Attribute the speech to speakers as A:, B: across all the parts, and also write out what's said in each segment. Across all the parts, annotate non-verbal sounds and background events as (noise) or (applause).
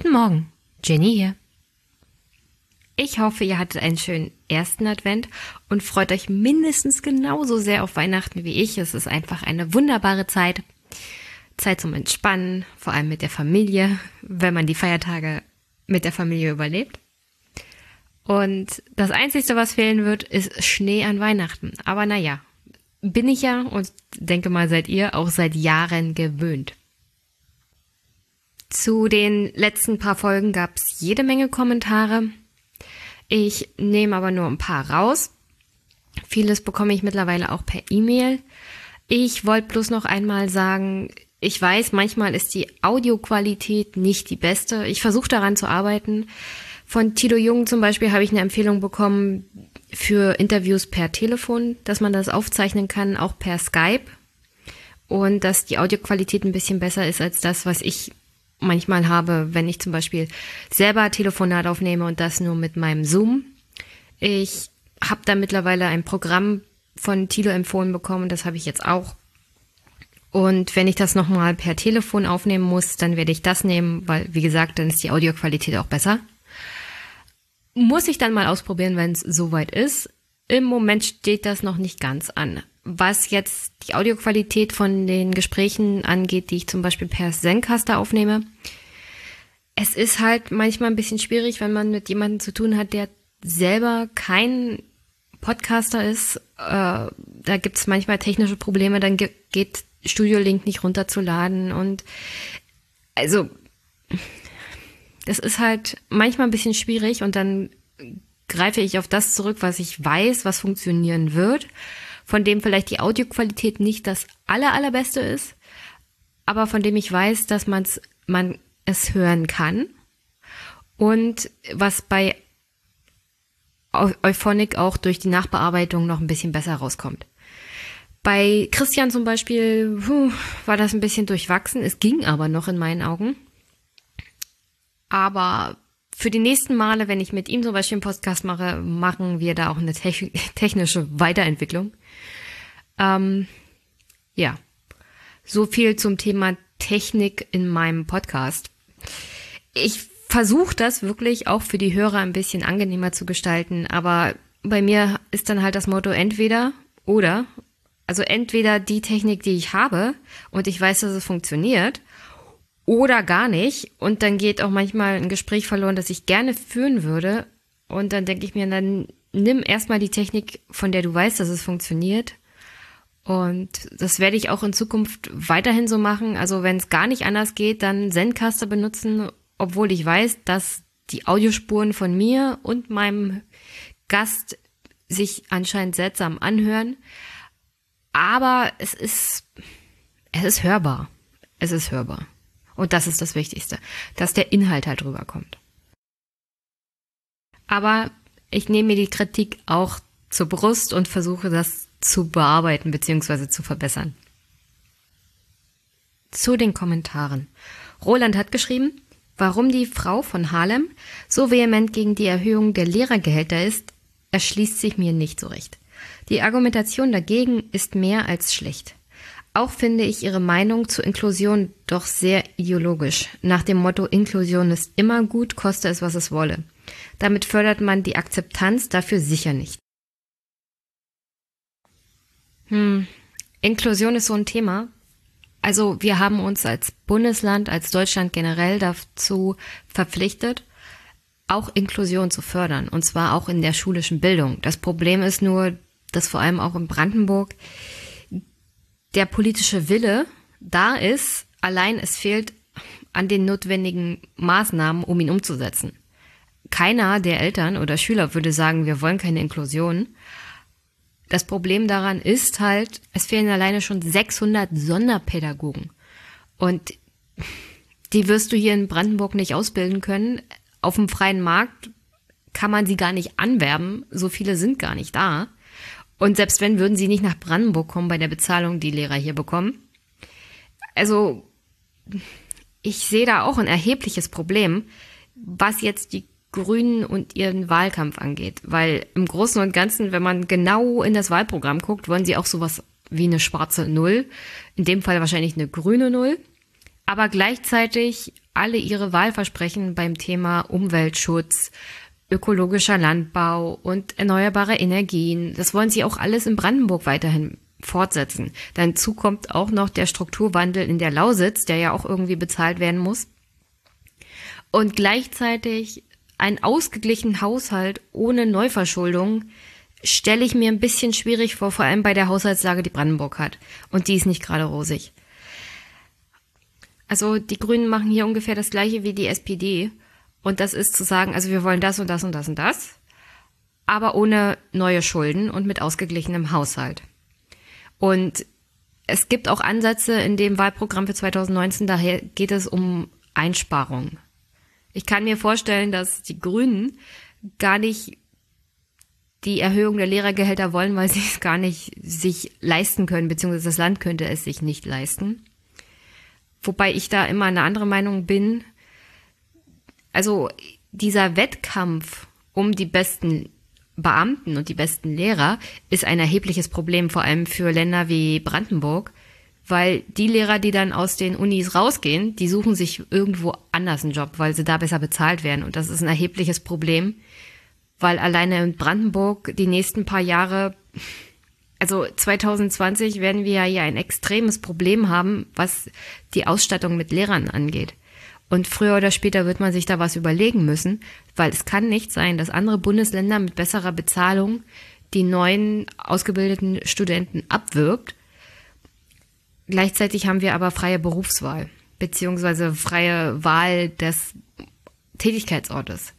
A: Guten Morgen, Jenny hier. Ich hoffe, ihr hattet einen schönen ersten Advent und freut euch mindestens genauso sehr auf Weihnachten wie ich. Es ist einfach eine wunderbare Zeit. Zeit zum Entspannen, vor allem mit der Familie, wenn man die Feiertage mit der Familie überlebt. Und das Einzige, was fehlen wird, ist Schnee an Weihnachten. Aber naja, bin ich ja und denke mal, seid ihr auch seit Jahren gewöhnt. Zu den letzten paar Folgen gab es jede Menge Kommentare. Ich nehme aber nur ein paar raus. Vieles bekomme ich mittlerweile auch per E-Mail. Ich wollte bloß noch einmal sagen, ich weiß, manchmal ist die Audioqualität nicht die beste. Ich versuche daran zu arbeiten. Von Tilo Jung zum Beispiel habe ich eine Empfehlung bekommen für Interviews per Telefon, dass man das aufzeichnen kann, auch per Skype. Und dass die Audioqualität ein bisschen besser ist als das, was ich manchmal habe, wenn ich zum Beispiel selber Telefonat aufnehme und das nur mit meinem Zoom. Ich habe da mittlerweile ein Programm von Tilo empfohlen bekommen, das habe ich jetzt auch. Und wenn ich das nochmal per Telefon aufnehmen muss, dann werde ich das nehmen, weil, wie gesagt, dann ist die Audioqualität auch besser. Muss ich dann mal ausprobieren, wenn es soweit ist. Im Moment steht das noch nicht ganz an. Was jetzt die Audioqualität von den Gesprächen angeht, die ich zum Beispiel per Zencaster aufnehme, es ist halt manchmal ein bisschen schwierig, wenn man mit jemandem zu tun hat, der selber kein Podcaster ist. Äh, da gibt es manchmal technische Probleme, dann geht Studio Link nicht runterzuladen und also das ist halt manchmal ein bisschen schwierig und dann greife ich auf das zurück, was ich weiß, was funktionieren wird von dem vielleicht die Audioqualität nicht das aller, allerbeste ist, aber von dem ich weiß, dass man's, man es hören kann. Und was bei Euphonic auch durch die Nachbearbeitung noch ein bisschen besser rauskommt. Bei Christian zum Beispiel puh, war das ein bisschen durchwachsen. Es ging aber noch in meinen Augen. Aber für die nächsten Male, wenn ich mit ihm zum Beispiel einen Podcast mache, machen wir da auch eine technische Weiterentwicklung. Ähm, ja, so viel zum Thema Technik in meinem Podcast. Ich versuche das wirklich auch für die Hörer ein bisschen angenehmer zu gestalten, aber bei mir ist dann halt das Motto entweder oder. Also entweder die Technik, die ich habe und ich weiß, dass es funktioniert, oder gar nicht. Und dann geht auch manchmal ein Gespräch verloren, das ich gerne führen würde. Und dann denke ich mir, dann nimm erstmal die Technik, von der du weißt, dass es funktioniert und das werde ich auch in Zukunft weiterhin so machen. Also wenn es gar nicht anders geht, dann Zencaster benutzen, obwohl ich weiß, dass die Audiospuren von mir und meinem Gast sich anscheinend seltsam anhören. Aber es ist, es ist hörbar. Es ist hörbar. Und das ist das Wichtigste, dass der Inhalt halt rüberkommt. Aber ich nehme mir die Kritik auch zur Brust und versuche das zu bearbeiten bzw. zu verbessern. Zu den Kommentaren. Roland hat geschrieben, warum die Frau von Harlem so vehement gegen die Erhöhung der Lehrergehälter ist, erschließt sich mir nicht so recht. Die Argumentation dagegen ist mehr als schlecht. Auch finde ich ihre Meinung zur Inklusion doch sehr ideologisch, nach dem Motto Inklusion ist immer gut, koste es, was es wolle. Damit fördert man die Akzeptanz dafür sicher nicht. Hm. Inklusion ist so ein Thema. Also wir haben uns als Bundesland, als Deutschland generell dazu verpflichtet, auch Inklusion zu fördern, und zwar auch in der schulischen Bildung. Das Problem ist nur, dass vor allem auch in Brandenburg der politische Wille da ist, allein es fehlt an den notwendigen Maßnahmen, um ihn umzusetzen. Keiner der Eltern oder Schüler würde sagen, wir wollen keine Inklusion, das Problem daran ist halt, es fehlen alleine schon 600 Sonderpädagogen. Und die wirst du hier in Brandenburg nicht ausbilden können. Auf dem freien Markt kann man sie gar nicht anwerben. So viele sind gar nicht da. Und selbst wenn, würden sie nicht nach Brandenburg kommen bei der Bezahlung, die Lehrer hier bekommen. Also, ich sehe da auch ein erhebliches Problem, was jetzt die Grünen und ihren Wahlkampf angeht. Weil im Großen und Ganzen, wenn man genau in das Wahlprogramm guckt, wollen sie auch sowas wie eine schwarze Null. In dem Fall wahrscheinlich eine grüne Null. Aber gleichzeitig alle ihre Wahlversprechen beim Thema Umweltschutz, ökologischer Landbau und erneuerbare Energien, das wollen sie auch alles in Brandenburg weiterhin fortsetzen. Dazu kommt auch noch der Strukturwandel in der Lausitz, der ja auch irgendwie bezahlt werden muss. Und gleichzeitig ein ausgeglichenen Haushalt ohne Neuverschuldung stelle ich mir ein bisschen schwierig vor, vor allem bei der Haushaltslage, die Brandenburg hat. Und die ist nicht gerade rosig. Also die Grünen machen hier ungefähr das gleiche wie die SPD. Und das ist zu sagen, also wir wollen das und das und das und das, aber ohne neue Schulden und mit ausgeglichenem Haushalt. Und es gibt auch Ansätze in dem Wahlprogramm für 2019, daher geht es um Einsparungen. Ich kann mir vorstellen, dass die Grünen gar nicht die Erhöhung der Lehrergehälter wollen, weil sie es gar nicht sich leisten können, beziehungsweise das Land könnte es sich nicht leisten. Wobei ich da immer eine andere Meinung bin. Also dieser Wettkampf um die besten Beamten und die besten Lehrer ist ein erhebliches Problem, vor allem für Länder wie Brandenburg, weil die Lehrer, die dann aus den Unis rausgehen, die suchen sich irgendwo anders einen Job, weil sie da besser bezahlt werden. Und das ist ein erhebliches Problem, weil alleine in Brandenburg die nächsten paar Jahre, also 2020 werden wir ja hier ein extremes Problem haben, was die Ausstattung mit Lehrern angeht. Und früher oder später wird man sich da was überlegen müssen, weil es kann nicht sein, dass andere Bundesländer mit besserer Bezahlung die neuen ausgebildeten Studenten abwirkt. Gleichzeitig haben wir aber freie Berufswahl, beziehungsweise freie Wahl des Tätigkeitsortes.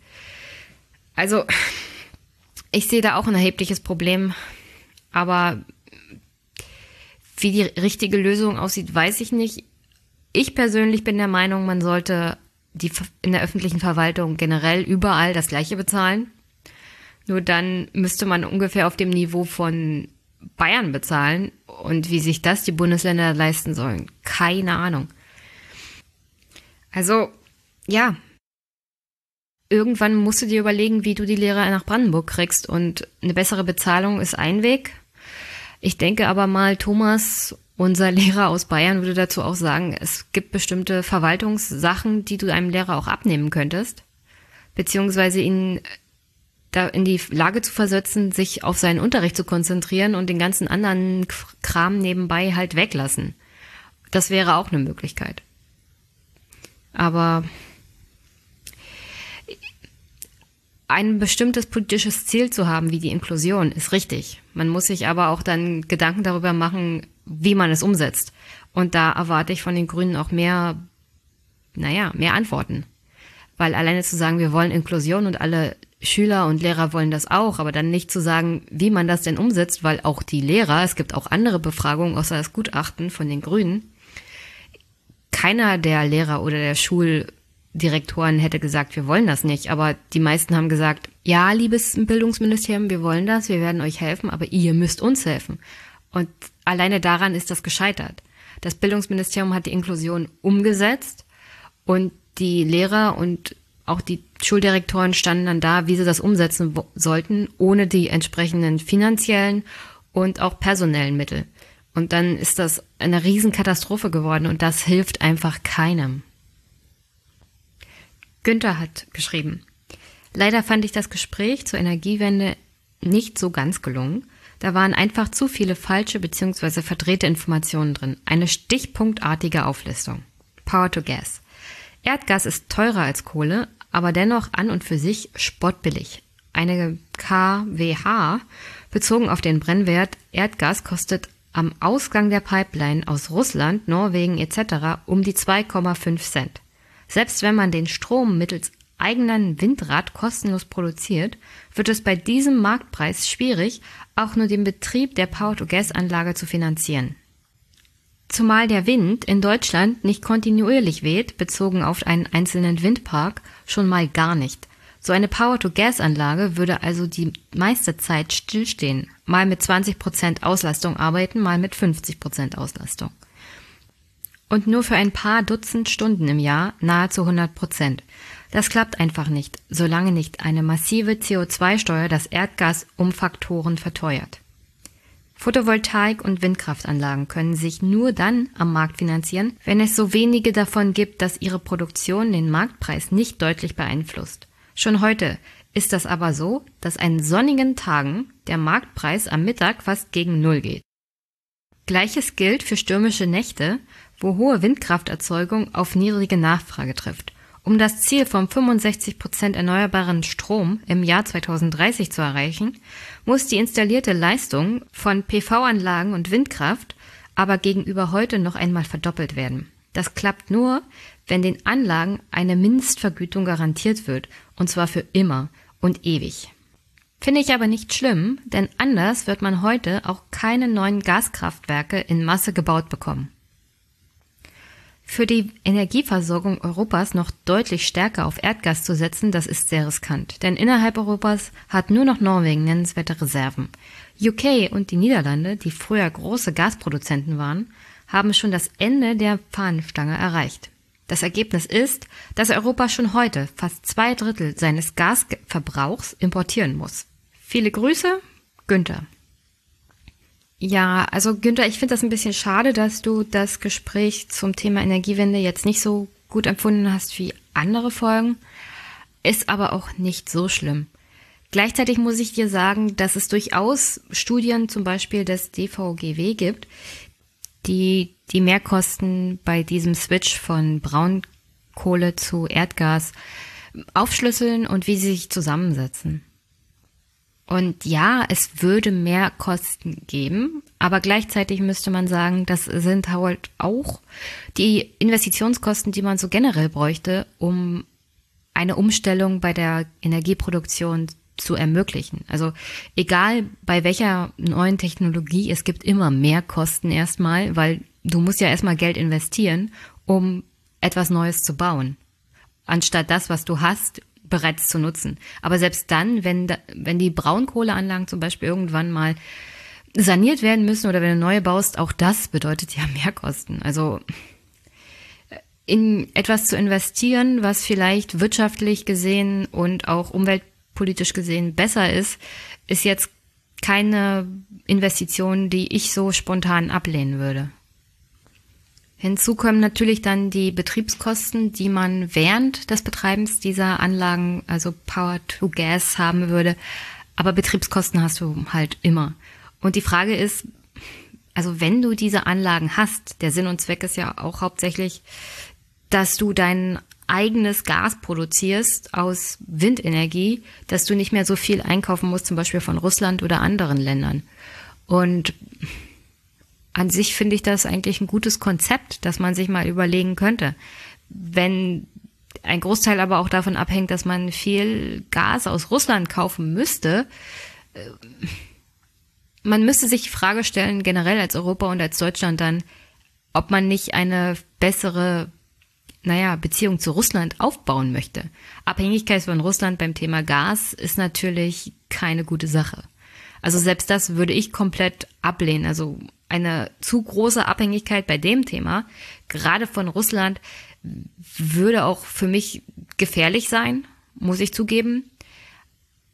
A: Also, ich sehe da auch ein erhebliches Problem, aber wie die richtige Lösung aussieht, weiß ich nicht. Ich persönlich bin der Meinung, man sollte die in der öffentlichen Verwaltung generell überall das Gleiche bezahlen. Nur dann müsste man ungefähr auf dem Niveau von Bayern bezahlen. Und wie sich das die Bundesländer leisten sollen, keine Ahnung. Also, ja, irgendwann musst du dir überlegen, wie du die Lehrer nach Brandenburg kriegst. Und eine bessere Bezahlung ist ein Weg. Ich denke aber mal, Thomas, unser (laughs) Lehrer aus Bayern, würde dazu auch sagen, es gibt bestimmte Verwaltungssachen, die du einem Lehrer auch abnehmen könntest. Beziehungsweise ihn da in die Lage zu versetzen, sich auf seinen Unterricht zu konzentrieren und den ganzen anderen Kram nebenbei halt weglassen. Das wäre auch eine Möglichkeit. Aber ein bestimmtes politisches Ziel zu haben, wie die Inklusion, ist richtig. Man muss sich aber auch dann Gedanken darüber machen, wie man es umsetzt. Und da erwarte ich von den Grünen auch mehr, naja, mehr Antworten. Weil alleine zu sagen, wir wollen Inklusion und alle Schüler und Lehrer wollen das auch, aber dann nicht zu sagen, wie man das denn umsetzt, weil auch die Lehrer, es gibt auch andere Befragungen außer das Gutachten von den Grünen, keiner der Lehrer oder der Schul Direktoren hätte gesagt, wir wollen das nicht. Aber die meisten haben gesagt, ja, liebes Bildungsministerium, wir wollen das, wir werden euch helfen, aber ihr müsst uns helfen. Und alleine daran ist das gescheitert. Das Bildungsministerium hat die Inklusion umgesetzt und die Lehrer und auch die Schuldirektoren standen dann da, wie sie das umsetzen sollten, ohne die entsprechenden finanziellen und auch personellen Mittel. Und dann ist das eine Riesenkatastrophe geworden und das hilft einfach keinem. Günther hat geschrieben. Leider fand ich das Gespräch zur Energiewende nicht so ganz gelungen. Da waren einfach zu viele falsche bzw. verdrehte Informationen drin. Eine stichpunktartige Auflistung. Power to Gas. Erdgas ist teurer als Kohle, aber dennoch an und für sich spottbillig. Eine KWH bezogen auf den Brennwert Erdgas kostet am Ausgang der Pipeline aus Russland, Norwegen etc. um die 2,5 Cent. Selbst wenn man den Strom mittels eigenen Windrad kostenlos produziert, wird es bei diesem Marktpreis schwierig, auch nur den Betrieb der Power-to-Gas-Anlage zu finanzieren. Zumal der Wind in Deutschland nicht kontinuierlich weht, bezogen auf einen einzelnen Windpark, schon mal gar nicht. So eine Power-to-Gas-Anlage würde also die meiste Zeit stillstehen, mal mit 20% Auslastung arbeiten, mal mit 50% Auslastung und nur für ein paar Dutzend Stunden im Jahr nahezu 100 Prozent. Das klappt einfach nicht, solange nicht eine massive CO2-Steuer das Erdgas um Faktoren verteuert. Photovoltaik- und Windkraftanlagen können sich nur dann am Markt finanzieren, wenn es so wenige davon gibt, dass ihre Produktion den Marktpreis nicht deutlich beeinflusst. Schon heute ist das aber so, dass an sonnigen Tagen der Marktpreis am Mittag fast gegen Null geht. Gleiches gilt für stürmische Nächte, wo hohe Windkrafterzeugung auf niedrige Nachfrage trifft. Um das Ziel von 65 Prozent erneuerbaren Strom im Jahr 2030 zu erreichen, muss die installierte Leistung von PV-Anlagen und Windkraft aber gegenüber heute noch einmal verdoppelt werden. Das klappt nur, wenn den Anlagen eine Mindestvergütung garantiert wird, und zwar für immer und ewig. Finde ich aber nicht schlimm, denn anders wird man heute auch keine neuen Gaskraftwerke in Masse gebaut bekommen. Für die Energieversorgung Europas noch deutlich stärker auf Erdgas zu setzen, das ist sehr riskant. Denn innerhalb Europas hat nur noch Norwegen nennenswerte Reserven. UK und die Niederlande, die früher große Gasproduzenten waren, haben schon das Ende der Fahnenstange erreicht. Das Ergebnis ist, dass Europa schon heute fast zwei Drittel seines Gasverbrauchs importieren muss. Viele Grüße, Günther. Ja, also Günther, ich finde das ein bisschen schade, dass du das Gespräch zum Thema Energiewende jetzt nicht so gut empfunden hast wie andere Folgen. Ist aber auch nicht so schlimm. Gleichzeitig muss ich dir sagen, dass es durchaus Studien zum Beispiel des DVGW gibt, die die Mehrkosten bei diesem Switch von Braunkohle zu Erdgas aufschlüsseln und wie sie sich zusammensetzen. Und ja, es würde mehr Kosten geben, aber gleichzeitig müsste man sagen, das sind halt auch die Investitionskosten, die man so generell bräuchte, um eine Umstellung bei der Energieproduktion zu ermöglichen. Also egal bei welcher neuen Technologie, es gibt immer mehr Kosten erstmal, weil du musst ja erstmal Geld investieren, um etwas Neues zu bauen. Anstatt das, was du hast, bereits zu nutzen. Aber selbst dann, wenn, wenn die Braunkohleanlagen zum Beispiel irgendwann mal saniert werden müssen oder wenn du neue baust, auch das bedeutet ja Mehrkosten. Also in etwas zu investieren, was vielleicht wirtschaftlich gesehen und auch umweltpolitisch gesehen besser ist, ist jetzt keine Investition, die ich so spontan ablehnen würde. Hinzu kommen natürlich dann die Betriebskosten, die man während des Betreibens dieser Anlagen, also Power to Gas, haben würde. Aber Betriebskosten hast du halt immer. Und die Frage ist, also wenn du diese Anlagen hast, der Sinn und Zweck ist ja auch hauptsächlich, dass du dein eigenes Gas produzierst aus Windenergie, dass du nicht mehr so viel einkaufen musst, zum Beispiel von Russland oder anderen Ländern. Und an sich finde ich das eigentlich ein gutes Konzept, dass man sich mal überlegen könnte. Wenn ein Großteil aber auch davon abhängt, dass man viel Gas aus Russland kaufen müsste, äh, man müsste sich die Frage stellen, generell als Europa und als Deutschland dann, ob man nicht eine bessere, naja, Beziehung zu Russland aufbauen möchte. Abhängigkeit von Russland beim Thema Gas ist natürlich keine gute Sache. Also selbst das würde ich komplett ablehnen. Also eine zu große Abhängigkeit bei dem Thema, gerade von Russland, würde auch für mich gefährlich sein, muss ich zugeben.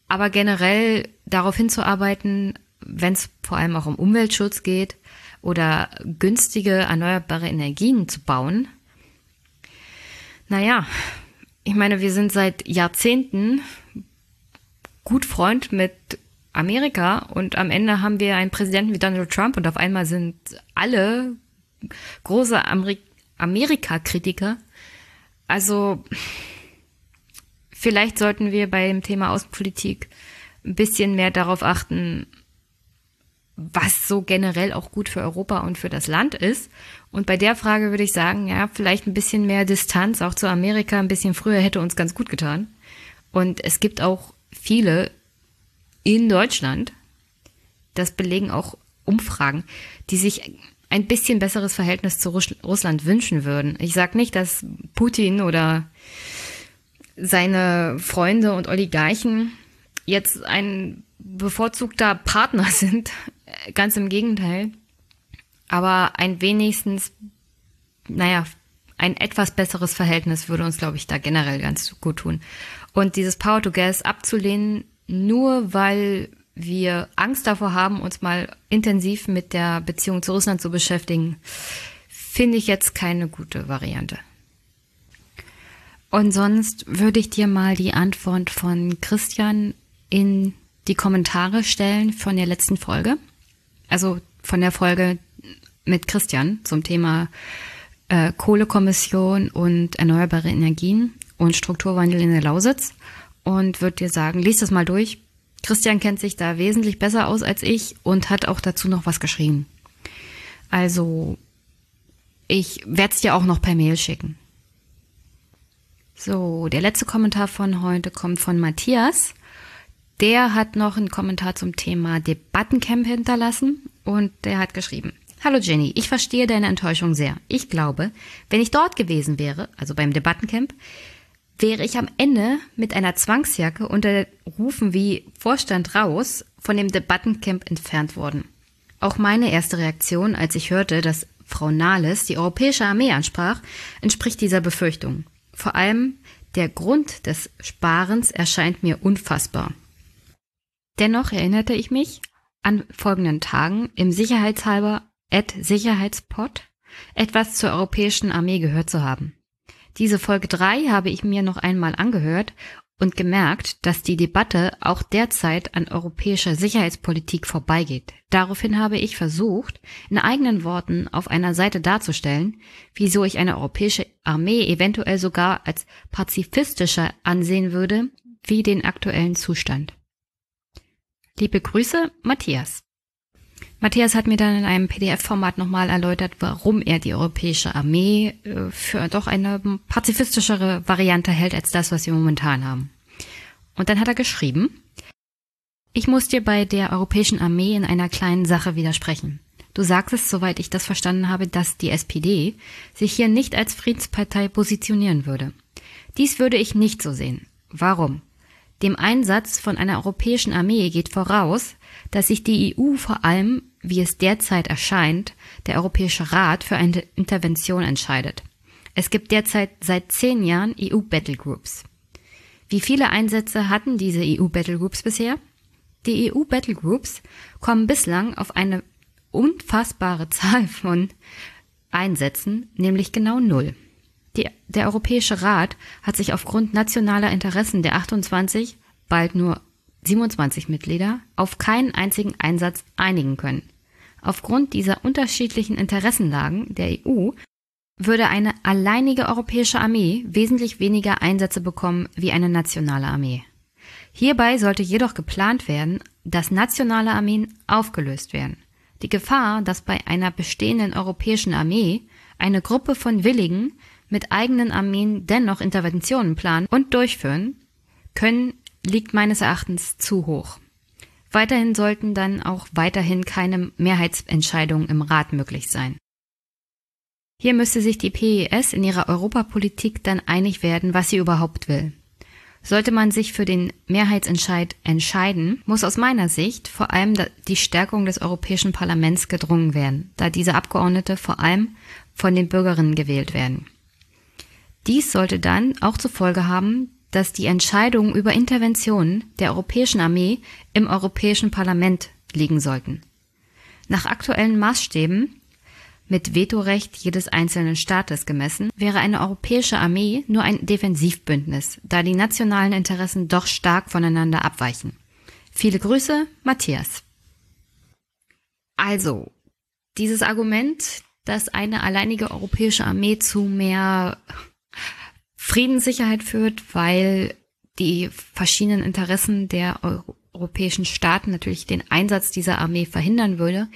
A: Aber generell darauf hinzuarbeiten, wenn es vor allem auch um Umweltschutz geht oder günstige erneuerbare Energien zu bauen. Naja, ich meine, wir sind seit Jahrzehnten gut Freund mit Amerika und am Ende haben wir einen Präsidenten wie Donald Trump und auf einmal sind alle große Ameri Amerika-Kritiker. Also vielleicht sollten wir beim Thema Außenpolitik ein bisschen mehr darauf achten, was so generell auch gut für Europa und für das Land ist. Und bei der Frage würde ich sagen, ja, vielleicht ein bisschen mehr Distanz auch zu Amerika, ein bisschen früher hätte uns ganz gut getan. Und es gibt auch viele in Deutschland, das belegen auch Umfragen, die sich ein bisschen besseres Verhältnis zu Russland wünschen würden. Ich sage nicht, dass Putin oder seine Freunde und Oligarchen jetzt ein bevorzugter Partner (laughs) sind. Ganz im Gegenteil. Aber ein wenigstens, naja, ein etwas besseres Verhältnis würde uns, glaube ich, da generell ganz gut tun. Und dieses Power to Gas abzulehnen, nur weil wir Angst davor haben, uns mal intensiv mit der Beziehung zu Russland zu beschäftigen, finde ich jetzt keine gute Variante. Und sonst würde ich dir mal die Antwort von Christian in die Kommentare stellen von der letzten Folge. Also von der Folge mit Christian zum Thema äh, Kohlekommission und erneuerbare Energien und Strukturwandel in der Lausitz und würde dir sagen, lies das mal durch. Christian kennt sich da wesentlich besser aus als ich und hat auch dazu noch was geschrieben. Also, ich werde es dir auch noch per Mail schicken. So, der letzte Kommentar von heute kommt von Matthias. Der hat noch einen Kommentar zum Thema Debattencamp hinterlassen und der hat geschrieben. Hallo Jenny, ich verstehe deine Enttäuschung sehr. Ich glaube, wenn ich dort gewesen wäre, also beim Debattencamp, wäre ich am Ende mit einer Zwangsjacke unter Rufen wie Vorstand raus von dem Debattencamp entfernt worden. Auch meine erste Reaktion, als ich hörte, dass Frau Nahles die europäische Armee ansprach, entspricht dieser Befürchtung. Vor allem der Grund des Sparens erscheint mir unfassbar. Dennoch erinnerte ich mich an folgenden Tagen im Sicherheitshalber Ad Sicherheitspot etwas zur europäischen Armee gehört zu haben. Diese Folge 3 habe ich mir noch einmal angehört und gemerkt, dass die Debatte auch derzeit an europäischer Sicherheitspolitik vorbeigeht. Daraufhin habe ich versucht, in eigenen Worten auf einer Seite darzustellen, wieso ich eine europäische Armee eventuell sogar als pazifistischer ansehen würde, wie den aktuellen Zustand. Liebe Grüße, Matthias. Matthias hat mir dann in einem PDF-Format nochmal erläutert, warum er die europäische Armee äh, für doch eine pazifistischere Variante hält als das, was wir momentan haben. Und dann hat er geschrieben, ich muss dir bei der europäischen Armee in einer kleinen Sache widersprechen. Du sagtest, soweit ich das verstanden habe, dass die SPD sich hier nicht als Friedenspartei positionieren würde. Dies würde ich nicht so sehen. Warum? Dem Einsatz von einer europäischen Armee geht voraus, dass sich die EU vor allem, wie es derzeit erscheint, der Europäische Rat für eine Intervention entscheidet. Es gibt derzeit seit zehn Jahren EU Battlegroups. Wie viele Einsätze hatten diese EU Battlegroups bisher? Die EU Battlegroups kommen bislang auf eine unfassbare (laughs) Zahl von Einsätzen, nämlich genau null. Die, der Europäische Rat hat sich aufgrund nationaler Interessen der 28, bald nur 27 Mitglieder, auf keinen einzigen Einsatz einigen können. Aufgrund dieser unterschiedlichen Interessenlagen der EU würde eine alleinige europäische Armee wesentlich weniger Einsätze bekommen wie eine nationale Armee. Hierbei sollte jedoch geplant werden, dass nationale Armeen aufgelöst werden. Die Gefahr, dass bei einer bestehenden europäischen Armee eine Gruppe von Willigen mit eigenen Armeen dennoch Interventionen planen und durchführen können, liegt meines Erachtens zu hoch. Weiterhin sollten dann auch weiterhin keine Mehrheitsentscheidungen im Rat möglich sein. Hier müsste sich die PES in ihrer Europapolitik dann einig werden, was sie überhaupt will. Sollte man sich für den Mehrheitsentscheid entscheiden, muss aus meiner Sicht vor allem die Stärkung des Europäischen Parlaments gedrungen werden, da diese Abgeordnete vor allem von den Bürgerinnen gewählt werden. Dies sollte dann auch zur Folge haben, dass die Entscheidungen über Interventionen der Europäischen Armee im Europäischen Parlament liegen sollten. Nach aktuellen Maßstäben mit Vetorecht jedes einzelnen Staates gemessen, wäre eine europäische Armee nur ein Defensivbündnis, da die nationalen Interessen doch stark voneinander abweichen. Viele Grüße, Matthias. Also, dieses Argument, dass eine alleinige europäische Armee zu mehr Friedenssicherheit führt, weil die verschiedenen Interessen der europäischen Staaten natürlich den Einsatz dieser Armee verhindern würde.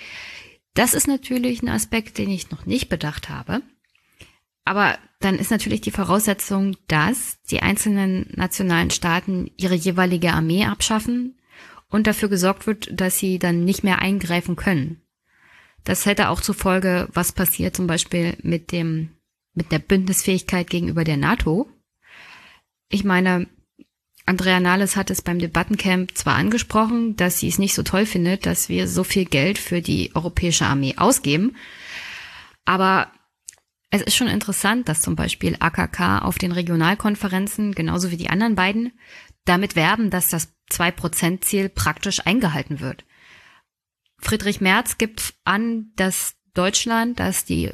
A: Das ist natürlich ein Aspekt, den ich noch nicht bedacht habe. Aber dann ist natürlich die Voraussetzung, dass die einzelnen nationalen Staaten ihre jeweilige Armee abschaffen und dafür gesorgt wird, dass sie dann nicht mehr eingreifen können. Das hätte auch zur Folge, was passiert zum Beispiel mit dem mit der Bündnisfähigkeit gegenüber der NATO. Ich meine, Andrea Nahles hat es beim Debattencamp zwar angesprochen, dass sie es nicht so toll findet, dass wir so viel Geld für die europäische Armee ausgeben, aber es ist schon interessant, dass zum Beispiel AKK auf den Regionalkonferenzen, genauso wie die anderen beiden, damit werben, dass das 2%-Ziel praktisch eingehalten wird. Friedrich Merz gibt an, dass Deutschland, dass die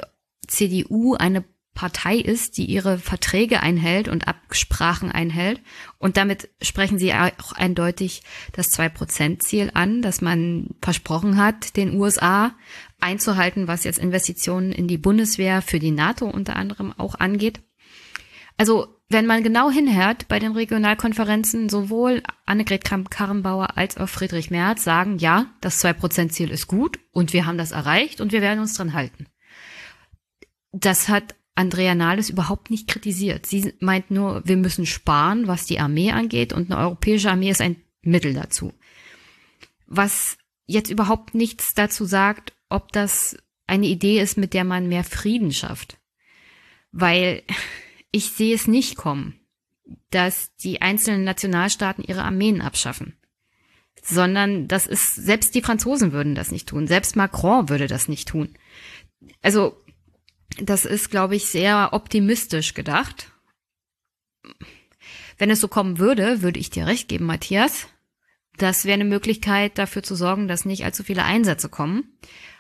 A: CDU eine Partei ist, die ihre Verträge einhält und Absprachen einhält. Und damit sprechen sie auch eindeutig das Zwei-Prozent-Ziel an, dass man versprochen hat, den USA einzuhalten, was jetzt Investitionen in die Bundeswehr für die NATO unter anderem auch angeht. Also wenn man genau hinhört, bei den Regionalkonferenzen sowohl Annegret Kramp-Karrenbauer als auch Friedrich Merz sagen, ja, das Zwei-Prozent-Ziel ist gut und wir haben das erreicht und wir werden uns dran halten. Das hat Andrea Nahles überhaupt nicht kritisiert. Sie meint nur, wir müssen sparen, was die Armee angeht und eine europäische Armee ist ein Mittel dazu. Was jetzt überhaupt nichts dazu sagt, ob das eine Idee ist, mit der man mehr Frieden schafft. Weil (laughs) ich sehe es nicht kommen, dass die einzelnen Nationalstaaten ihre Armeen abschaffen. Sondern das ist, selbst die Franzosen würden das nicht tun. Selbst Macron würde das nicht tun. Also das ist, glaube ich, sehr optimistisch gedacht. Wenn es so kommen würde, würde ich dir recht geben, Matthias. Das wäre eine Möglichkeit, dafür zu sorgen, dass nicht allzu viele Einsätze kommen.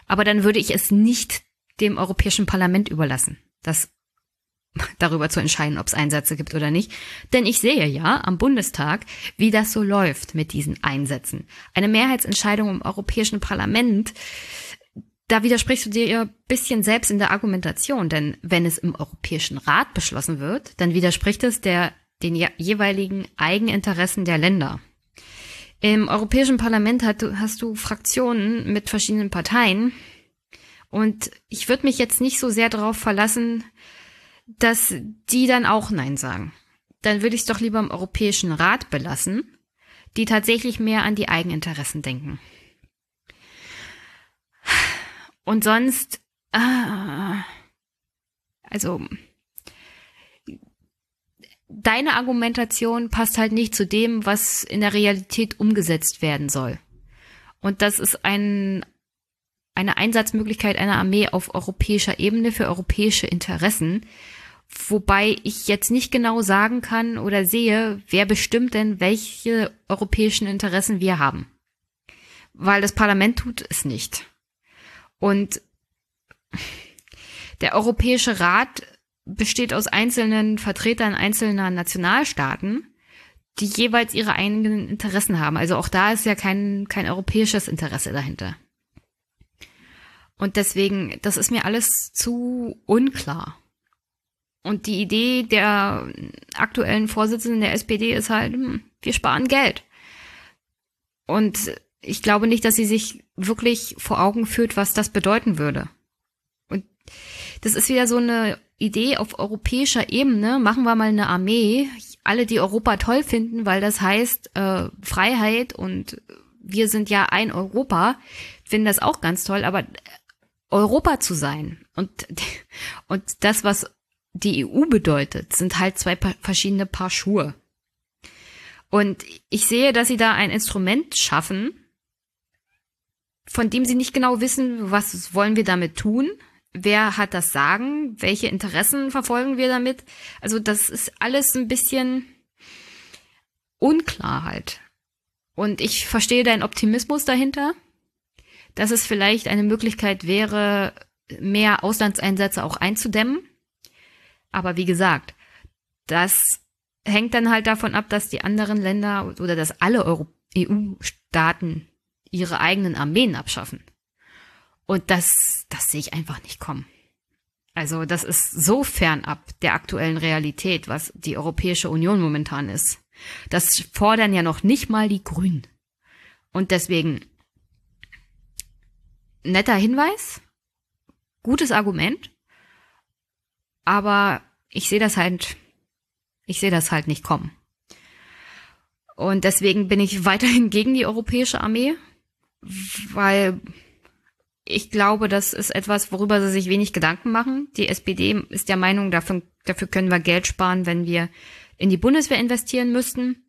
A: Aber dann würde ich es nicht dem Europäischen Parlament überlassen, das (laughs) darüber zu entscheiden, ob es Einsätze gibt oder nicht. Denn ich sehe ja am Bundestag, wie das so läuft mit diesen Einsätzen. Eine Mehrheitsentscheidung im Europäischen Parlament da widersprichst du dir ja bisschen selbst in der Argumentation, denn wenn es im Europäischen Rat beschlossen wird, dann widerspricht es der, den jeweiligen Eigeninteressen der Länder. Im Europäischen Parlament hast du, hast du Fraktionen mit verschiedenen Parteien und ich würde mich jetzt nicht so sehr darauf verlassen, dass die dann auch Nein sagen. Dann würde ich es doch lieber im Europäischen Rat belassen, die tatsächlich mehr an die Eigeninteressen denken. Und sonst, ah, also, deine Argumentation passt halt nicht zu dem, was in der Realität umgesetzt werden soll. Und das ist ein, eine Einsatzmöglichkeit einer Armee auf europäischer Ebene für europäische Interessen. Wobei ich jetzt nicht genau sagen kann oder sehe, wer bestimmt denn, welche europäischen Interessen wir haben. Weil das Parlament tut es nicht. Und der Europäische Rat besteht aus einzelnen Vertretern einzelner Nationalstaaten, die jeweils ihre eigenen Interessen haben. Also auch da ist ja kein, kein europäisches Interesse dahinter. Und deswegen, das ist mir alles zu unklar. Und die Idee der aktuellen Vorsitzenden der SPD ist halt, hm, wir sparen Geld. Und ich glaube nicht, dass sie sich wirklich vor Augen führt, was das bedeuten würde. Und das ist wieder so eine Idee auf europäischer Ebene. Machen wir mal eine Armee. Alle, die Europa toll finden, weil das heißt äh, Freiheit und wir sind ja ein Europa, finden das auch ganz toll. Aber Europa zu sein und, (laughs) und das, was die EU bedeutet, sind halt zwei verschiedene Paar Schuhe. Und ich sehe, dass sie da ein Instrument schaffen, von dem sie nicht genau wissen, was wollen wir damit tun, wer hat das Sagen, welche Interessen verfolgen wir damit. Also das ist alles ein bisschen unklar halt. Und ich verstehe deinen Optimismus dahinter, dass es vielleicht eine Möglichkeit wäre, mehr Auslandseinsätze auch einzudämmen. Aber wie gesagt, das hängt dann halt davon ab, dass die anderen Länder oder dass alle EU-Staaten ihre eigenen Armeen abschaffen. Und das, das sehe ich einfach nicht kommen. Also das ist so fernab der aktuellen Realität, was die Europäische Union momentan ist. Das fordern ja noch nicht mal die Grünen. Und deswegen netter Hinweis, gutes Argument, aber ich sehe das halt, ich sehe das halt nicht kommen. Und deswegen bin ich weiterhin gegen die europäische Armee, weil ich glaube, das ist etwas, worüber sie sich wenig Gedanken machen. Die SPD ist der Meinung, dafür, dafür können wir Geld sparen, wenn wir in die Bundeswehr investieren müssten.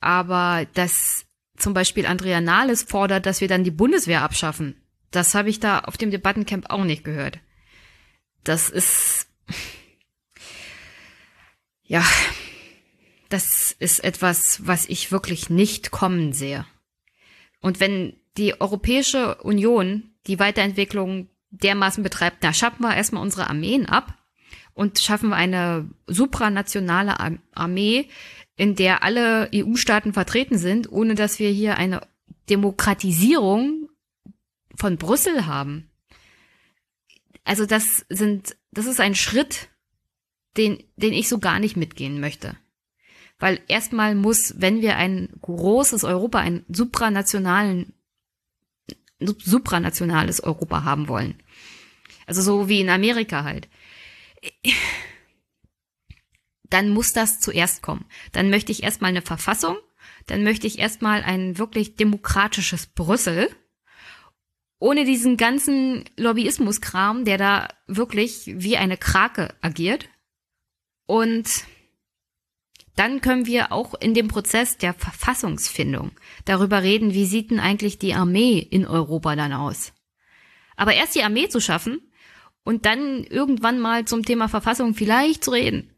A: Aber dass zum Beispiel Andrea Nahles fordert, dass wir dann die Bundeswehr abschaffen, das habe ich da auf dem Debattencamp auch nicht gehört. Das ist, ja, das ist etwas, was ich wirklich nicht kommen sehe. Und wenn die Europäische Union die Weiterentwicklung dermaßen betreibt, da schaffen wir erstmal unsere Armeen ab und schaffen wir eine supranationale Armee, in der alle EU-Staaten vertreten sind, ohne dass wir hier eine Demokratisierung von Brüssel haben. Also das sind, das ist ein Schritt, den, den ich so gar nicht mitgehen möchte. Weil erstmal muss, wenn wir ein großes Europa, ein supranationalen, supranationales Europa haben wollen. Also so wie in Amerika halt. Dann muss das zuerst kommen. Dann möchte ich erstmal eine Verfassung, dann möchte ich erstmal ein wirklich demokratisches Brüssel, ohne diesen ganzen Lobbyismuskram, der da wirklich wie eine Krake agiert. Und dann können wir auch in dem Prozess der Verfassungsfindung darüber reden, wie sieht denn eigentlich die Armee in Europa dann aus. Aber erst die Armee zu schaffen und dann irgendwann mal zum Thema Verfassung vielleicht zu reden,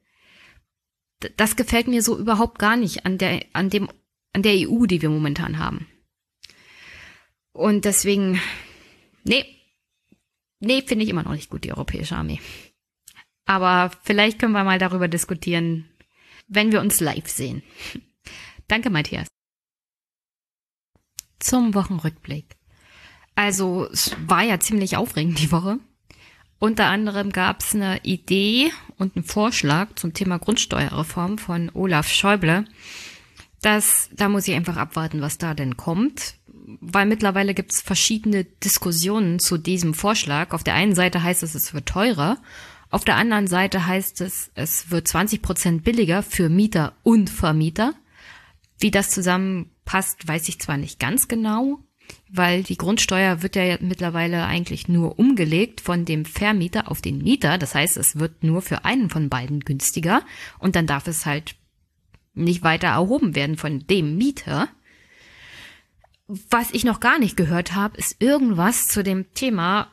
A: das gefällt mir so überhaupt gar nicht an der, an dem, an der EU, die wir momentan haben. Und deswegen, nee, nee, finde ich immer noch nicht gut, die europäische Armee. Aber vielleicht können wir mal darüber diskutieren, wenn wir uns live sehen. (laughs) Danke, Matthias. Zum Wochenrückblick. Also, es war ja ziemlich aufregend die Woche. Unter anderem gab es eine Idee und einen Vorschlag zum Thema Grundsteuerreform von Olaf Schäuble. Das, da muss ich einfach abwarten, was da denn kommt, weil mittlerweile gibt es verschiedene Diskussionen zu diesem Vorschlag. Auf der einen Seite heißt es, es wird teurer auf der anderen Seite heißt es, es wird 20 Prozent billiger für Mieter und Vermieter. Wie das zusammenpasst, weiß ich zwar nicht ganz genau, weil die Grundsteuer wird ja mittlerweile eigentlich nur umgelegt von dem Vermieter auf den Mieter. Das heißt, es wird nur für einen von beiden günstiger und dann darf es halt nicht weiter erhoben werden von dem Mieter. Was ich noch gar nicht gehört habe, ist irgendwas zu dem Thema,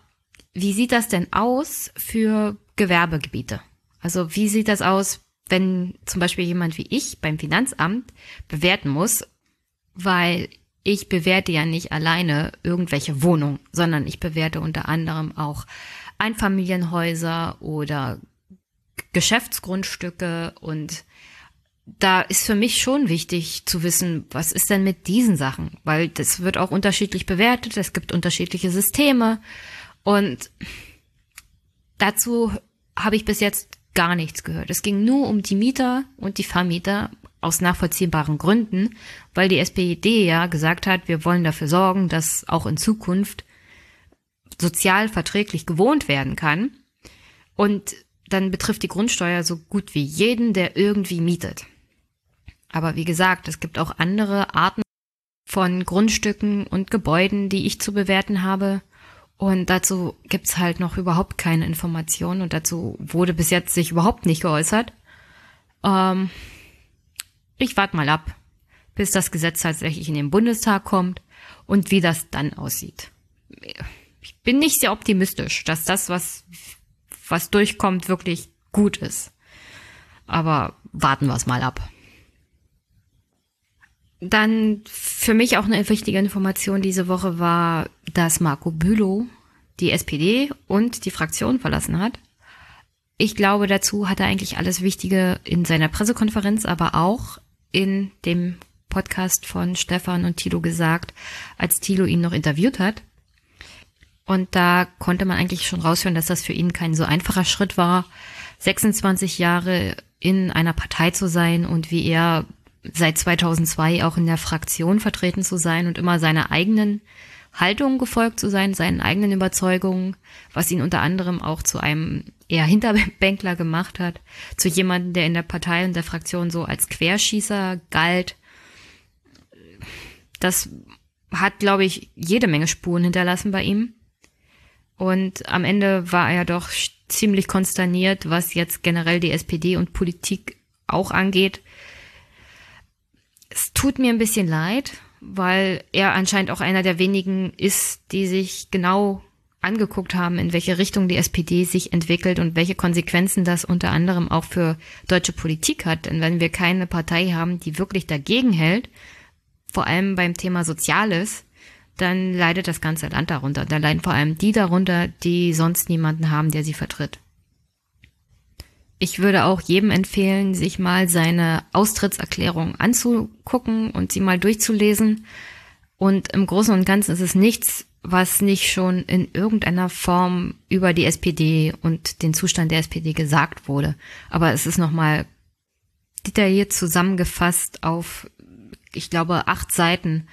A: wie sieht das denn aus für Gewerbegebiete. Also wie sieht das aus, wenn zum Beispiel jemand wie ich beim Finanzamt bewerten muss, weil ich bewerte ja nicht alleine irgendwelche Wohnungen, sondern ich bewerte unter anderem auch Einfamilienhäuser oder Geschäftsgrundstücke. Und da ist für mich schon wichtig zu wissen, was ist denn mit diesen Sachen, weil das wird auch unterschiedlich bewertet, es gibt unterschiedliche Systeme. Und dazu habe ich bis jetzt gar nichts gehört. Es ging nur um die Mieter und die Vermieter aus nachvollziehbaren Gründen, weil die SPD ja gesagt hat, wir wollen dafür sorgen, dass auch in Zukunft sozial verträglich gewohnt werden kann. Und dann betrifft die Grundsteuer so gut wie jeden, der irgendwie mietet. Aber wie gesagt, es gibt auch andere Arten von Grundstücken und Gebäuden, die ich zu bewerten habe. Und dazu gibt's halt noch überhaupt keine Informationen und dazu wurde bis jetzt sich überhaupt nicht geäußert. Ähm, ich warte mal ab, bis das Gesetz tatsächlich in den Bundestag kommt und wie das dann aussieht. Ich bin nicht sehr optimistisch, dass das, was, was durchkommt, wirklich gut ist. Aber warten wir es mal ab. Dann für mich auch eine wichtige Information diese Woche war, dass Marco Bülow die SPD und die Fraktion verlassen hat. Ich glaube, dazu hat er eigentlich alles Wichtige in seiner Pressekonferenz, aber auch in dem Podcast von Stefan und Tilo gesagt, als Tilo ihn noch interviewt hat. Und da konnte man eigentlich schon raushören, dass das für ihn kein so einfacher Schritt war, 26 Jahre in einer Partei zu sein und wie er seit 2002 auch in der Fraktion vertreten zu sein und immer seine eigenen Haltungen gefolgt zu sein, seinen eigenen Überzeugungen, was ihn unter anderem auch zu einem eher Hinterbänkler gemacht hat, zu jemandem, der in der Partei und der Fraktion so als Querschießer galt. Das hat, glaube ich, jede Menge Spuren hinterlassen bei ihm. Und am Ende war er doch ziemlich konsterniert, was jetzt generell die SPD und Politik auch angeht. Tut mir ein bisschen leid, weil er anscheinend auch einer der wenigen ist, die sich genau angeguckt haben, in welche Richtung die SPD sich entwickelt und welche Konsequenzen das unter anderem auch für deutsche Politik hat. Denn wenn wir keine Partei haben, die wirklich dagegen hält, vor allem beim Thema Soziales, dann leidet das ganze Land darunter. Da leiden vor allem die darunter, die sonst niemanden haben, der sie vertritt. Ich würde auch jedem empfehlen, sich mal seine Austrittserklärung anzugucken und sie mal durchzulesen. Und im Großen und Ganzen ist es nichts, was nicht schon in irgendeiner Form über die SPD und den Zustand der SPD gesagt wurde. Aber es ist nochmal detailliert zusammengefasst auf, ich glaube, acht Seiten,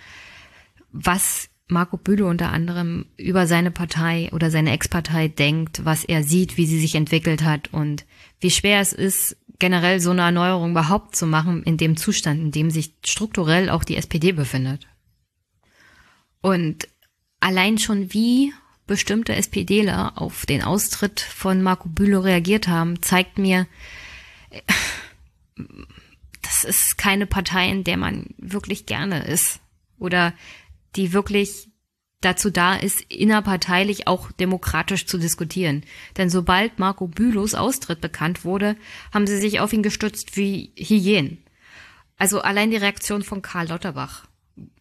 A: was Marco Bülow unter anderem über seine Partei oder seine Ex-Partei denkt, was er sieht, wie sie sich entwickelt hat und wie schwer es ist, generell so eine Erneuerung überhaupt zu machen in dem Zustand, in dem sich strukturell auch die SPD befindet. Und allein schon wie bestimmte SPDler auf den Austritt von Marco Bülow reagiert haben, zeigt mir, das ist keine Partei, in der man wirklich gerne ist oder die wirklich dazu da ist, innerparteilich auch demokratisch zu diskutieren. Denn sobald Marco Bülows Austritt bekannt wurde, haben sie sich auf ihn gestützt wie Hyänen. Also allein die Reaktion von Karl Lauterbach.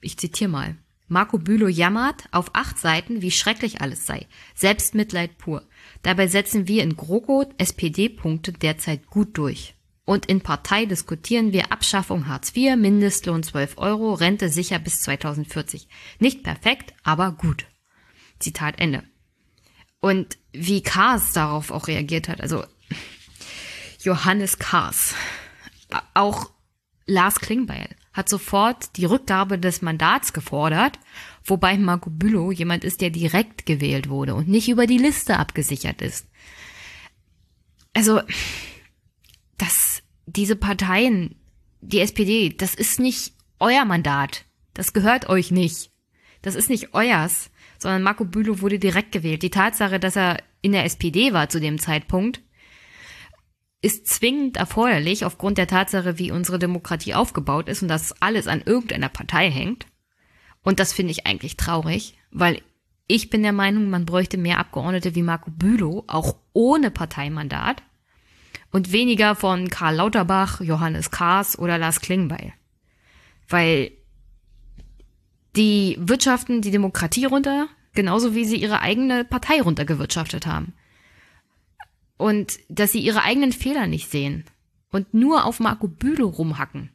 A: Ich zitiere mal. Marco Bülow jammert auf acht Seiten, wie schrecklich alles sei. Selbstmitleid pur. Dabei setzen wir in GroKo SPD-Punkte derzeit gut durch. Und in Partei diskutieren wir Abschaffung Hartz IV, Mindestlohn 12 Euro, Rente sicher bis 2040. Nicht perfekt, aber gut. Zitat Ende. Und wie Kars darauf auch reagiert hat, also Johannes Kars, auch Lars Klingbeil hat sofort die Rückgabe des Mandats gefordert, wobei Marco Bülow jemand ist, der direkt gewählt wurde und nicht über die Liste abgesichert ist. Also, dass diese Parteien, die SPD, das ist nicht euer Mandat. Das gehört euch nicht. Das ist nicht euers, sondern Marco Bülow wurde direkt gewählt. Die Tatsache, dass er in der SPD war zu dem Zeitpunkt, ist zwingend erforderlich aufgrund der Tatsache, wie unsere Demokratie aufgebaut ist und dass alles an irgendeiner Partei hängt. Und das finde ich eigentlich traurig, weil ich bin der Meinung, man bräuchte mehr Abgeordnete wie Marco Bülow, auch ohne Parteimandat und weniger von Karl Lauterbach, Johannes Kahrs oder Lars Klingbeil. Weil die wirtschaften die Demokratie runter, genauso wie sie ihre eigene Partei runtergewirtschaftet haben und dass sie ihre eigenen Fehler nicht sehen und nur auf Marco Bülow rumhacken,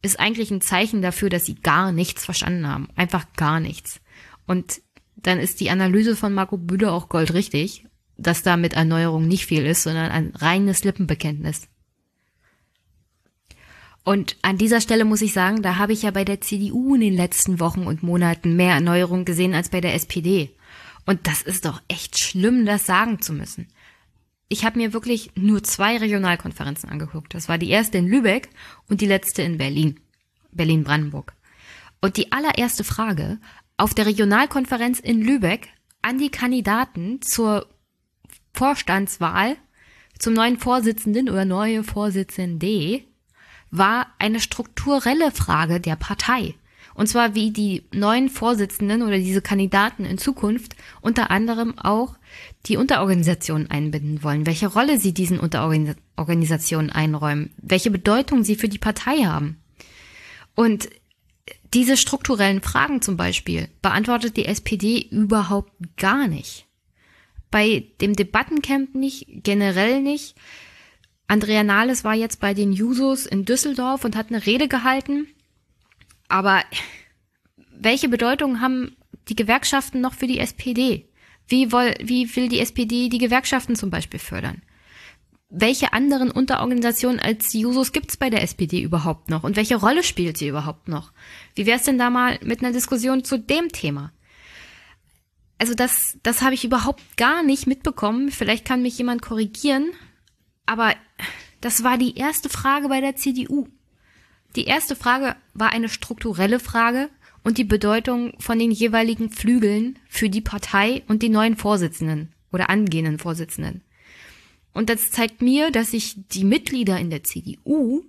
A: ist eigentlich ein Zeichen dafür, dass sie gar nichts verstanden haben. Einfach gar nichts. Und dann ist die Analyse von Marco Bülow auch goldrichtig, dass da mit Erneuerung nicht viel ist, sondern ein reines Lippenbekenntnis. Und an dieser Stelle muss ich sagen, da habe ich ja bei der CDU in den letzten Wochen und Monaten mehr Erneuerung gesehen als bei der SPD. Und das ist doch echt schlimm, das sagen zu müssen ich habe mir wirklich nur zwei Regionalkonferenzen angeguckt. Das war die erste in Lübeck und die letzte in Berlin, Berlin-Brandenburg. Und die allererste Frage auf der Regionalkonferenz in Lübeck an die Kandidaten zur Vorstandswahl zum neuen Vorsitzenden oder neue Vorsitzende war eine strukturelle Frage der Partei. Und zwar, wie die neuen Vorsitzenden oder diese Kandidaten in Zukunft unter anderem auch die Unterorganisationen einbinden wollen, welche Rolle sie diesen Unterorganisationen einräumen, welche Bedeutung sie für die Partei haben. Und diese strukturellen Fragen zum Beispiel beantwortet die SPD überhaupt gar nicht. Bei dem Debattencamp nicht, generell nicht. Andrea Nahles war jetzt bei den Jusos in Düsseldorf und hat eine Rede gehalten aber welche Bedeutung haben die Gewerkschaften noch für die SPD? Wie, woll, wie will die SPD die Gewerkschaften zum Beispiel fördern? Welche anderen Unterorganisationen als Jusos gibt's bei der SPD überhaupt noch? Und welche Rolle spielt sie überhaupt noch? Wie wär's denn da mal mit einer Diskussion zu dem Thema? Also das, das habe ich überhaupt gar nicht mitbekommen. Vielleicht kann mich jemand korrigieren. Aber das war die erste Frage bei der CDU. Die erste Frage war eine strukturelle Frage und die Bedeutung von den jeweiligen Flügeln für die Partei und die neuen Vorsitzenden oder angehenden Vorsitzenden. Und das zeigt mir, dass sich die Mitglieder in der CDU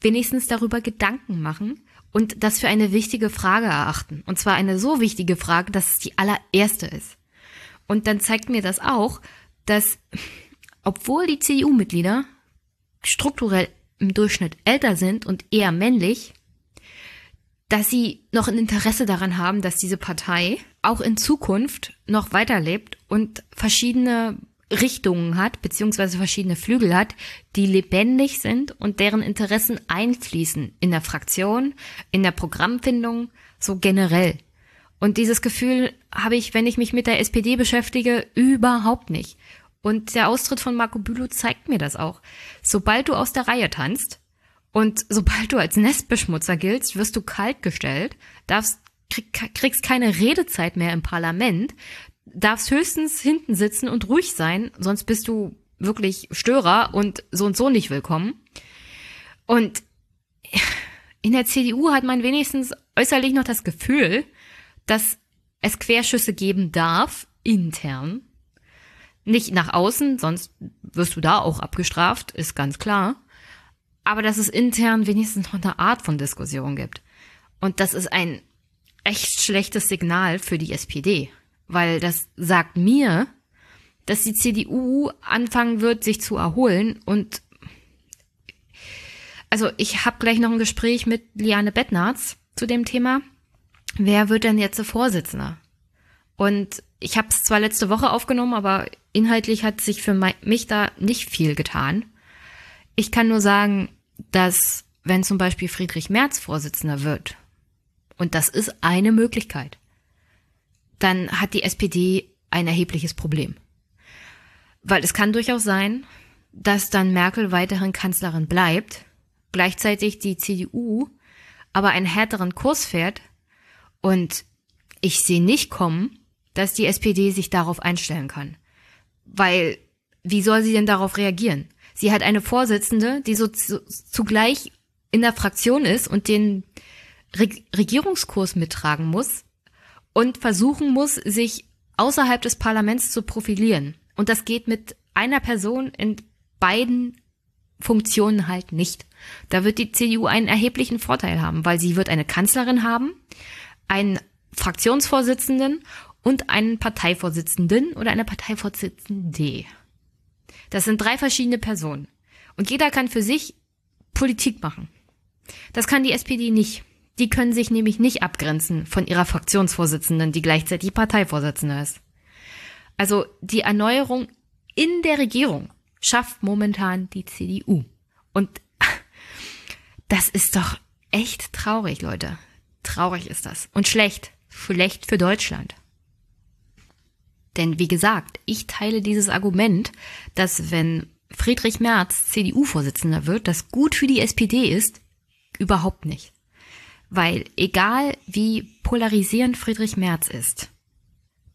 A: wenigstens darüber Gedanken machen und das für eine wichtige Frage erachten. Und zwar eine so wichtige Frage, dass es die allererste ist. Und dann zeigt mir das auch, dass (laughs) obwohl die CDU-Mitglieder strukturell im Durchschnitt älter sind und eher männlich, dass sie noch ein Interesse daran haben, dass diese Partei auch in Zukunft noch weiterlebt und verschiedene Richtungen hat, beziehungsweise verschiedene Flügel hat, die lebendig sind und deren Interessen einfließen in der Fraktion, in der Programmfindung, so generell. Und dieses Gefühl habe ich, wenn ich mich mit der SPD beschäftige, überhaupt nicht. Und der Austritt von Marco Bülow zeigt mir das auch. Sobald du aus der Reihe tanzt und sobald du als Nestbeschmutzer giltst, wirst du kaltgestellt, darfst, krieg, kriegst keine Redezeit mehr im Parlament, darfst höchstens hinten sitzen und ruhig sein, sonst bist du wirklich Störer und so und so nicht willkommen. Und in der CDU hat man wenigstens äußerlich noch das Gefühl, dass es Querschüsse geben darf, intern. Nicht nach außen, sonst wirst du da auch abgestraft, ist ganz klar. Aber dass es intern wenigstens noch eine Art von Diskussion gibt. Und das ist ein echt schlechtes Signal für die SPD weil das sagt mir, dass die CDU anfangen wird, sich zu erholen und also ich habe gleich noch ein Gespräch mit Liane Bettnarz zu dem Thema. Wer wird denn jetzt der Vorsitzender? Und ich habe es zwar letzte Woche aufgenommen, aber inhaltlich hat sich für mich da nicht viel getan. Ich kann nur sagen, dass wenn zum Beispiel Friedrich Merz Vorsitzender wird, und das ist eine Möglichkeit, dann hat die SPD ein erhebliches Problem. Weil es kann durchaus sein, dass dann Merkel weiterhin Kanzlerin bleibt, gleichzeitig die CDU aber einen härteren Kurs fährt und ich sehe nicht kommen, dass die SPD sich darauf einstellen kann. Weil, wie soll sie denn darauf reagieren? Sie hat eine Vorsitzende, die so zu, zugleich in der Fraktion ist und den Regierungskurs mittragen muss, und versuchen muss, sich außerhalb des Parlaments zu profilieren. Und das geht mit einer Person in beiden Funktionen halt nicht. Da wird die CDU einen erheblichen Vorteil haben, weil sie wird eine Kanzlerin haben, einen Fraktionsvorsitzenden und einen Parteivorsitzenden oder eine Parteivorsitzende. Das sind drei verschiedene Personen. Und jeder kann für sich Politik machen. Das kann die SPD nicht. Die können sich nämlich nicht abgrenzen von ihrer Fraktionsvorsitzenden, die gleichzeitig Parteivorsitzende ist. Also die Erneuerung in der Regierung schafft momentan die CDU. Und (laughs) das ist doch echt traurig, Leute. Traurig ist das. Und schlecht. Schlecht für Deutschland. Denn wie gesagt, ich teile dieses Argument, dass wenn Friedrich Merz CDU-Vorsitzender wird, das gut für die SPD ist, überhaupt nicht. Weil egal wie polarisierend Friedrich Merz ist,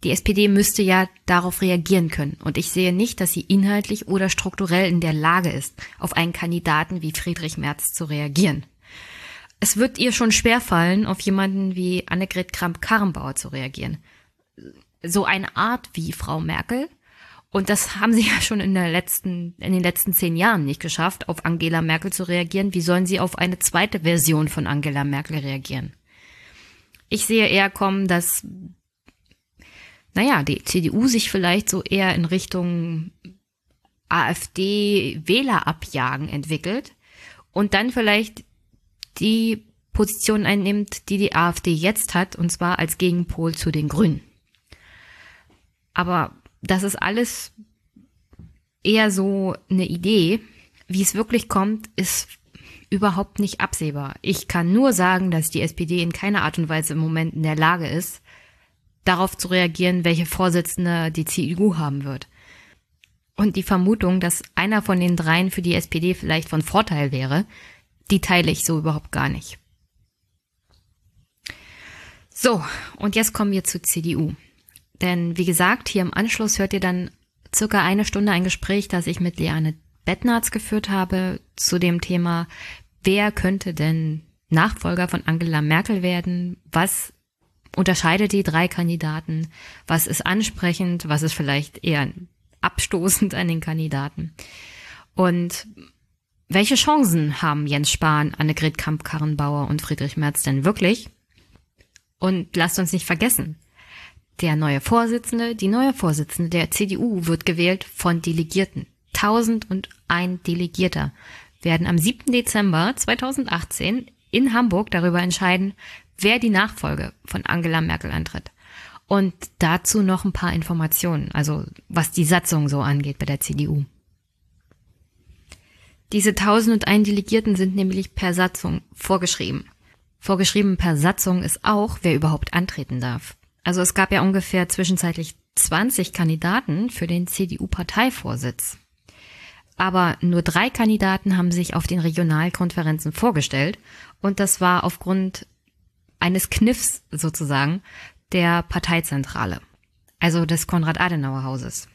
A: die SPD müsste ja darauf reagieren können. Und ich sehe nicht, dass sie inhaltlich oder strukturell in der Lage ist, auf einen Kandidaten wie Friedrich Merz zu reagieren. Es wird ihr schon schwerfallen, auf jemanden wie Annegret Kramp-Karrenbauer zu reagieren. So eine Art wie Frau Merkel und das haben sie (laughs) ja schon in, der letzten, in den letzten zehn Jahren nicht geschafft, auf Angela Merkel zu reagieren. Wie sollen sie auf eine zweite Version von Angela Merkel reagieren? Ich sehe eher kommen, dass, naja, die CDU sich vielleicht so eher in Richtung AfD-Wähler abjagen entwickelt und dann vielleicht die Position einnimmt, die die AfD jetzt hat, und zwar als Gegenpol zu den Grünen. Aber das ist alles eher so eine Idee. Wie es wirklich kommt, ist überhaupt nicht absehbar. Ich kann nur sagen, dass die SPD in keiner Art und Weise im Moment in der Lage ist, darauf zu reagieren, welche Vorsitzende die CDU haben wird. Und die Vermutung, dass einer von den dreien für die SPD vielleicht von Vorteil wäre, die teile ich so überhaupt gar nicht. So, und jetzt kommen wir zur CDU. Denn wie gesagt, hier im Anschluss hört ihr dann circa eine Stunde ein Gespräch, das ich mit Liane Bettnarz geführt habe zu dem Thema, wer könnte denn Nachfolger von Angela Merkel werden? Was unterscheidet die drei Kandidaten? Was ist ansprechend? Was ist vielleicht eher abstoßend an den Kandidaten? Und welche Chancen haben Jens Spahn, Annegret Kamp-Karrenbauer und Friedrich Merz denn wirklich? Und lasst uns nicht vergessen, Der neue Vorsitzende, die neue Vorsitzende der CDU wird gewählt von Delegierten. 1001 Delegierter werden am 7. Dezember 2018 in Hamburg darüber entscheiden, wer die Nachfolge von Angela Merkel antritt. Und dazu noch ein paar Informationen, also was die Satzung so angeht bei der CDU. Diese 1001 Delegierten sind nämlich per Satzung vorgeschrieben. Vorgeschrieben per Satzung ist auch, wer überhaupt antreten darf. Also es gab ja ungefähr zwischenzeitlich 20 Kandidaten für den CDU-Parteivorsitz. Aber nur drei Kandidaten haben sich auf den Regionalkonferenzen vorgestellt und das war aufgrund eines Kniffs sozusagen der Parteizentrale, also des Konrad-Adenauer-Hauses.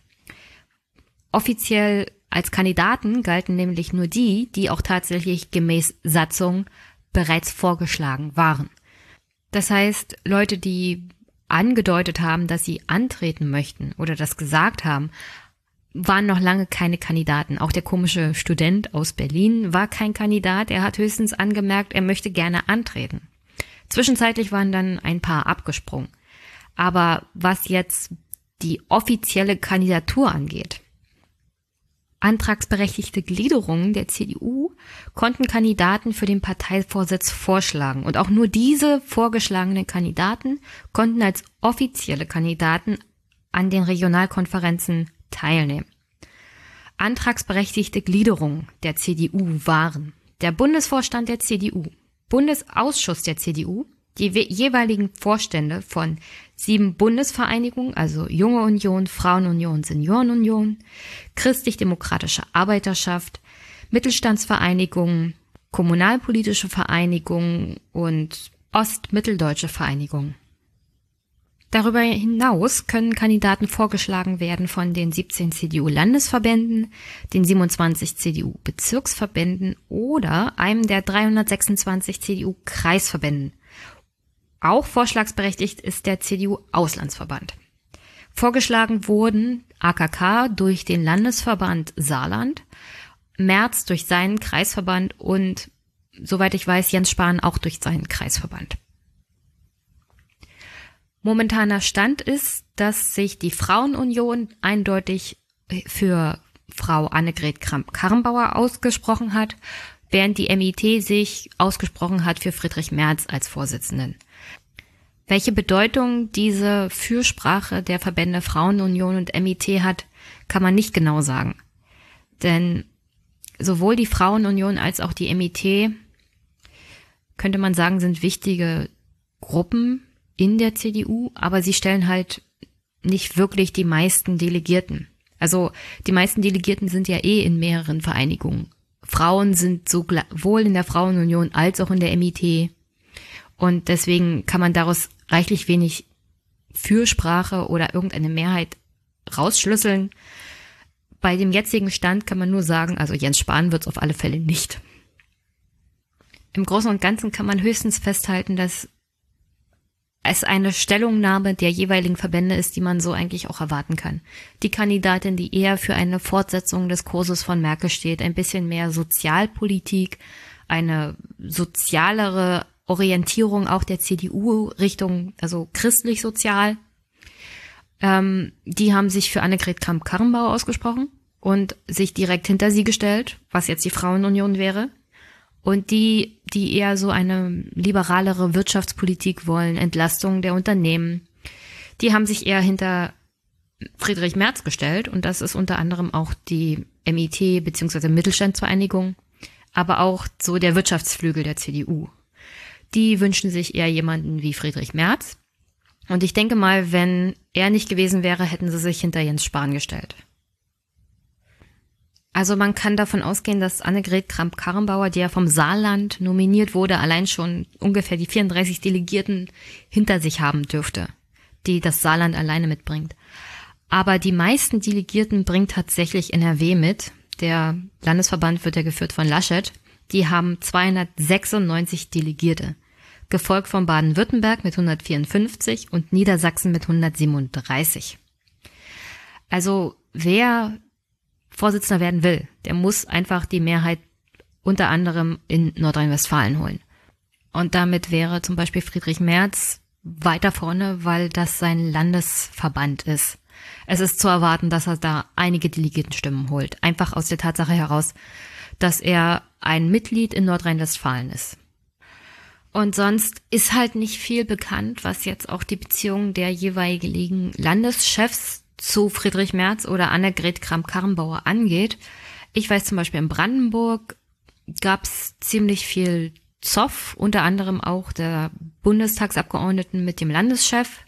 A: Offiziell als Kandidaten galten nämlich nur die, die auch tatsächlich gemäß Satzung bereits vorgeschlagen waren. Das heißt, Leute, die angedeutet haben, dass sie antreten möchten oder das gesagt haben, waren noch lange keine Kandidaten. Auch der komische Student aus Berlin war kein Kandidat. Er hat höchstens angemerkt, er möchte gerne antreten. Zwischenzeitlich waren dann ein paar abgesprungen. Aber was jetzt die offizielle Kandidatur angeht, antragsberechtigte Gliederungen der CDU konnten Kandidaten für den Parteivorsitz vorschlagen. Und auch nur diese vorgeschlagenen Kandidaten konnten als offizielle Kandidaten an den Regionalkonferenzen teilnehmen. Antragsberechtigte Gliederungen der CDU waren der Bundesvorstand der CDU, Bundesausschuss der CDU, die jeweiligen Vorstände von sieben Bundesvereinigungen, also Junge Union, Frauenunion, Seniorenunion, Christlich-Demokratische Arbeiterschaft, Mittelstandsvereinigungen, Kommunalpolitische Vereinigungen und Ostmitteldeutsche Vereinigungen. Darüber hinaus können Kandidaten vorgeschlagen werden von den 17 CDU-Landesverbänden, den 27 CDU-Bezirksverbänden oder einem der 326 CDU-Kreisverbänden. Auch vorschlagsberechtigt ist der CDU-Auslandsverband. Vorgeschlagen wurden AKK durch den Landesverband Saarland, Merz durch seinen Kreisverband und, soweit ich weiß, Jens Spahn auch durch seinen Kreisverband. Momentaner Stand ist, dass sich die Frauenunion eindeutig für Frau Annegret Kramp-Karrenbauer ausgesprochen hat, während die MIT sich ausgesprochen hat für Friedrich Merz als Vorsitzenden. Welche Bedeutung diese Fürsprache der Verbände Frauenunion und MIT hat, kann man nicht genau sagen. Denn sowohl die Frauenunion als auch die MIT, könnte man sagen, sind wichtige Gruppen in der CDU, aber sie stellen halt nicht wirklich die meisten Delegierten. Also die meisten Delegierten sind ja eh in mehreren Vereinigungen. Frauen sind sowohl in der Frauenunion als auch in der MIT. Und deswegen kann man daraus reichlich wenig Fürsprache oder irgendeine Mehrheit rausschlüsseln. Bei dem jetzigen Stand kann man nur sagen, also Jens Spahn wird es auf alle Fälle nicht. Im Großen und Ganzen kann man höchstens festhalten, dass es eine Stellungnahme der jeweiligen Verbände ist, die man so eigentlich auch erwarten kann. Die Kandidatin, die eher für eine Fortsetzung des Kurses von Merkel steht, ein bisschen mehr Sozialpolitik, eine sozialere Orientierung auch der CDU Richtung, also christlich-sozial. Ähm, die haben sich für Annegret Kramp-Karrenbauer ausgesprochen und sich direkt hinter sie gestellt, was jetzt die Frauenunion wäre und die, die eher so eine liberalere Wirtschaftspolitik wollen, Entlastung der Unternehmen, die haben sich eher hinter Friedrich Merz gestellt und das ist unter anderem auch die MIT bzw. Mittelstandsvereinigung, aber auch so der Wirtschaftsflügel der CDU. Die wünschen sich eher jemanden wie Friedrich Merz. Und ich denke mal, wenn er nicht gewesen wäre, hätten sie sich hinter Jens Spahn gestellt. Also man kann davon ausgehen, dass Annegret Kramp-Karrenbauer, die ja vom Saarland nominiert wurde, allein schon ungefähr die 34 Delegierten hinter sich haben dürfte, die das Saarland alleine mitbringt. Aber die meisten Delegierten bringt tatsächlich NRW mit. Der Landesverband wird ja geführt von Laschet. Die haben 296 Delegierte, gefolgt von Baden-Württemberg mit 154 und Niedersachsen mit 137. Also wer Vorsitzender werden will, der muss einfach die Mehrheit unter anderem in Nordrhein-Westfalen holen. Und damit wäre zum Beispiel Friedrich Merz weiter vorne, weil das sein Landesverband ist. Es ist zu erwarten, dass er da einige Delegiertenstimmen holt. Einfach aus der Tatsache heraus, dass er ein Mitglied in Nordrhein-Westfalen ist. Und sonst ist halt nicht viel bekannt, was jetzt auch die Beziehungen der jeweiligen Landeschefs zu Friedrich Merz oder Annegret Kramp-Karrenbauer angeht. Ich weiß zum Beispiel in Brandenburg gab es ziemlich viel Zoff, unter anderem auch der Bundestagsabgeordneten mit dem Landeschef,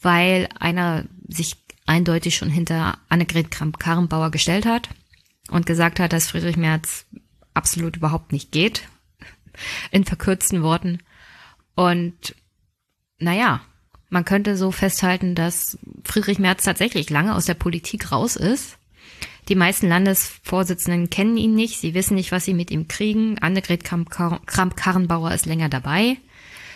A: weil einer sich eindeutig schon hinter Annegret Kramp-Karrenbauer gestellt hat und gesagt hat, dass Friedrich Merz absolut überhaupt nicht geht, in verkürzten Worten. Und naja, man könnte so festhalten, dass Friedrich Merz tatsächlich lange aus der Politik raus ist. Die meisten Landesvorsitzenden kennen ihn nicht, sie wissen nicht, was sie mit ihm kriegen. Annegret Kramp-Karrenbauer ist länger dabei.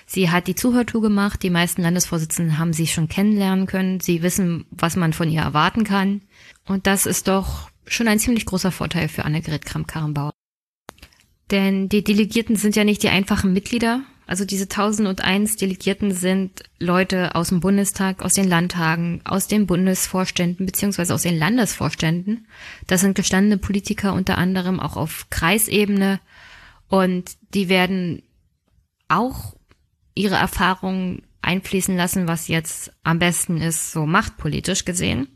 A: Sie hat die Zuhörtour gemacht. Die meisten Landesvorsitzenden haben sie schon kennenlernen können. Sie wissen, was man von ihr erwarten kann. Und das ist doch schon ein ziemlich großer Vorteil für Annegret Kramp-Karrenbauer. Denn die Delegierten sind ja nicht die einfachen Mitglieder. Also diese 1001 Delegierten sind Leute aus dem Bundestag, aus den Landtagen, aus den Bundesvorständen beziehungsweise aus den Landesvorständen. Das sind gestandene Politiker unter anderem auch auf Kreisebene und die werden auch ihre Erfahrungen einfließen lassen, was jetzt am besten ist, so machtpolitisch gesehen.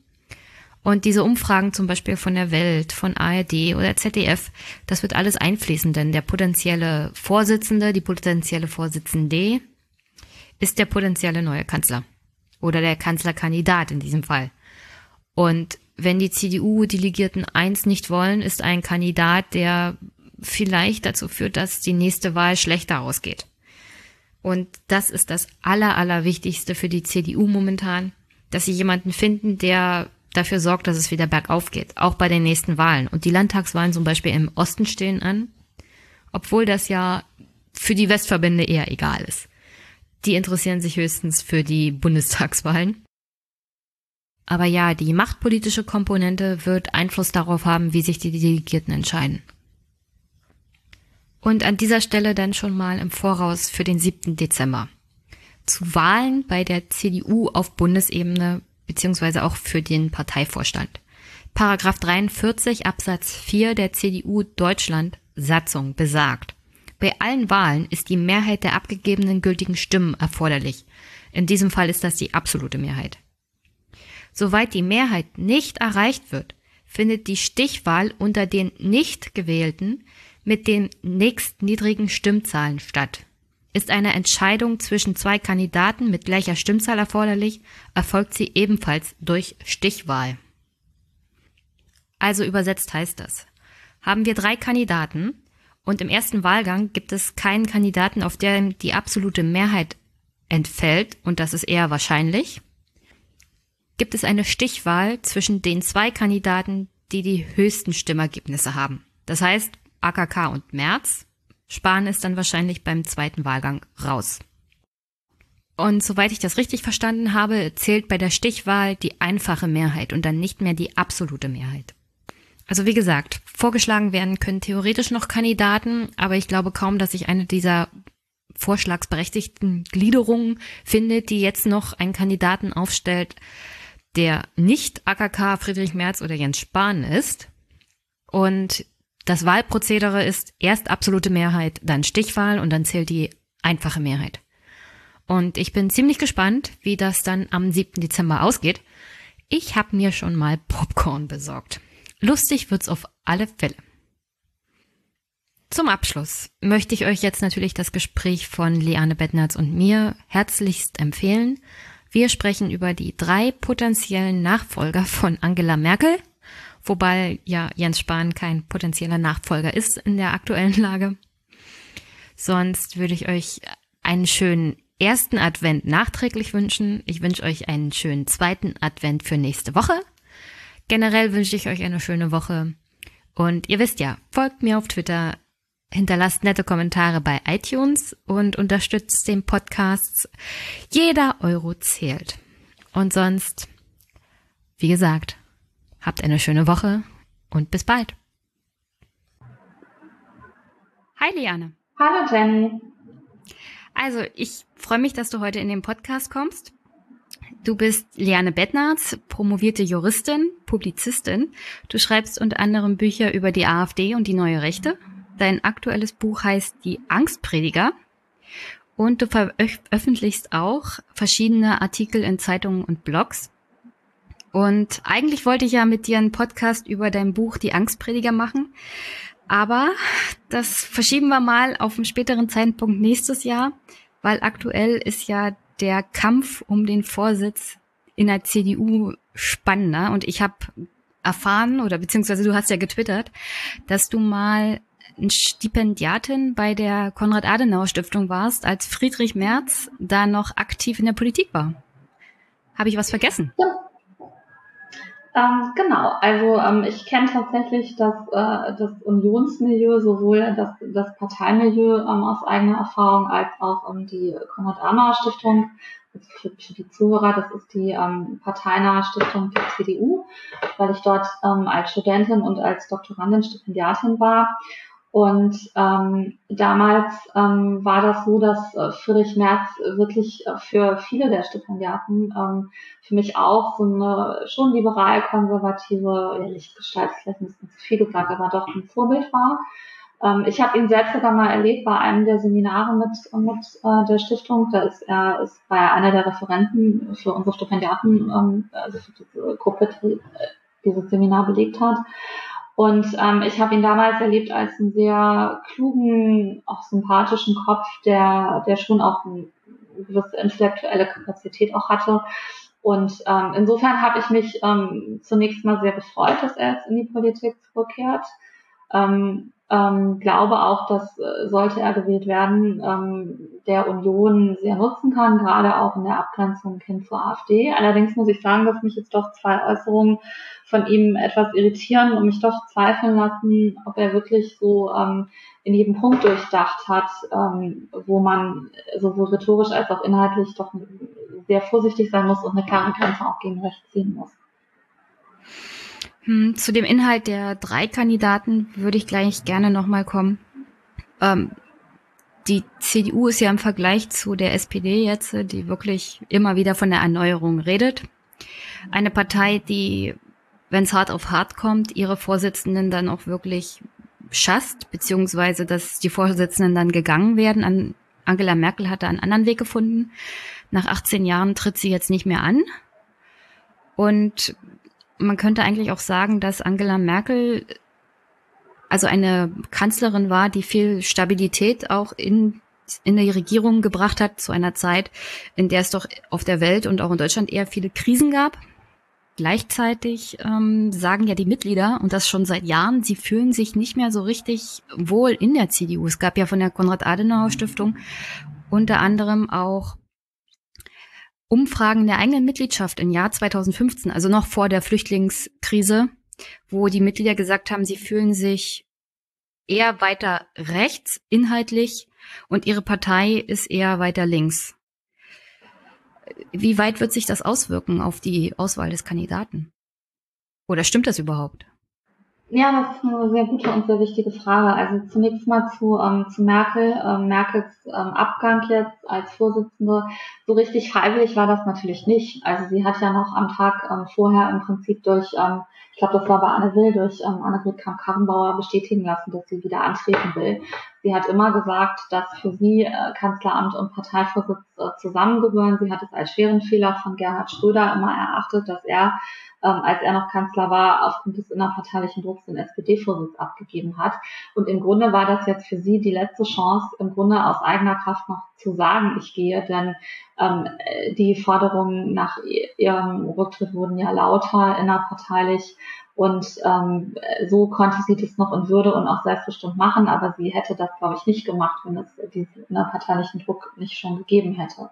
A: Und diese Umfragen zum Beispiel von der Welt, von ARD oder ZDF, das wird alles einfließen, denn der potenzielle Vorsitzende, die potenzielle Vorsitzende ist der potenzielle neue Kanzler oder der Kanzlerkandidat in diesem Fall. Und wenn die CDU-Delegierten eins nicht wollen, ist ein Kandidat, der vielleicht dazu führt, dass die nächste Wahl schlechter ausgeht. Und das ist das Aller, Allerwichtigste für die CDU momentan, dass sie jemanden finden, der dafür sorgt, dass es wieder bergauf geht, auch bei den nächsten Wahlen. Und die Landtagswahlen zum Beispiel im Osten stehen an, obwohl das ja für die Westverbände eher egal ist. Die interessieren sich höchstens für die (laughs) Bundestagswahlen. Aber ja, die machtpolitische Komponente wird Einfluss darauf haben, wie sich die Delegierten entscheiden. Und an dieser Stelle dann schon mal im Voraus für den 7. Dezember. Zu Wahlen bei der CDU auf Bundesebene beziehungsweise auch für den Parteivorstand. Paragraph 43 Absatz 4 der CDU Deutschland Satzung besagt, bei allen Wahlen ist die Mehrheit der abgegebenen gültigen Stimmen erforderlich. In diesem Fall ist das die absolute Mehrheit. Soweit die Mehrheit nicht erreicht wird, findet die Stichwahl unter den nicht gewählten mit den nächstniedrigen Stimmzahlen statt. Ist eine Entscheidung zwischen zwei Kandidaten mit gleicher Stimmzahl erforderlich, erfolgt sie ebenfalls durch Stichwahl. Also übersetzt heißt das, haben wir drei Kandidaten und im ersten Wahlgang gibt es keinen Kandidaten, auf dem die absolute Mehrheit entfällt, und das ist eher wahrscheinlich, gibt es eine Stichwahl zwischen den zwei Kandidaten, die die höchsten Stimmergebnisse haben. Das heißt, AKK und Merz Spahn ist dann wahrscheinlich beim zweiten Wahlgang raus. Und soweit ich das richtig verstanden habe, zählt bei der Stichwahl die einfache Mehrheit und dann nicht mehr die absolute Mehrheit. Also wie gesagt, vorgeschlagen werden können theoretisch noch Kandidaten, aber ich glaube kaum, dass sich eine dieser vorschlagsberechtigten Gliederungen findet, die jetzt noch einen Kandidaten aufstellt, der nicht AKK, Friedrich Merz oder Jens Spahn ist. Und das Wahlprozedere ist erst absolute Mehrheit, dann Stichwahl und dann zählt die einfache Mehrheit. Und ich bin ziemlich gespannt, wie das dann am 7. Dezember ausgeht. Ich habe mir schon mal Popcorn besorgt. Lustig wird's auf alle Fälle. Zum Abschluss möchte ich euch jetzt natürlich das Gespräch von Leane Bettnerz und mir herzlichst empfehlen. Wir sprechen über die drei potenziellen Nachfolger von Angela Merkel wobei ja Jens Spahn kein potenzieller Nachfolger ist in der aktuellen (laughs) Lage. Sonst würde ich euch einen schönen ersten Advent nachträglich wünschen. Ich wünsche euch einen schönen zweiten Advent für nächste Woche. Generell wünsche ich euch eine schöne Woche. Und ihr wisst ja, folgt mir auf Twitter, hinterlasst nette Kommentare bei iTunes und unterstützt den Podcast. Jeder Euro zählt. Und sonst, wie gesagt, Habt eine schöne Woche und bis bald. Hi Liane.
B: Hallo Jenny.
A: Also, ich freue mich, dass du heute in den Podcast kommst. Du bist Liane Bettnarz, promovierte Juristin, Publizistin. Du schreibst unter anderem Bücher über die AfD und die neue Rechte. Dein aktuelles Buch heißt Die Angstprediger. Und du veröffentlichst auch verschiedene Artikel in Zeitungen und Blogs. Und eigentlich wollte ich ja mit dir einen Podcast über dein Buch Die Angstprediger machen. Aber das verschieben wir mal auf einen späteren Zeitpunkt nächstes Jahr, weil aktuell ist ja der Kampf um den Vorsitz in der CDU spannender. Und ich habe erfahren, oder beziehungsweise du hast ja getwittert, dass du mal Stipendiatin bei der Konrad-Adenauer-Stiftung warst, als Friedrich Merz da noch aktiv in der Politik war. Habe ich was vergessen?
B: Ja. Ähm, genau, also ähm, ich kenne tatsächlich das, äh, das Unionsmilieu, sowohl das, das Parteimilieu ähm, aus eigener Erfahrung als auch ähm, die Konrad-Adenauer-Stiftung. Also für, für, die Zuhörer, das ist die ähm, parteinahe Stiftung der CDU, weil ich dort ähm, als Studentin und als Doktorandin Stipendiatin war. Und ähm, damals ähm, war das so, dass äh, Friedrich Merz wirklich äh, für viele der Stipendiaten, ähm, für mich auch so eine schon liberal-konservative, ja, Lichtgestalt ist vielleicht ein bisschen zu viel gesagt, aber doch ein Vorbild war. Ähm, ich habe ihn selbst sogar mal erlebt bei einem der Seminare mit, mit äh, der Stiftung. Da ist er ist bei einer der Referenten für unsere Stipendiaten, ähm, also für diese Gruppe, die äh, dieses Seminar belegt hat. Und ähm, ich habe ihn damals erlebt als einen sehr klugen, auch sympathischen Kopf, der, der schon auch eine gewisse intellektuelle Kapazität auch hatte. Und ähm, insofern habe ich mich ähm, zunächst mal sehr gefreut, dass er jetzt in die Politik zurückkehrt. Ähm, ähm, glaube auch, dass äh, sollte er gewählt werden, ähm, der Union sehr nutzen kann, gerade auch in der Abgrenzung hin zur AfD. Allerdings muss ich sagen, dass mich jetzt doch zwei Äußerungen von ihm etwas irritieren und mich doch zweifeln lassen, ob er wirklich so ähm, in jedem Punkt durchdacht hat, ähm, wo man sowohl rhetorisch als auch inhaltlich doch sehr vorsichtig sein muss und eine klare Grenze auch gegen rechts ziehen muss.
A: Hm, zu dem Inhalt der drei Kandidaten würde ich gleich gerne nochmal kommen. Ähm, die CDU ist ja im Vergleich zu der SPD jetzt, die wirklich immer wieder von der Erneuerung redet. Eine Partei, die, wenn es hart auf hart kommt, ihre Vorsitzenden dann auch wirklich schasst, beziehungsweise dass die Vorsitzenden dann gegangen werden. An Angela Merkel hatte einen anderen Weg gefunden. Nach 18 Jahren tritt sie jetzt nicht mehr an. Und man könnte eigentlich auch sagen, dass Angela Merkel also eine Kanzlerin war, die viel Stabilität auch in, in die Regierung gebracht hat zu einer Zeit, in der es doch auf der Welt und auch in Deutschland eher viele Krisen gab. Gleichzeitig ähm, sagen ja die Mitglieder, und das schon seit Jahren, sie fühlen sich nicht mehr so richtig wohl in der CDU. Es gab ja von der Konrad-Adenauer-Stiftung unter anderem auch Umfragen der eigenen Mitgliedschaft im Jahr 2015, also noch vor der Flüchtlingskrise, wo die Mitglieder gesagt haben, sie fühlen sich eher weiter rechts inhaltlich und ihre Partei ist eher weiter links. Wie weit wird sich das auswirken auf die Auswahl des Kandidaten? Oder stimmt das überhaupt?
B: Ja, das ist eine sehr gute und sehr wichtige Frage. Also zunächst mal zu, ähm, zu Merkel. Ähm, Merkels ähm, Abgang jetzt als Vorsitzende. So richtig freiwillig war das natürlich nicht. Also sie hat ja noch am Tag ähm, vorher im Prinzip durch, ähm, ich glaube, das war bei Anne Will, durch ähm, Annegret Kramp-Karrenbauer bestätigen lassen, dass sie wieder antreten will. Sie hat immer gesagt, dass für sie äh, Kanzleramt und Parteivorsitz äh, zusammengehören. Sie hat es als schweren Fehler von Gerhard Schröder immer erachtet, dass er ähm, als er noch Kanzler war, aufgrund des innerparteilichen Drucks den SPD-Vorsitz abgegeben hat. Und im Grunde war das jetzt für sie die letzte Chance, im Grunde aus eigener Kraft noch zu sagen, ich gehe, denn ähm, die Forderungen nach ihrem Rücktritt wurden ja lauter innerparteilich und ähm, so konnte sie das noch in Würde und auch selbstbestimmt machen, aber sie hätte das, glaube ich, nicht gemacht, wenn es diesen innerparteilichen Druck nicht schon gegeben hätte.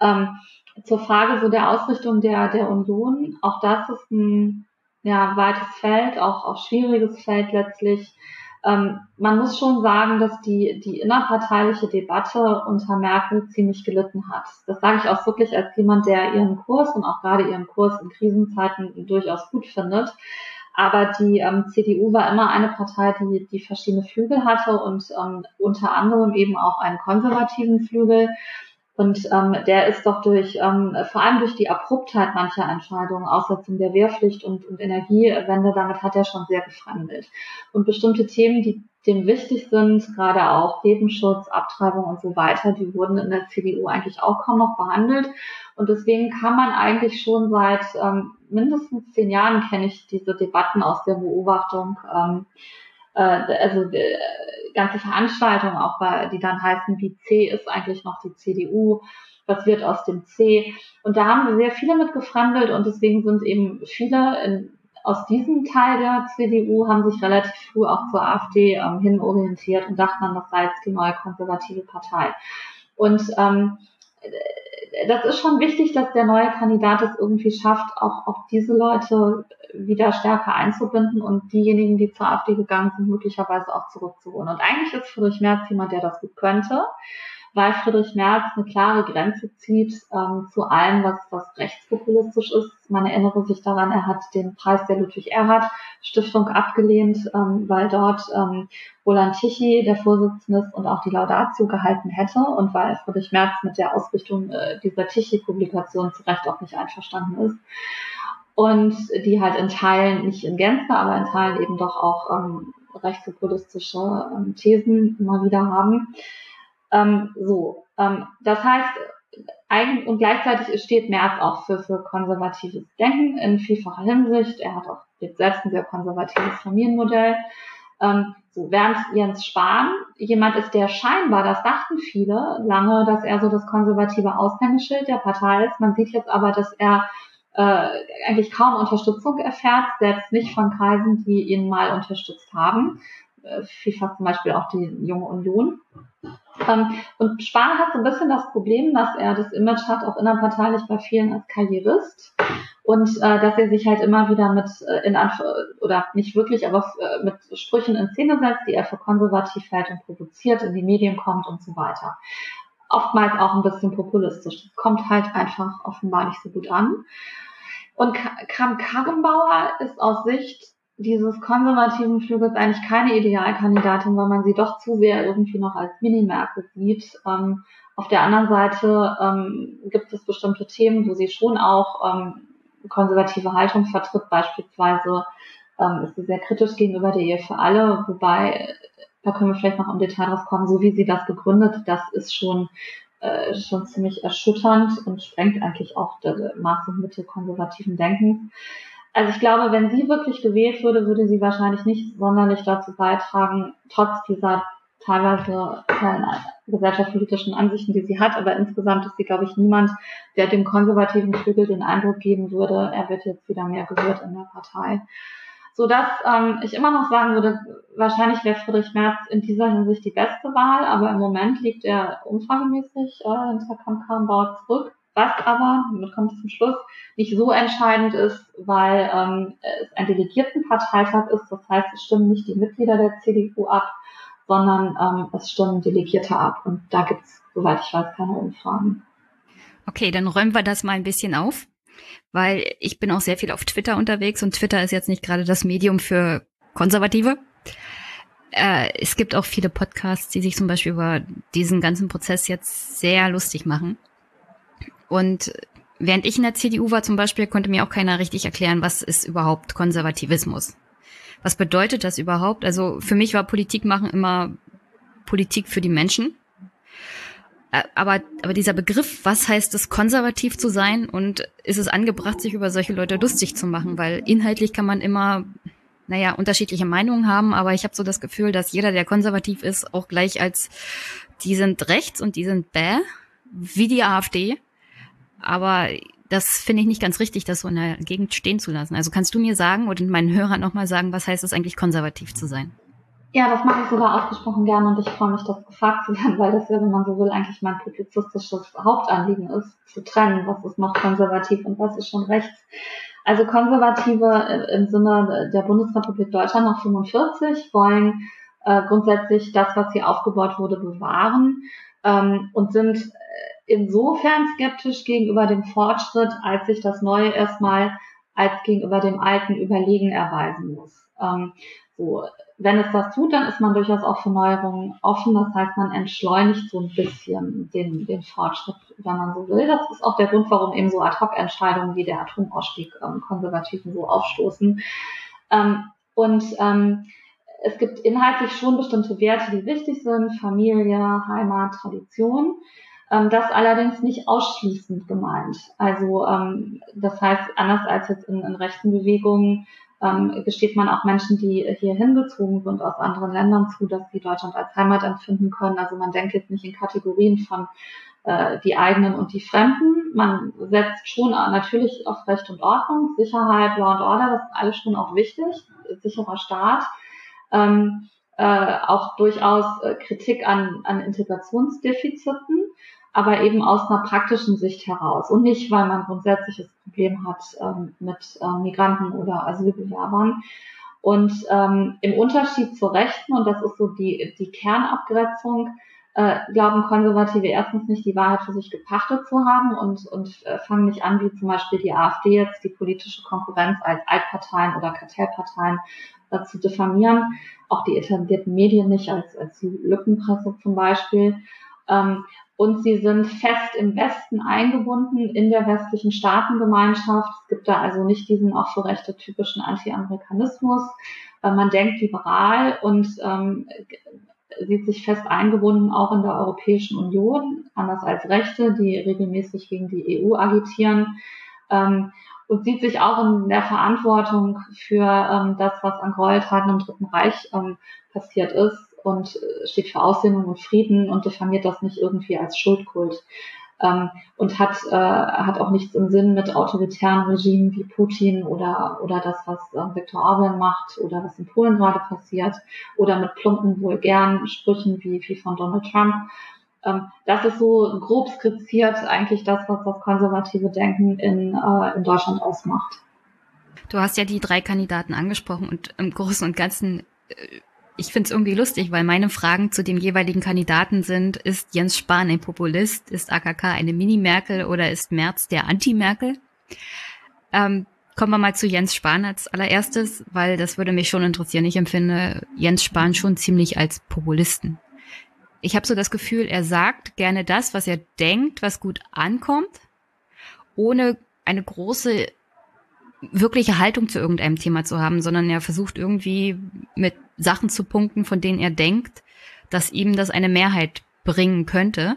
B: Ähm, zur Frage so der Ausrichtung der, der Union, auch das ist ein ja, weites Feld, auch, auch schwieriges Feld letztlich. Ähm, man muss schon sagen, dass die, die innerparteiliche Debatte unter Merkel ziemlich gelitten hat. Das sage ich auch wirklich als jemand, der ihren Kurs und auch gerade ihren Kurs in Krisenzeiten durchaus gut findet. Aber die ähm, CDU war immer eine Partei, die, die verschiedene Flügel hatte und ähm, unter anderem eben auch einen konservativen Flügel. Und ähm, der ist doch durch, ähm, vor allem durch die Abruptheit mancher Entscheidungen, Aussetzung der Wehrpflicht und, und Energiewende, damit hat er schon sehr gefremdelt. Und bestimmte Themen, die dem wichtig sind, gerade auch Lebensschutz, Abtreibung und so weiter, die wurden in der CDU eigentlich auch kaum noch behandelt. Und deswegen kann man eigentlich schon seit ähm, mindestens zehn Jahren kenne ich diese Debatten aus der Beobachtung, ähm, äh, also äh, ganze Veranstaltungen auch, bei, die dann heißen, wie C ist eigentlich noch die CDU, was wird aus dem C. Und da haben wir sehr viele mit gefremdelt und deswegen sind eben viele in, aus diesem Teil der CDU haben sich relativ früh auch zur AfD ähm, hin orientiert und dachten dann, das sei jetzt die neue konservative Partei. Und ähm, das ist schon wichtig, dass der neue Kandidat es irgendwie schafft, auch, auch diese Leute wieder stärker einzubinden und diejenigen, die zur AfD gegangen sind, möglicherweise auch zurückzuholen. Und eigentlich ist Friedrich Merz jemand, der das gut könnte weil Friedrich Merz eine klare Grenze zieht ähm, zu allem, was, was rechtspopulistisch ist. Man erinnere sich daran, er hat den Preis der Ludwig Erhard Stiftung abgelehnt, ähm, weil dort ähm, Roland Tichy der Vorsitzende ist und auch die Laudatio gehalten hätte und weil Friedrich Merz mit der Ausrichtung äh, dieser Tichy-Publikation zu Recht auch nicht einverstanden ist. Und die halt in Teilen, nicht in Gänze, aber in Teilen eben doch auch ähm, rechtspopulistische ähm, Thesen immer wieder haben. Ähm, so, ähm, das heißt, eigen und gleichzeitig steht Merz auch für, für konservatives Denken in vielfacher Hinsicht. Er hat auch jetzt selbst ein sehr konservatives Familienmodell. Ähm, so, während Jens Spahn jemand ist, der scheinbar, das dachten viele lange, dass er so das konservative Aushängeschild der Partei ist. Man sieht jetzt aber, dass er äh, eigentlich kaum Unterstützung erfährt, selbst nicht von Kreisen, die ihn mal unterstützt haben. Äh, vielfach zum Beispiel auch die Junge Union. Ähm, und Spahn hat so ein bisschen das Problem, dass er das Image hat, auch innerparteilich bei vielen als Karrierist und äh, dass er sich halt immer wieder mit äh, in Anf oder nicht wirklich, aber äh, mit Sprüchen in Szene setzt, die er für konservativ hält und provoziert, in die Medien kommt und so weiter. Oftmals auch ein bisschen populistisch. Das kommt halt einfach offenbar nicht so gut an. Und Kram Karrenbauer ist aus Sicht dieses konservativen Flügels eigentlich keine Idealkandidatin, weil man sie doch zu sehr irgendwie noch als Mini-Merkel sieht. Ähm, auf der anderen Seite ähm, gibt es bestimmte Themen, wo sie schon auch ähm, konservative Haltung vertritt. Beispielsweise ähm, ist sie sehr kritisch gegenüber der Ehe für alle, wobei, da können wir vielleicht noch im Detail drauf kommen, so wie sie das begründet, das ist schon äh, schon ziemlich erschütternd und sprengt eigentlich auch der Maß und Mitte konservativen Denkens. Also ich glaube, wenn sie wirklich gewählt würde, würde sie wahrscheinlich nicht sonderlich dazu beitragen, trotz dieser teilweise gesellschaftspolitischen Ansichten, die sie hat. Aber insgesamt ist sie, glaube ich, niemand, der dem konservativen Flügel den Eindruck geben würde, er wird jetzt wieder mehr gehört in der Partei. So dass ähm, ich immer noch sagen würde, wahrscheinlich wäre Friedrich Merz in dieser Hinsicht die beste Wahl, aber im Moment liegt er umfragemäßig äh, hinter Kamm-Karrenbauer zurück. Was aber, damit komme ich zum Schluss, nicht so entscheidend ist, weil ähm, es ein Delegiertenparteitag ist. Das heißt, es stimmen nicht die Mitglieder der CDU ab, sondern ähm, es stimmen Delegierte ab. Und da gibt es, soweit ich weiß, keine Umfragen.
C: Okay, dann räumen wir das mal ein bisschen auf, weil ich bin auch sehr viel auf Twitter unterwegs und Twitter ist jetzt nicht gerade das Medium für Konservative. Äh, es gibt auch viele Podcasts, die sich zum Beispiel über diesen ganzen Prozess jetzt sehr lustig machen. Und während ich in der CDU war zum Beispiel, konnte mir auch keiner richtig erklären, was ist überhaupt Konservativismus. Was bedeutet das überhaupt? Also für mich war Politik machen immer Politik für die Menschen. Aber, aber dieser Begriff, was heißt es, konservativ zu sein und ist es angebracht, sich über solche Leute lustig zu machen? Weil inhaltlich kann man immer, naja, unterschiedliche Meinungen haben, aber ich habe so das Gefühl, dass jeder, der konservativ ist, auch gleich als die sind rechts und die sind bäh, wie die AfD. Aber das finde ich nicht ganz richtig, das so in der Gegend stehen zu lassen. Also kannst du mir sagen oder meinen Hörern nochmal sagen, was heißt es eigentlich konservativ zu sein?
B: Ja, das mache ich sogar ausgesprochen gerne und ich freue mich, das gefragt zu werden, weil das ja, wenn man so will, eigentlich mein publizistisches Hauptanliegen ist, zu trennen, was ist noch konservativ und was ist schon rechts. Also Konservative im Sinne der Bundesrepublik Deutschland nach 45 wollen äh, grundsätzlich das, was hier aufgebaut wurde, bewahren ähm, und sind insofern skeptisch gegenüber dem Fortschritt, als sich das Neue erstmal als gegenüber dem Alten überlegen erweisen muss. Ähm, so, wenn es das tut, dann ist man durchaus auch für Neuerungen offen. Das heißt, man entschleunigt so ein bisschen den, den Fortschritt, wenn man so will. Das ist auch der Grund, warum eben so Ad-Hoc-Entscheidungen wie der Atomausstieg ähm, Konservativen so aufstoßen. Ähm, und ähm, es gibt inhaltlich schon bestimmte Werte, die wichtig sind. Familie, Heimat, Tradition. Ähm, das allerdings nicht ausschließend gemeint. Also ähm, das heißt, anders als jetzt in, in rechten Bewegungen ähm, gesteht man auch Menschen, die hier hingezogen sind aus anderen Ländern zu, dass sie Deutschland als Heimat empfinden können. Also man denkt jetzt nicht in Kategorien von äh, die eigenen und die Fremden. Man setzt schon natürlich auf Recht und Ordnung, Sicherheit, Law and Order, das ist alles schon auch wichtig, sicherer Staat. Ähm, äh, auch durchaus äh, Kritik an, an Integrationsdefiziten aber eben aus einer praktischen Sicht heraus und nicht, weil man grundsätzliches Problem hat ähm, mit ähm, Migranten oder Asylbewerbern. Und ähm, im Unterschied zur Rechten, und das ist so die, die Kernabgrenzung, äh, glauben Konservative erstens nicht, die Wahrheit für sich gepachtet zu haben und, und äh, fangen nicht an, wie zum Beispiel die AfD jetzt, die politische Konkurrenz als Altparteien oder Kartellparteien äh, zu diffamieren. Auch die etablierten Medien nicht als, als Lückenpresse zum Beispiel. Ähm, und sie sind fest im Westen eingebunden in der westlichen Staatengemeinschaft. Es gibt da also nicht diesen auch für Rechte typischen Anti-Amerikanismus. Äh, man denkt liberal und ähm, sieht sich fest eingebunden auch in der Europäischen Union, anders als Rechte, die regelmäßig gegen die EU agitieren. Ähm, und sieht sich auch in der Verantwortung für ähm, das, was an Gräueltaten im Dritten Reich ähm, passiert ist und äh, steht für Aussöhnung und Frieden und diffamiert das nicht irgendwie als Schuldkult. Ähm, und hat, äh, hat auch nichts im Sinn mit autoritären Regimen wie Putin oder, oder das, was äh, Viktor Orban macht oder was in Polen gerade passiert oder mit plumpen, vulgären Sprüchen wie, wie von Donald Trump. Ähm, das ist so grob skizziert eigentlich das, was das konservative Denken in, äh, in Deutschland ausmacht.
A: Du hast ja die drei Kandidaten angesprochen und im Großen und Ganzen äh, ich finde es irgendwie lustig, weil meine Fragen zu dem jeweiligen Kandidaten sind, ist Jens Spahn ein Populist, ist AKK eine Mini-Merkel oder ist Merz der Anti-Merkel? Ähm, kommen wir mal zu Jens Spahn als allererstes, weil das würde mich schon interessieren. Ich empfinde Jens Spahn schon ziemlich als Populisten. Ich habe so das Gefühl, er sagt gerne das, was er denkt, was gut ankommt, ohne eine große wirkliche Haltung zu irgendeinem Thema zu haben, sondern er versucht irgendwie mit Sachen zu punkten, von denen er denkt, dass ihm das eine Mehrheit bringen könnte.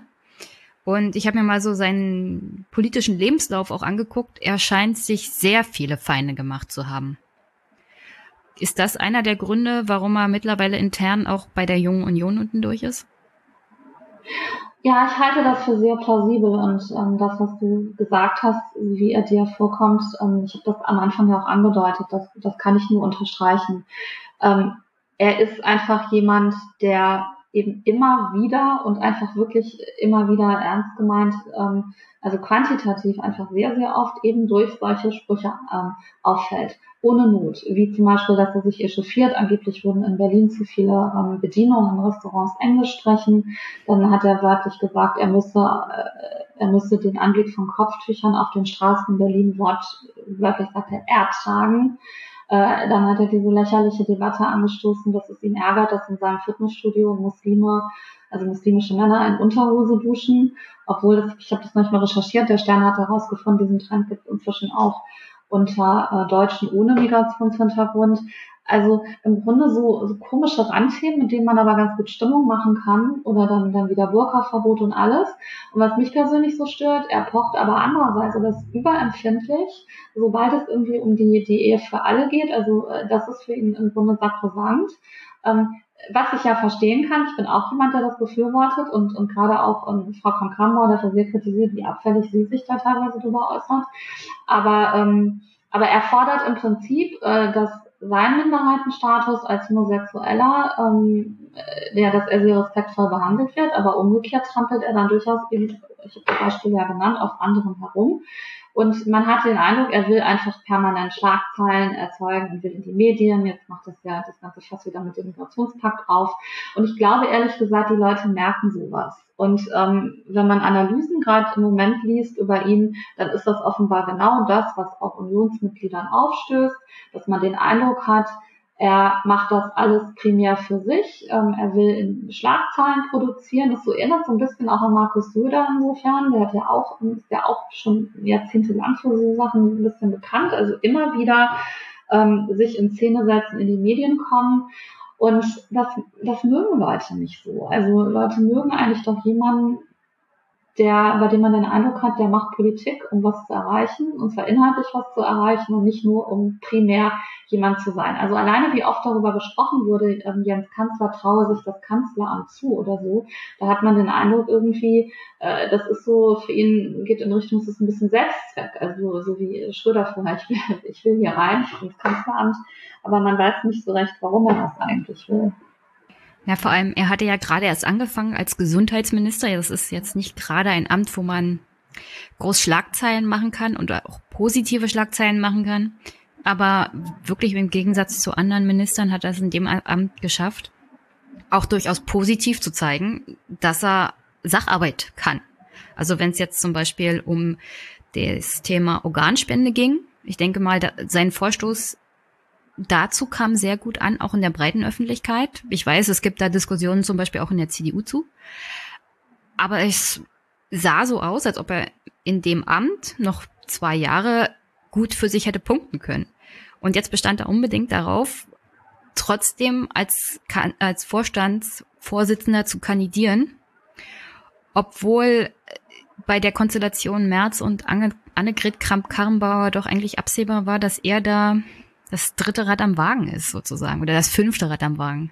A: Und ich habe mir mal so seinen politischen Lebenslauf auch angeguckt. Er scheint sich sehr viele Feinde gemacht zu haben. Ist das einer der Gründe, warum er mittlerweile intern auch bei der Jungen Union unten durch ist?
B: Ja, ich halte das für sehr plausibel und ähm, das, was du gesagt hast, wie er dir vorkommt, ähm, ich habe das am Anfang ja auch angedeutet, das, das kann ich nur unterstreichen. Ähm, er ist einfach jemand, der eben immer wieder und einfach wirklich immer wieder ernst gemeint, ähm, also quantitativ einfach sehr, sehr oft eben durch solche Sprüche ähm, auffällt ohne Not, wie zum Beispiel, dass er sich echauffiert. Angeblich wurden in Berlin zu viele ähm, Bedienungen in Restaurants Englisch sprechen. Dann hat er wörtlich gesagt, er müsse, äh, er müsse den Anblick von Kopftüchern auf den Straßen Berlin Wort, wörtlich sagt er, ertragen. Äh, dann hat er diese lächerliche Debatte angestoßen, dass es ihn ärgert, dass in seinem Fitnessstudio Muslime, also muslimische Männer in Unterhose duschen, obwohl das, ich habe das manchmal recherchiert, der Stern hat herausgefunden, diesen Trend gibt es inzwischen auch unter äh, Deutschen ohne Migrationshintergrund. Also im Grunde so, so komische Randthemen, mit denen man aber ganz gut Stimmung machen kann oder dann, dann wieder Burka-Verbot und alles. Und was mich persönlich so stört, er pocht aber andererseits oder ist überempfindlich, sobald es irgendwie um die, die Ehe für alle geht. Also äh, das ist für ihn im Grunde sakrosankt. Ähm, was ich ja verstehen kann, ich bin auch jemand, der das befürwortet und, und gerade auch ähm, Frau Kamm-Kramauer dafür sehr kritisiert, wie abfällig sie sich da teilweise drüber äußert. Aber, ähm, aber er fordert im Prinzip, äh, dass sein Minderheitenstatus als Homosexueller, ähm, der, dass er sehr respektvoll behandelt wird, aber umgekehrt trampelt er dann durchaus eben, ich habe das Beispiel ja genannt, auf anderen herum Und man hat den Eindruck, er will einfach permanent Schlagzeilen erzeugen und will in die Medien. Jetzt macht das ja das Ganze fast wieder mit dem Migrationspakt auf. Und ich glaube ehrlich gesagt, die Leute merken sowas. Und ähm, wenn man Analysen gerade im Moment liest über ihn, dann ist das offenbar genau das, was auch Unionsmitgliedern aufstößt, dass man den Eindruck hat, er macht das alles primär für sich. Ähm, er will in Schlagzeilen produzieren. Das so erinnert so ein bisschen auch an Markus Söder insofern. Der hat ja auch, ist ja auch schon jahrzehntelang für so Sachen ein bisschen bekannt. Also immer wieder ähm, sich in Szene setzen, in die Medien kommen. Und das, das mögen Leute nicht so. Also Leute mögen eigentlich doch jemanden, der, bei dem man den Eindruck hat, der macht Politik, um was zu erreichen, und zwar inhaltlich was zu erreichen und nicht nur, um primär jemand zu sein. Also alleine, wie oft darüber gesprochen wurde, ähm, Jens Kanzler traue sich das Kanzleramt zu oder so, da hat man den Eindruck irgendwie, äh, das ist so, für ihn geht in Richtung, es ist ein bisschen Selbstzweck, also so wie Schröder vorher, ich will, (laughs) ich will hier rein ins Kanzleramt, aber man weiß nicht so recht, warum er das eigentlich will.
A: Ja, vor allem, er hatte ja gerade erst angefangen als Gesundheitsminister. Das ist jetzt nicht gerade ein Amt, wo man groß Schlagzeilen machen kann und auch positive Schlagzeilen machen kann. Aber wirklich im Gegensatz zu anderen Ministern hat er es in dem Amt geschafft, auch durchaus positiv zu zeigen, dass er Sacharbeit kann. Also wenn es jetzt zum Beispiel um das Thema Organspende ging, ich denke mal, da, sein Vorstoß dazu kam sehr gut an, auch in der breiten Öffentlichkeit. Ich weiß, es gibt da Diskussionen zum Beispiel auch in der CDU zu. Aber es sah so aus, als ob er in dem Amt noch zwei Jahre gut für sich hätte punkten können. Und jetzt bestand er unbedingt darauf, trotzdem als, als Vorstandsvorsitzender zu kandidieren, obwohl bei der Konstellation Merz und Annegret Kramp-Karrenbauer doch eigentlich absehbar war, dass er da das dritte Rad am Wagen ist, sozusagen, oder das fünfte Rad am Wagen.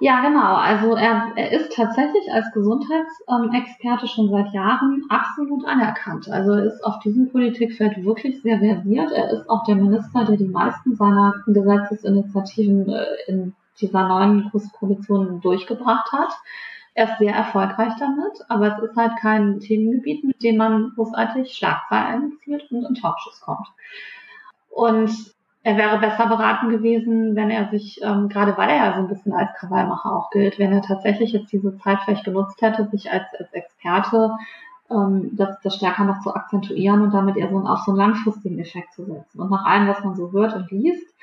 B: Ja, genau. Also er, er ist tatsächlich als Gesundheitsexperte schon seit Jahren absolut anerkannt. Also er ist auf diesem Politikfeld wirklich sehr versiert. Er ist auch der Minister, der die meisten seiner Gesetzesinitiativen äh, in dieser neuen Koalition durchgebracht hat. Er ist sehr erfolgreich damit, aber es ist halt kein Themengebiet, mit dem man großartig Schlagzeilen zielt und in Talkshows kommt. Und er wäre besser beraten gewesen, wenn er sich, ähm, gerade weil er ja so ein bisschen als Krawallmacher auch gilt, wenn er tatsächlich jetzt diese Zeit vielleicht genutzt hätte, sich als, als Experte ähm, das, das stärker noch zu akzentuieren und damit eher so einen, auf so einen langfristigen Effekt zu setzen. Und nach allem, was man so hört und liest,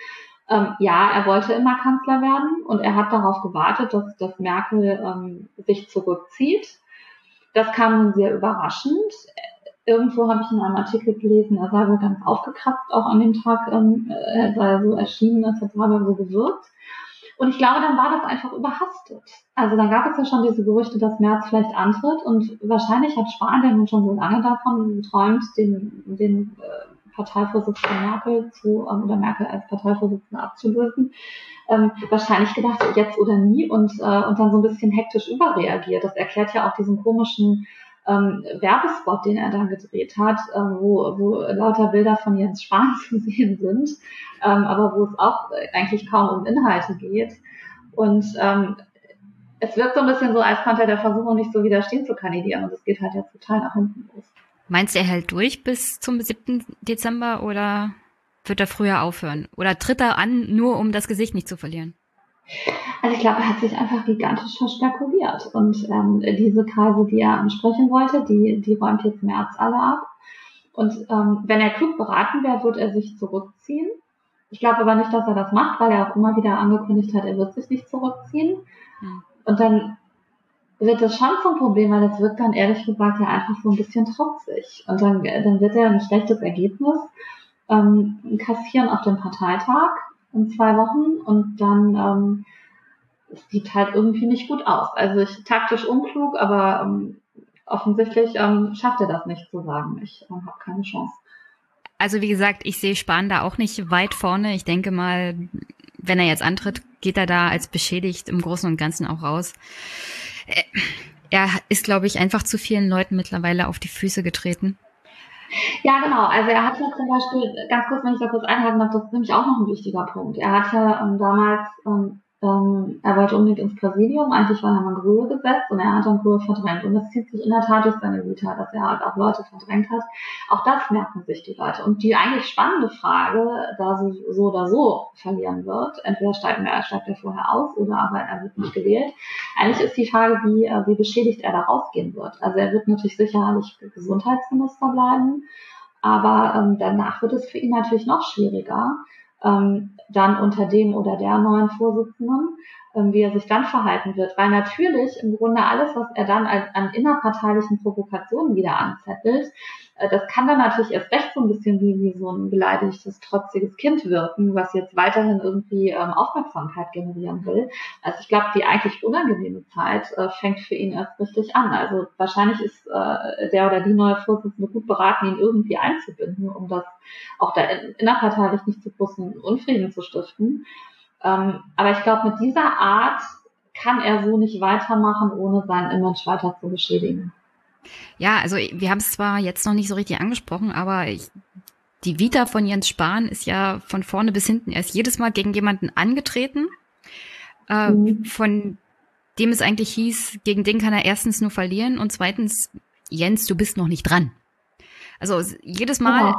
B: ähm, ja, er wollte immer Kanzler werden und er hat darauf gewartet, dass, dass Merkel ähm, sich zurückzieht. Das kam sehr überraschend irgendwo habe ich in einem Artikel gelesen, er sei wohl ganz aufgekratzt auch an dem Tag, ähm, er sei so erschienen, als hätte er so gewirkt. Und ich glaube, dann war das einfach überhastet. Also dann gab es ja schon diese Gerüchte, dass Merz vielleicht antritt und wahrscheinlich hat Spahn, der nun schon so lange davon träumt, den, den äh, Parteivorsitzenden Merkel zu, ähm, oder Merkel als Parteivorsitzende abzulösen, ähm, wahrscheinlich gedacht, jetzt oder nie und, äh, und dann so ein bisschen hektisch überreagiert. Das erklärt ja auch diesen komischen ähm, Werbespot, den er da gedreht hat, äh, wo, wo lauter Bilder von Jens Spahn (laughs) zu sehen sind, ähm, aber wo es auch eigentlich kaum um Inhalte geht. Und ähm, es wirkt so ein bisschen so, als konnte er der Versuchung nicht so widerstehen zu kandidieren und es geht halt jetzt total nach hinten los.
A: Meinst du, er hält durch bis zum 7. Dezember oder wird er früher aufhören? Oder tritt er an, nur um das Gesicht nicht zu verlieren?
B: Also ich glaube, er hat sich einfach gigantisch verspekuliert. Und ähm, diese Kreise, die er ansprechen wollte, die, die räumt jetzt März alle ab. Und ähm, wenn er klug beraten wäre, wird er sich zurückziehen. Ich glaube aber nicht, dass er das macht, weil er auch immer wieder angekündigt hat, er wird sich nicht zurückziehen. Hm. Und dann wird das schon zum Problem, weil das wirkt dann ehrlich gesagt ja einfach so ein bisschen trotzig. Und dann, dann wird er ein schlechtes Ergebnis ähm, kassieren auf dem Parteitag in zwei Wochen und dann ähm, es sieht halt irgendwie nicht gut aus. Also ich taktisch unklug, aber ähm, offensichtlich ähm, schafft er das nicht zu sagen. Ich ähm, habe keine Chance.
A: Also wie gesagt, ich sehe Spahn da auch nicht weit vorne. Ich denke mal, wenn er jetzt antritt, geht er da als beschädigt im Großen und Ganzen auch raus. Äh, er ist, glaube ich, einfach zu vielen Leuten mittlerweile auf die Füße getreten.
B: Ja, genau. Also er hat ja zum Beispiel, ganz kurz, wenn ich da kurz einhaken darf, das ist nämlich auch noch ein wichtiger Punkt. Er hat ja ähm, damals ähm, ähm, er wollte unbedingt ins Präsidium, eigentlich war er mal Grühe gesetzt und er hat dann Grühe verdrängt. Und das zieht sich in der Tat durch seine Vita, dass er halt auch Leute verdrängt hat. Auch das merken sich die Leute. Und die eigentlich spannende Frage, da sie so oder so verlieren wird, entweder steigt er, steigt er vorher aus oder aber er wird nicht gewählt. Eigentlich ist die Frage, wie, äh, wie beschädigt er da rausgehen wird. Also er wird natürlich sicherlich Gesundheitsminister bleiben, aber ähm, danach wird es für ihn natürlich noch schwieriger ähm, dann unter dem oder der neuen Vorsitzenden, ähm, wie er sich dann verhalten wird. Weil natürlich im Grunde alles, was er dann als, an innerparteilichen Provokationen wieder anzettelt, das kann dann natürlich erst recht so ein bisschen wie, wie so ein beleidigtes, trotziges Kind wirken, was jetzt weiterhin irgendwie ähm, Aufmerksamkeit generieren will. Also ich glaube, die eigentlich unangenehme Zeit äh, fängt für ihn erst richtig an. Also wahrscheinlich ist äh, der oder die neue Vorsitzende gut beraten, ihn irgendwie einzubinden, um das auch da innerparteilich nicht zu großen Unfrieden zu stiften. Ähm, aber ich glaube, mit dieser Art kann er so nicht weitermachen, ohne sein Image weiter zu beschädigen.
A: Ja, also wir haben es zwar jetzt noch nicht so richtig angesprochen, aber ich, die Vita von Jens Spahn ist ja von vorne bis hinten. Er ist jedes Mal gegen jemanden angetreten, äh, mhm. von dem es eigentlich hieß, gegen den kann er erstens nur verlieren und zweitens, Jens, du bist noch nicht dran. Also jedes Mal,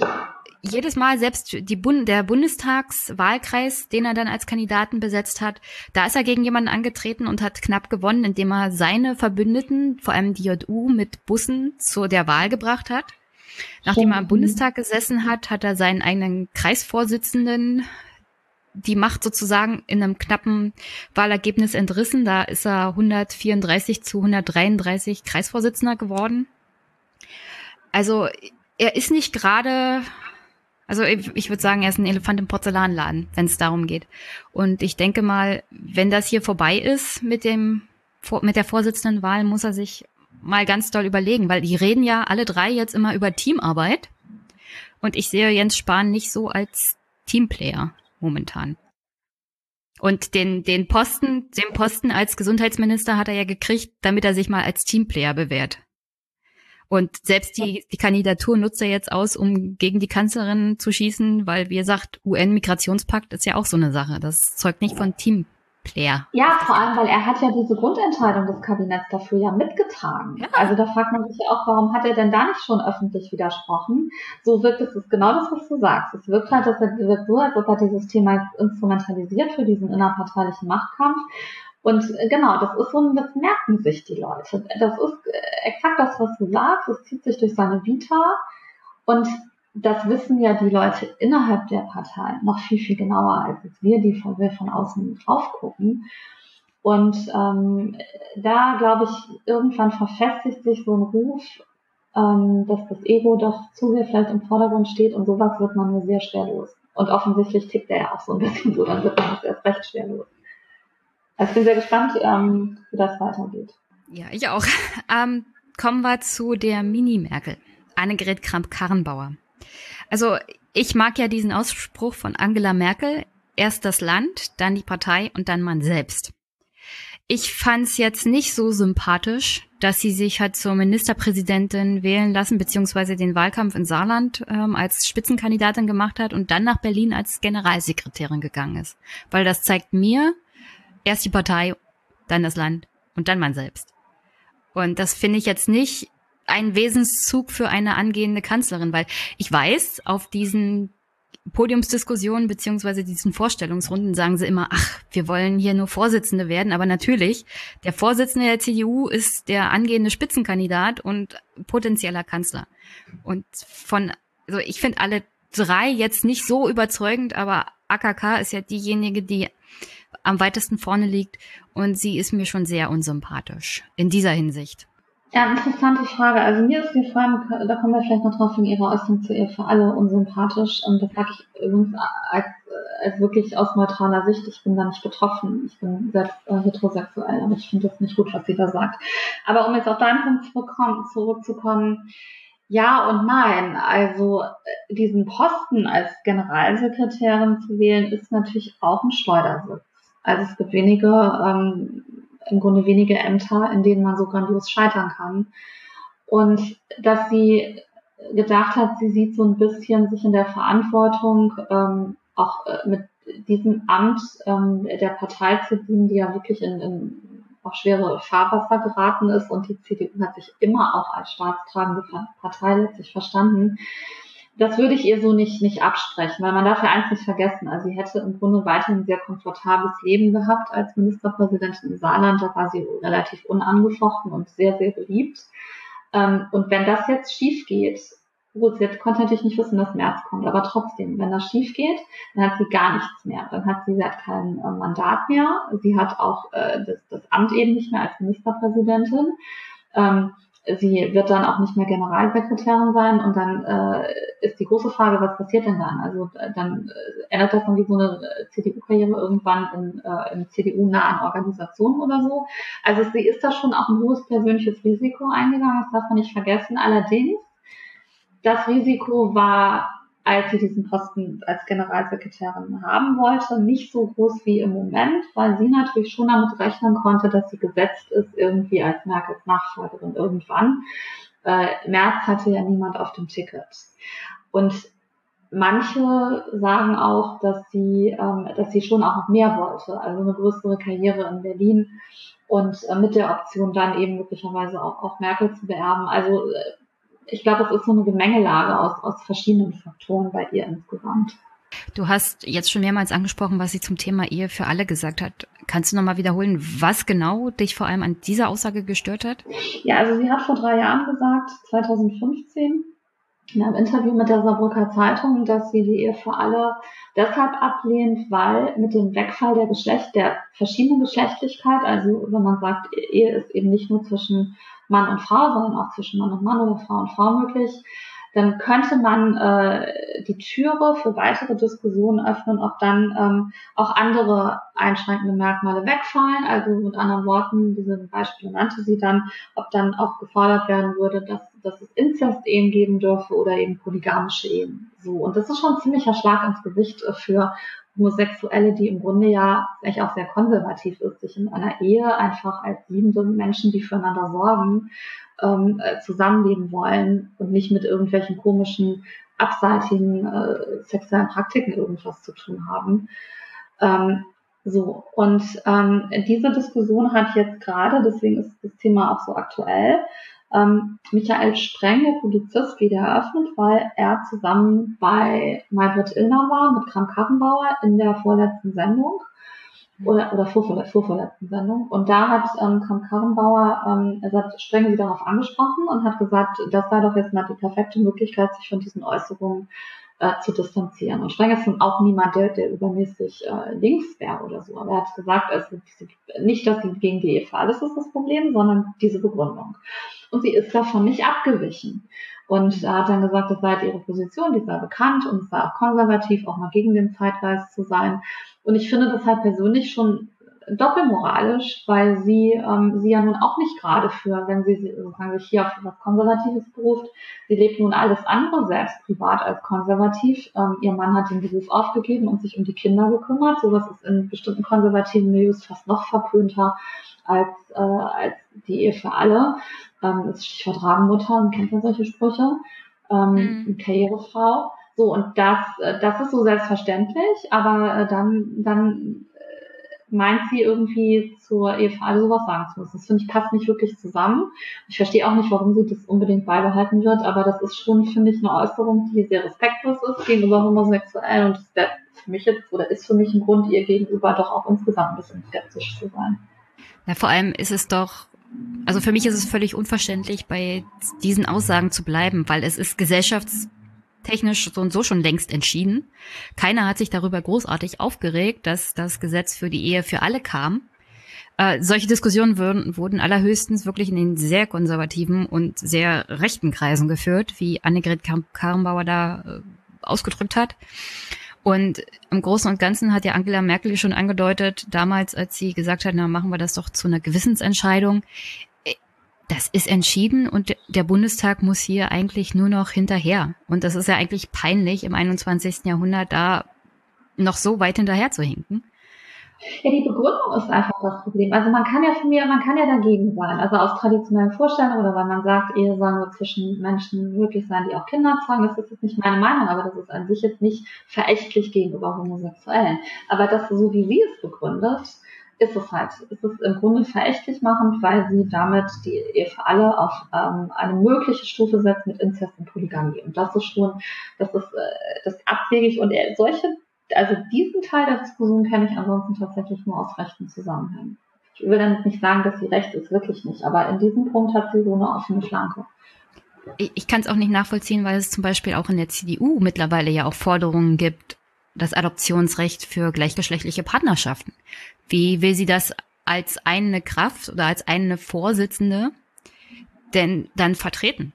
A: ja. Jedes Mal selbst die Bund, der Bundestagswahlkreis, den er dann als Kandidaten besetzt hat, da ist er gegen jemanden angetreten und hat knapp gewonnen, indem er seine Verbündeten, vor allem die JU, mit Bussen zu der Wahl gebracht hat. Nachdem er im Bundestag gesessen hat, hat er seinen eigenen Kreisvorsitzenden die Macht sozusagen in einem knappen Wahlergebnis entrissen. Da ist er 134 zu 133 Kreisvorsitzender geworden. Also er ist nicht gerade, also ich, würde sagen, er ist ein Elefant im Porzellanladen, wenn es darum geht. Und ich denke mal, wenn das hier vorbei ist mit dem mit der Vorsitzendenwahl, muss er sich mal ganz doll überlegen, weil die reden ja alle drei jetzt immer über Teamarbeit. Und ich sehe Jens Spahn nicht so als Teamplayer momentan. Und den, den Posten, den Posten als Gesundheitsminister hat er ja gekriegt, damit er sich mal als Teamplayer bewährt. Und selbst die, die Kandidatur nutzt er jetzt aus, um gegen die Kanzlerin zu schießen, weil, wie gesagt, UN-Migrationspakt ist ja auch so eine Sache. Das zeugt nicht von Teamplayer.
B: Ja, vor allem, weil er hat ja diese Grundentscheidung des Kabinetts dafür ja mitgetragen. Ja. Also da fragt man sich ja auch, warum hat er denn da nicht schon öffentlich widersprochen? So wirkt es, ist genau das, was du sagst. Es wirkt halt, dass er wirkt so, als ob er dieses Thema instrumentalisiert für diesen innerparteilichen Machtkampf und äh, genau, das ist so ein, das merken sich die Leute. Das ist äh, exakt das, was du sagst. Es zieht sich durch seine Vita. Und das wissen ja die Leute innerhalb der Partei noch viel, viel genauer, als wir, die von, wir von außen drauf gucken. Und ähm, da, glaube ich, irgendwann verfestigt sich so ein Ruf, ähm, dass das Ego doch zu sehr vielleicht im Vordergrund steht und sowas wird man nur sehr schwer los. Und offensichtlich tickt er ja auch so ein bisschen so, dann wird man das erst recht schwer los. Also ich bin sehr gespannt, ähm, wie das weitergeht.
A: Ja, ich auch. (laughs) Ähm, kommen wir zu der Mini-Merkel, Annegret Kramp-Karrenbauer. Also ich mag ja diesen Ausspruch von Angela Merkel, erst das Land, dann die Partei und dann man selbst. Ich fand's jetzt nicht so sympathisch, dass sie sich hat zur Ministerpräsidentin wählen lassen, beziehungsweise den Wahlkampf in Saarland ähm, als Spitzenkandidatin gemacht hat und dann nach Berlin als Generalsekretärin gegangen ist. Weil das zeigt mir, erst die Partei, dann das Land und dann man selbst. Und das finde ich jetzt nicht ein Wesenszug für eine angehende Kanzlerin, weil ich weiß, auf diesen Podiumsdiskussionen beziehungsweise diesen Vorstellungsrunden sagen sie immer, ach, wir wollen hier nur Vorsitzende werden. Aber natürlich, der Vorsitzende der CDU ist der angehende Spitzenkandidat und potenzieller Kanzler. Und von, also ich finde alle drei jetzt nicht so überzeugend, aber AKK ist ja diejenige, die am weitesten vorne liegt und sie ist mir schon sehr unsympathisch in dieser Hinsicht.
B: Ja, interessante Frage. Also mir ist die Frage, da kommen wir vielleicht noch drauf in Ihrer Äußerung zu ihr für alle unsympathisch. Und das sage ich übrigens als, als wirklich aus neutraler Sicht. Ich bin da nicht betroffen. Ich bin selbst äh, heterosexuell, aber ich finde das nicht gut, was sie da sagt. Aber um jetzt auf deinen Punkt zurückkommen, zurückzukommen, ja und nein. Also äh, diesen Posten als Generalsekretärin zu wählen, ist natürlich auch ein Schleudersitz. Also es gibt wenige, ähm, im Grunde wenige Ämter, in denen man so grandios scheitern kann. Und dass sie gedacht hat, sie sieht so ein bisschen sich in der Verantwortung, ähm, auch äh, mit diesem Amt ähm, der Partei zu dienen, die ja wirklich in, in auf schwere Fahrwasser geraten ist und die CDU hat sich immer auch als staatstragende Partei letztlich verstanden. Das würde ich ihr so nicht, nicht absprechen, weil man darf ja eins nicht vergessen. Also sie hätte im Grunde weiterhin ein sehr komfortables Leben gehabt als Ministerpräsidentin im Saarland. Da war sie relativ unangefochten und sehr, sehr beliebt. Ähm, und wenn das jetzt schief geht, gut, sie konnte natürlich nicht wissen, dass März kommt, aber trotzdem, wenn das schief geht, dann hat sie gar nichts mehr. Dann hat sie, sie hat kein äh, Mandat mehr. Sie hat auch äh, das, das Amt eben nicht mehr als Ministerpräsidentin. Sie wird dann auch nicht mehr Generalsekretärin sein und dann äh, ist die große Frage, was passiert denn dann? Also äh, dann äh, ändert das dann wie so eine äh, CDU-Karriere irgendwann in, äh, in CDU-nahen Organisationen oder so. Also sie ist da schon auch ein hohes persönliches Risiko eingegangen, das darf man nicht vergessen. Allerdings, das Risiko war als sie diesen Posten als Generalsekretärin haben wollte, nicht so groß wie im Moment, weil sie natürlich schon damit rechnen konnte, dass sie gesetzt ist irgendwie als Merkels Nachfolgerin irgendwann. Äh, März hatte ja niemand auf dem Ticket. Und manche sagen auch, dass sie, ähm, dass sie schon auch noch mehr wollte, also eine größere Karriere in Berlin und äh, mit der Option dann eben möglicherweise auch, auch Merkel zu beerben. Also äh, ich glaube, es ist so eine Gemengelage aus, aus verschiedenen Faktoren bei ihr insgesamt.
A: Du hast jetzt schon mehrmals angesprochen, was sie zum Thema Ehe für alle gesagt hat. Kannst du nochmal wiederholen, was genau dich vor allem an dieser Aussage gestört hat?
B: Ja, also sie hat vor drei Jahren gesagt, 2015, in einem Interview mit der Saarbrücker Zeitung, dass sie die Ehe für alle deshalb ablehnt, weil mit dem Wegfall der Geschlecht, der verschiedenen Geschlechtlichkeit, also wenn man sagt, Ehe ist eben nicht nur zwischen Mann und Frau, sondern auch zwischen Mann und Mann oder Frau und Frau möglich, dann könnte man äh, die Türe für weitere Diskussionen öffnen, ob dann ähm, auch andere einschränkende Merkmale wegfallen. Also mit anderen Worten, diese Beispiele nannte sie dann, ob dann auch gefordert werden würde, dass, dass es Inzest-Ehen geben dürfe oder eben polygamische Ehen. So. Und das ist schon ein ziemlicher Schlag ins Gewicht für Homosexuelle, die im Grunde ja eigentlich auch sehr konservativ ist, sich in einer Ehe einfach als liebende Menschen, die füreinander sorgen, ähm, äh, zusammenleben wollen und nicht mit irgendwelchen komischen, abseitigen äh, sexuellen Praktiken irgendwas zu tun haben. Ähm, so, und ähm, diese Diskussion hat jetzt gerade, deswegen ist das Thema auch so aktuell, ähm, Michael Spreng, der Publizist, wieder eröffnet, weil er zusammen bei Maybrit Illner war mit Kram Karrenbauer in der vorletzten Sendung oder, oder vorvorle vorvorletzten Sendung. Und da hat ähm, Kram Karrenbauer, ähm, er hat Spreng sie darauf angesprochen und hat gesagt, das sei doch jetzt mal die perfekte Möglichkeit, sich von diesen Äußerungen äh, zu distanzieren. Und Spreng ist nun auch niemand, der, der übermäßig äh, links wäre oder so. Aber er hat gesagt, also nicht, dass sie gegen die für alles ist das Problem, sondern diese Begründung und sie ist davon nicht abgewichen. Und da hat dann gesagt, das sei halt ihre Position, die sei bekannt und es sei auch konservativ, auch mal gegen den Zeitgeist zu sein. Und ich finde das halt persönlich schon doppelmoralisch, weil sie ähm, sie ja nun auch nicht gerade für, wenn sie sozusagen sich hier auf etwas Konservatives beruft, sie lebt nun alles andere selbst privat als konservativ. Ähm, ihr Mann hat den Beruf aufgegeben und sich um die Kinder gekümmert. Sowas ist in bestimmten konservativen Milieus fast noch verpönter als, äh, als die Ehe für alle. Ähm, das Stichwort Rabenmutter, kennt man solche Sprüche. Ähm, mhm. Karrierefrau. So, und das, äh, das ist so selbstverständlich, aber äh, dann, dann meint sie irgendwie zur Ehe für alle sowas sagen zu müssen. Das finde ich passt nicht wirklich zusammen. Ich verstehe auch nicht, warum sie das unbedingt beibehalten wird, aber das ist schon, finde ich, eine Äußerung, die sehr respektlos ist gegenüber Homosexuellen und das wäre für mich jetzt oder ist für mich ein Grund, ihr gegenüber doch auch insgesamt ein bisschen skeptisch zu sein.
A: Na, vor allem ist es doch, also für mich ist es völlig unverständlich, bei diesen Aussagen zu bleiben, weil es ist gesellschaftstechnisch so und so schon längst entschieden. Keiner hat sich darüber großartig aufgeregt, dass das Gesetz für die Ehe für alle kam. Äh, solche Diskussionen wurden, wurden allerhöchstens wirklich in den sehr konservativen und sehr rechten Kreisen geführt, wie Annegret Karrenbauer da äh, ausgedrückt hat. Und im Großen und Ganzen hat ja Angela Merkel schon angedeutet, damals, als sie gesagt hat, na, machen wir das doch zu einer Gewissensentscheidung. Das ist entschieden und der Bundestag muss hier eigentlich nur noch hinterher. Und das ist ja eigentlich peinlich, im 21. Jahrhundert da noch so weit hinterher zu hinken.
B: Ja, die Begründung ist einfach das Problem. Also man kann ja von mir, man kann ja dagegen sein. Also aus traditionellen Vorstellungen oder weil man sagt, Ehe soll nur zwischen Menschen möglich sein, die auch Kinder zeugen. Das ist jetzt nicht meine Meinung, aber das ist an sich jetzt nicht verächtlich gegenüber Homosexuellen. Aber das, so wie sie es begründet, ist es halt, ist es im Grunde verächtlich machend, weil sie damit die Ehe für alle auf ähm, eine mögliche Stufe setzt mit Inzest und Polygamie. Und das ist schon, das ist, äh, das ist abwegig und solche also diesen Teil der Diskussion kenne ich ansonsten tatsächlich nur aus rechten Zusammenhängen. Ich will damit nicht sagen, dass sie recht ist, wirklich nicht, aber in diesem Punkt hat sie so eine offene Flanke.
A: Ich, ich kann es auch nicht nachvollziehen, weil es zum Beispiel auch in der CDU mittlerweile ja auch Forderungen gibt, das Adoptionsrecht für gleichgeschlechtliche Partnerschaften. Wie will sie das als eine Kraft oder als eine Vorsitzende denn dann vertreten?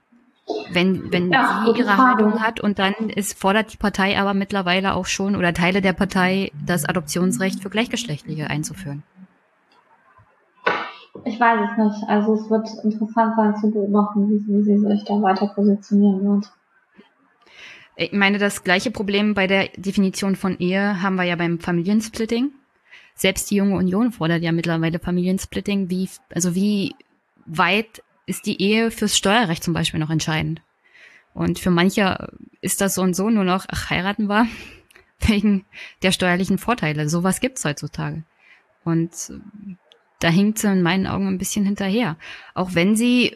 A: Wenn, wenn ja, sie ihre Haltung hat und dann ist, fordert die Partei aber mittlerweile auch schon oder Teile der Partei das Adoptionsrecht für Gleichgeschlechtliche einzuführen.
B: Ich weiß es nicht. Also es wird interessant sein zu beobachten, wie, wie sie sich da weiter positionieren wird.
A: Ich meine, das gleiche Problem bei der Definition von Ehe haben wir ja beim Familiensplitting. Selbst die junge Union fordert ja mittlerweile Familiensplitting. Wie, also wie weit ist die Ehe fürs Steuerrecht zum Beispiel noch entscheidend. Und für manche ist das so und so nur noch, ach, heiraten war, (laughs) wegen der steuerlichen Vorteile. Sowas gibt's heutzutage. Und da hinkt sie in meinen Augen ein bisschen hinterher. Auch wenn sie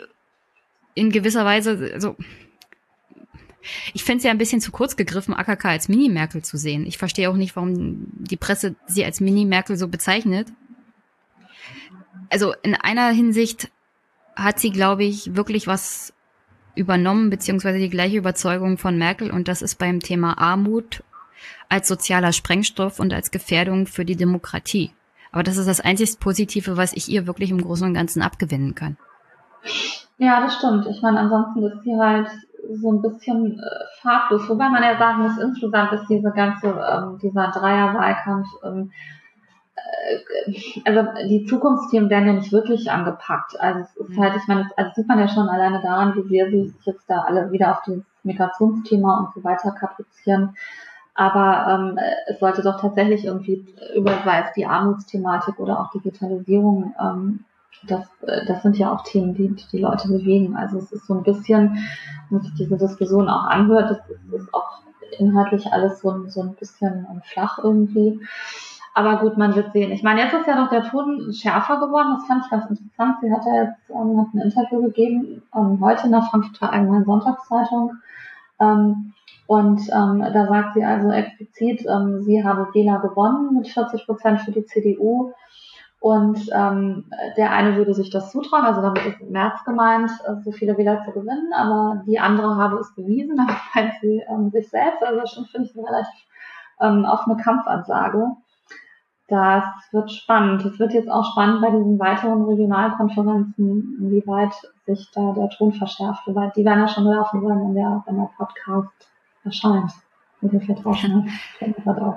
A: in gewisser Weise, also ich fände es ja ein bisschen zu kurz gegriffen, AKK als Mini-Merkel zu sehen. Ich verstehe auch nicht, warum die Presse sie als Mini-Merkel so bezeichnet. Also in einer Hinsicht hat sie, glaube ich, wirklich was übernommen, beziehungsweise die gleiche Überzeugung von Merkel. Und das ist beim Thema Armut als sozialer Sprengstoff und als Gefährdung für die Demokratie. Aber das ist das einzig Positive, was ich ihr wirklich im Großen und Ganzen abgewinnen kann.
B: Ja, das stimmt. Ich meine, ansonsten ist sie halt so ein bisschen äh, farblos. Wobei man ja sagen muss, insgesamt ist diese ganze, ähm, dieser Dreierwahlkampf ähm, äh, also die Zukunftsthemen werden ja nicht wirklich angepackt. Also es ist halt, ich meine, das, also sieht man ja schon alleine daran, wie sehr sie sich jetzt da alle wieder auf dieses Migrationsthema und so weiter kaprizieren. Aber ähm, es sollte doch tatsächlich irgendwie über sei es die Armutsthematik oder auch Digitalisierung, ähm, das, äh, das sind ja auch Themen, die die Leute bewegen. Also es ist so ein bisschen, wenn sich diese Diskussion auch anhört, das ist, ist auch inhaltlich alles so ein, so ein bisschen flach irgendwie. Aber gut, man wird sehen. Ich meine, jetzt ist ja noch der Ton schärfer geworden. Das fand ich ganz interessant. Sie hat ja jetzt ähm, hat ein Interview gegeben, ähm, heute in der Frankfurter Allgemeinen Sonntagszeitung. Ähm, und ähm, da sagt sie also explizit, ähm, sie habe Wähler gewonnen mit 40 Prozent für die CDU. Und ähm, der eine würde sich das zutrauen, also damit ist im März gemeint, äh, so viele Wähler zu gewinnen, aber die andere habe es bewiesen, (laughs) damit meint sie ähm, sich selbst. Also schon finde ich eine relativ ähm, offene Kampfansage. Das wird spannend. Es wird jetzt auch spannend bei diesen weiteren Regionalkonferenzen, inwieweit sich da der Ton verschärft. Wobei die werden ja schon laufen sein, wenn der, wenn der Podcast erscheint.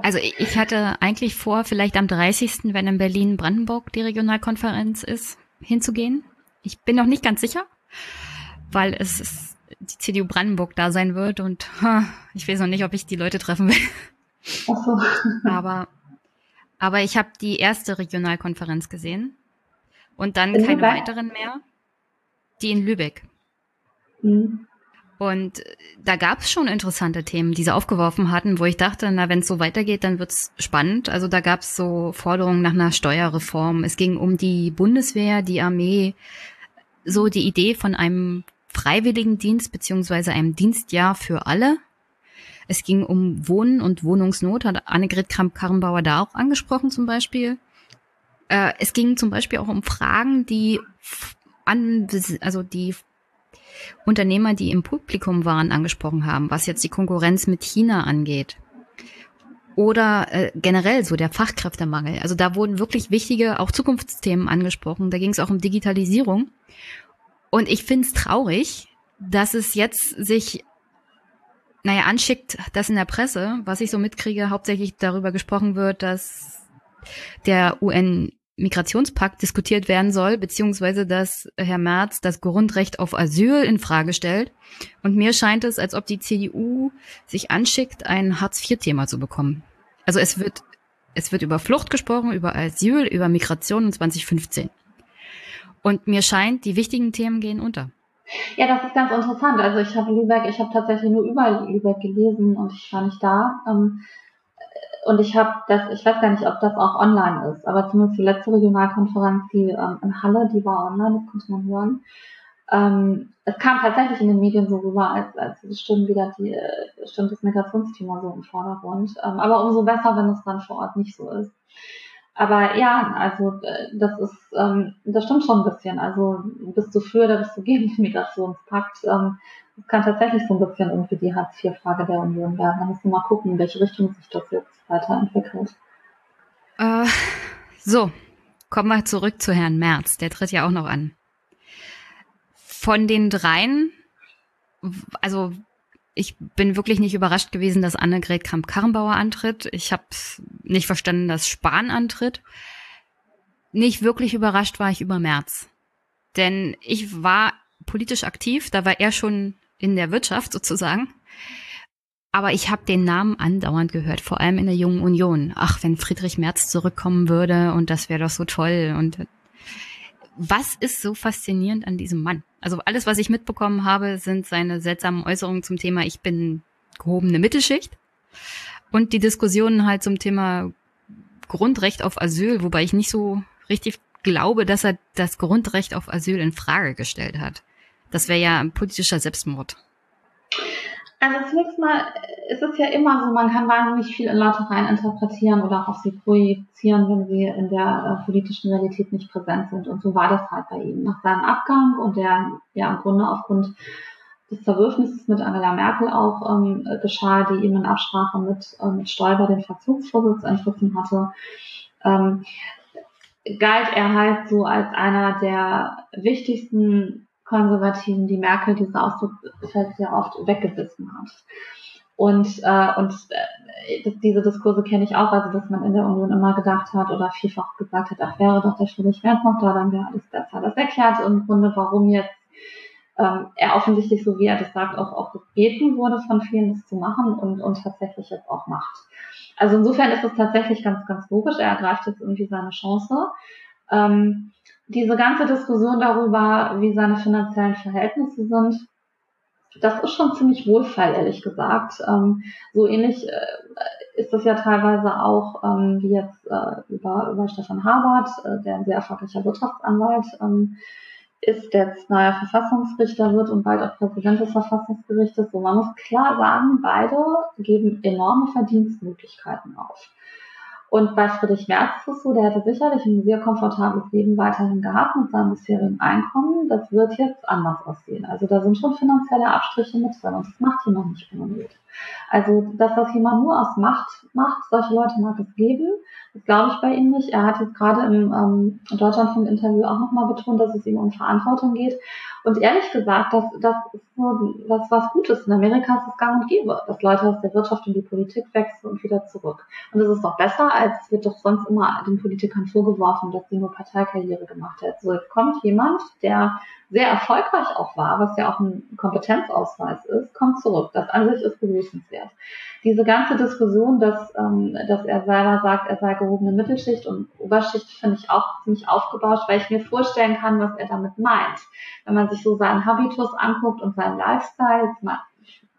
A: Also ich hatte eigentlich vor, vielleicht am 30., wenn in Berlin-Brandenburg die Regionalkonferenz ist, hinzugehen. Ich bin noch nicht ganz sicher, weil es ist, die CDU Brandenburg da sein wird und ich weiß noch nicht, ob ich die Leute treffen will. So. Aber aber ich habe die erste Regionalkonferenz gesehen und dann in keine Lübeck? weiteren mehr. Die in Lübeck. Mhm. Und da gab es schon interessante Themen, die sie aufgeworfen hatten, wo ich dachte, na, wenn es so weitergeht, dann wird's spannend. Also da gab es so Forderungen nach einer Steuerreform. Es ging um die Bundeswehr, die Armee, so die Idee von einem Freiwilligendienst beziehungsweise einem Dienstjahr für alle. Es ging um Wohnen und Wohnungsnot, hat Annegret Kramp-Karrenbauer da auch angesprochen zum Beispiel. Äh, es ging zum Beispiel auch um Fragen, die an, also die Unternehmer, die im Publikum waren, angesprochen haben, was jetzt die Konkurrenz mit China angeht. Oder äh, generell so der Fachkräftemangel. Also da wurden wirklich wichtige, auch Zukunftsthemen angesprochen. Da ging es auch um Digitalisierung. Und ich finde es traurig, dass es jetzt sich naja, anschickt, dass in der Presse, was ich so mitkriege, hauptsächlich darüber gesprochen wird, dass der UN Migrationspakt diskutiert werden soll, beziehungsweise dass Herr Merz das Grundrecht auf Asyl in Frage stellt. Und mir scheint es, als ob die CDU sich anschickt, ein Hartz-IV-Thema zu bekommen. Also es wird Es wird über Flucht gesprochen, über Asyl, über Migration in 2015. Und mir scheint, die wichtigen Themen gehen unter.
B: Ja, das ist ganz interessant. Also ich habe Lübeck, ich habe tatsächlich nur über Lübeck gelesen und ich war nicht da. Ähm, und ich habe das, ich weiß gar nicht, ob das auch online ist, aber zumindest die letzte Regionalkonferenz, die ähm, in Halle, die war online, das konnte man hören. Ähm, es kam tatsächlich in den Medien so rüber, als, als stimmt wieder die, äh, stimmt das Migrationsthema so im Vordergrund. Ähm, aber umso besser, wenn es dann vor Ort nicht so ist. Aber ja, also äh, das ist, ähm, das stimmt schon ein bisschen. Also bist du für oder bist du gegen den Migrationspakt? Ähm, kann tatsächlich so ein bisschen irgendwie die Hartz-IV-Frage der Union werden. Da müssen wir mal gucken, in welche Richtung sich das jetzt weiterentwickelt.
A: Äh, so, kommen wir zurück zu Herrn Merz. Der tritt ja auch noch an. Von den dreien, also ich bin wirklich nicht überrascht gewesen, dass Annegret Kramp-Karrenbauer antritt. Ich habe nicht verstanden, dass Spahn antritt. Nicht wirklich überrascht war ich über Merz. Denn ich war politisch aktiv, da war er schon in der Wirtschaft sozusagen. Aber ich habe den Namen andauernd gehört, vor allem in der Jungen Union. Ach, wenn Friedrich Merz zurückkommen würde und das wäre doch so toll. Und was ist so faszinierend an diesem Mann? Also alles, was ich mitbekommen habe, sind seine seltsamen Äußerungen zum Thema, ich bin gehobene Mittelschicht und die Diskussionen halt zum Thema Grundrecht auf Asyl, wobei ich nicht so richtig glaube, dass er das Grundrecht auf Asyl in Frage gestellt hat. Das wäre ja ein politischer Selbstmord.
B: Also zunächst mal ist es ja immer so, man kann wahnsinnig viel in Leute rein interpretieren oder auch auf sie projizieren, wenn sie in der äh, politischen Realität nicht präsent sind. Und so war das halt bei ihm. Nach seinem Abgang und der ja im Grunde aufgrund des Zerwürfnisses mit Angela Merkel auch ähm, geschah, die ihm in Absprache mit, äh, mit Stoiber den Fraktionsvorsitz entschlossen hatte, ähm, galt er halt so als einer der wichtigsten Konservativen, die Merkel, dieser Ausdruck fällt sehr oft weggebissen hat. Und, äh, und äh, diese Diskurse kenne ich auch, also dass man in der Union immer gedacht hat oder vielfach gesagt hat, ach wäre doch der Friedrich Merz noch da, dann wäre alles besser. Das erklärt im Grunde, warum jetzt ähm, er offensichtlich, so wie er das sagt, auch, auch gebeten wurde von vielen, das zu machen und, und tatsächlich jetzt auch macht. Also insofern ist es tatsächlich ganz, ganz logisch. Er ergreift jetzt irgendwie seine Chance. Ähm, diese ganze Diskussion darüber, wie seine finanziellen Verhältnisse sind, das ist schon ziemlich wohlfeil, ehrlich gesagt. Ähm, so ähnlich äh, ist das ja teilweise auch ähm, wie jetzt äh, über, über Stefan Habert, äh, der ein sehr erfolgreicher Wirtschaftsanwalt ähm, ist, der jetzt neuer Verfassungsrichter wird und bald auch Präsident des Verfassungsgerichtes. So, man muss klar sagen, beide geben enorme Verdienstmöglichkeiten auf. Und bei Friedrich Merz ist es so, der hätte sicherlich ein sehr komfortables Leben weiterhin gehabt mit seinem bisherigen Einkommen. Das wird jetzt anders aussehen. Also da sind schon finanzielle Abstriche mit drin und das macht jemand nicht unnötig. Also, dass das jemand nur aus Macht macht, solche Leute mag es geben. Das glaube ich bei ihm nicht. Er hat jetzt gerade im ähm, Deutschlandfunk-Interview auch nochmal betont, dass es ihm um Verantwortung geht. Und ehrlich gesagt, das, das ist nur was, was Gutes. In Amerika ist es gang und gäbe, dass Leute aus der Wirtschaft in die Politik wechseln und wieder zurück. Und das ist doch besser, als es wird doch sonst immer den Politikern vorgeworfen, dass sie nur Parteikarriere gemacht hätten. So, jetzt kommt jemand, der sehr erfolgreich auch war, was ja auch ein Kompetenzausweis ist, kommt zurück. Das an sich ist begrüßenswert. Diese ganze Diskussion, dass, ähm, dass er selber sagt, er sei gehobene Mittelschicht und Oberschicht, finde ich auch ziemlich aufgebauscht, weil ich mir vorstellen kann, was er damit meint. Wenn man sich so seinen Habitus anguckt und seinen Lifestyle, mal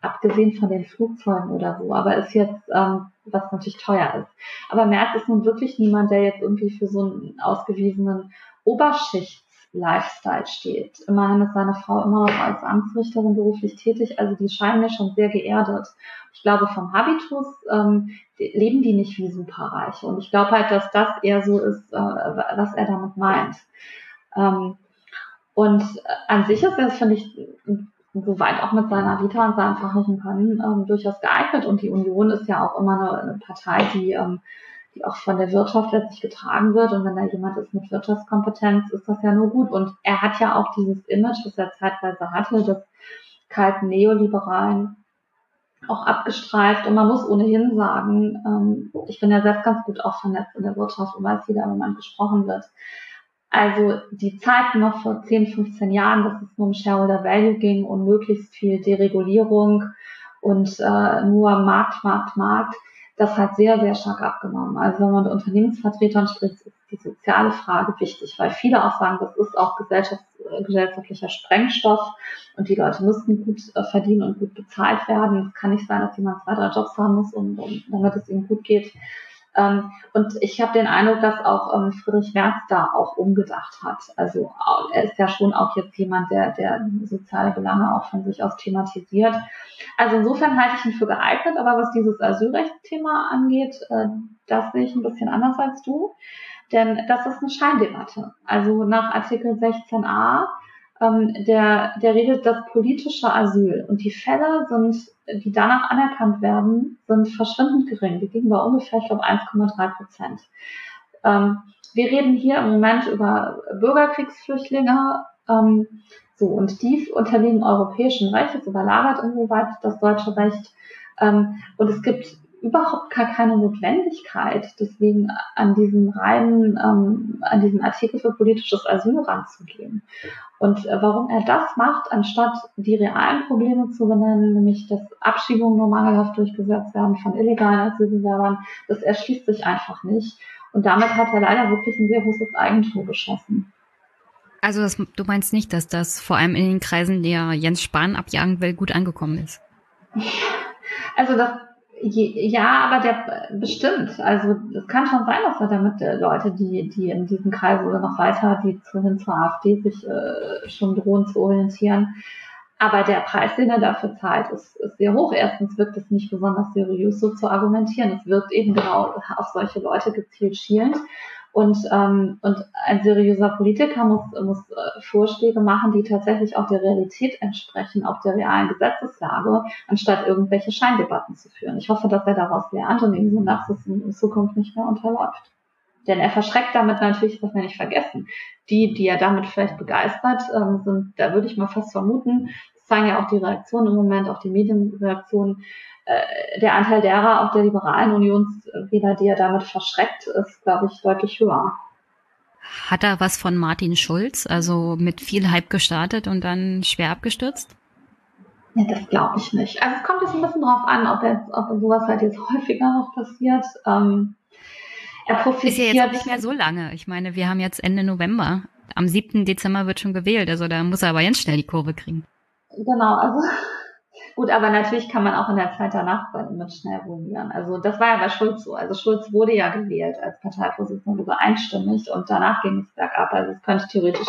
B: abgesehen von den Flugzeugen oder so, aber ist jetzt, ähm, was natürlich teuer ist. Aber Merz ist nun wirklich niemand, der jetzt irgendwie für so einen ausgewiesenen Oberschicht Lifestyle steht. Immerhin ist seine Frau immer noch als Amtsrichterin beruflich tätig, also die scheinen mir schon sehr geerdet. Ich glaube, vom Habitus ähm, leben die nicht wie Superreiche. Und ich glaube halt, dass das eher so ist, äh, was er damit meint. Ähm, und an sich ist das, finde ich, soweit auch mit seiner Vita und seinem fachlichen Können ähm, durchaus geeignet. Und die Union ist ja auch immer eine, eine Partei, die ähm, die auch von der Wirtschaft letztlich getragen wird. Und wenn da jemand ist mit Wirtschaftskompetenz, ist das ja nur gut. Und er hat ja auch dieses Image, das er zeitweise hatte, des kalten Neoliberalen auch abgestreift. Und man muss ohnehin sagen, ähm, ich bin ja selbst ganz gut auch vernetzt in der Wirtschaft und wie da im Moment gesprochen wird. Also die Zeiten noch vor 10, 15 Jahren, dass es nur um Shareholder Value ging und möglichst viel Deregulierung und äh, nur Markt, Markt, Markt, das hat sehr, sehr stark abgenommen. Also wenn man mit Unternehmensvertretern spricht, ist die soziale Frage wichtig, weil viele auch sagen, das ist auch gesellschafts äh, gesellschaftlicher Sprengstoff und die Leute müssen gut äh, verdienen und gut bezahlt werden. Es kann nicht sein, dass jemand zwei, drei Jobs haben muss, um, um, damit es ihm gut geht. Ähm, und ich habe den Eindruck, dass auch ähm, Friedrich Merz da auch umgedacht hat. Also er ist ja schon auch jetzt jemand, der, der soziale Belange auch von sich aus thematisiert. Also insofern halte ich ihn für geeignet, aber was dieses Asylrechtsthema angeht, äh, das sehe ich ein bisschen anders als du. Denn das ist eine Scheindebatte. Also nach Artikel 16a ähm, der, der regelt das politische Asyl. Und die Fälle sind, die danach anerkannt werden, sind verschwindend gering. Die liegen bei ungefähr, ich glaube, 1,3 Prozent. Ähm, wir reden hier im Moment über Bürgerkriegsflüchtlinge. Ähm, so, und die unterliegen europäischen Recht, es überlagert insoweit das deutsche Recht. Ähm, und es gibt überhaupt gar keine Notwendigkeit, deswegen an diesen reinen, ähm, an diesen Artikel für politisches Asyl ranzugehen. Und äh, warum er das macht, anstatt die realen Probleme zu benennen, nämlich dass Abschiebungen nur mangelhaft durchgesetzt werden von illegalen Asylbewerbern, das erschließt sich einfach nicht. Und damit hat er leider wirklich ein sehr großes Eigentum geschaffen.
C: Also das, du meinst nicht, dass das vor allem in den Kreisen, der Jens Spahn abjagen will, gut angekommen ist?
B: Also das ja, aber der bestimmt. Also es kann schon sein, dass er damit äh, Leute, die, die in diesem Kreis oder noch weiter, die zu, hin zur AfD sich äh, schon drohen zu orientieren. Aber der Preis, den er dafür zahlt, ist, ist sehr hoch. Erstens wirkt es nicht besonders seriös, so zu argumentieren. Es wirkt eben genau auf solche Leute gezielt schielend. Und, ähm, und ein seriöser Politiker muss, muss äh, Vorschläge machen, die tatsächlich auch der Realität entsprechen, auch der realen Gesetzeslage, anstatt irgendwelche Scheindebatten zu führen. Ich hoffe, dass er daraus lernt und ihm so nach es in Zukunft nicht mehr unterläuft. Denn er verschreckt damit natürlich, das wir nicht vergessen. Die, die er damit vielleicht begeistert, ähm, sind, da würde ich mal fast vermuten, zeigen ja auch die Reaktionen im Moment, auch die Medienreaktionen, äh, der Anteil derer, auch der liberalen Unionswähler, die er damit verschreckt, ist, glaube ich, deutlich höher.
C: Hat er was von Martin Schulz, also mit viel Hype gestartet und dann schwer abgestürzt?
B: Ja, das glaube ich nicht. Also es kommt jetzt ein bisschen drauf an, ob, jetzt, ob sowas halt jetzt (laughs) häufiger noch passiert. Ähm,
C: er profitiert. Ist ja jetzt auch nicht mehr so lange. Ich meine, wir haben jetzt Ende November. Am 7. Dezember wird schon gewählt. Also da muss er aber ganz schnell die Kurve kriegen.
B: Genau, also (laughs) Gut, aber natürlich kann man auch in der Zeit danach sein Image schnell ruinieren. Also das war ja bei Schulz so. Also Schulz wurde ja gewählt als Parteivorsitzender sogar einstimmig und danach ging es bergab. Also es könnte theoretisch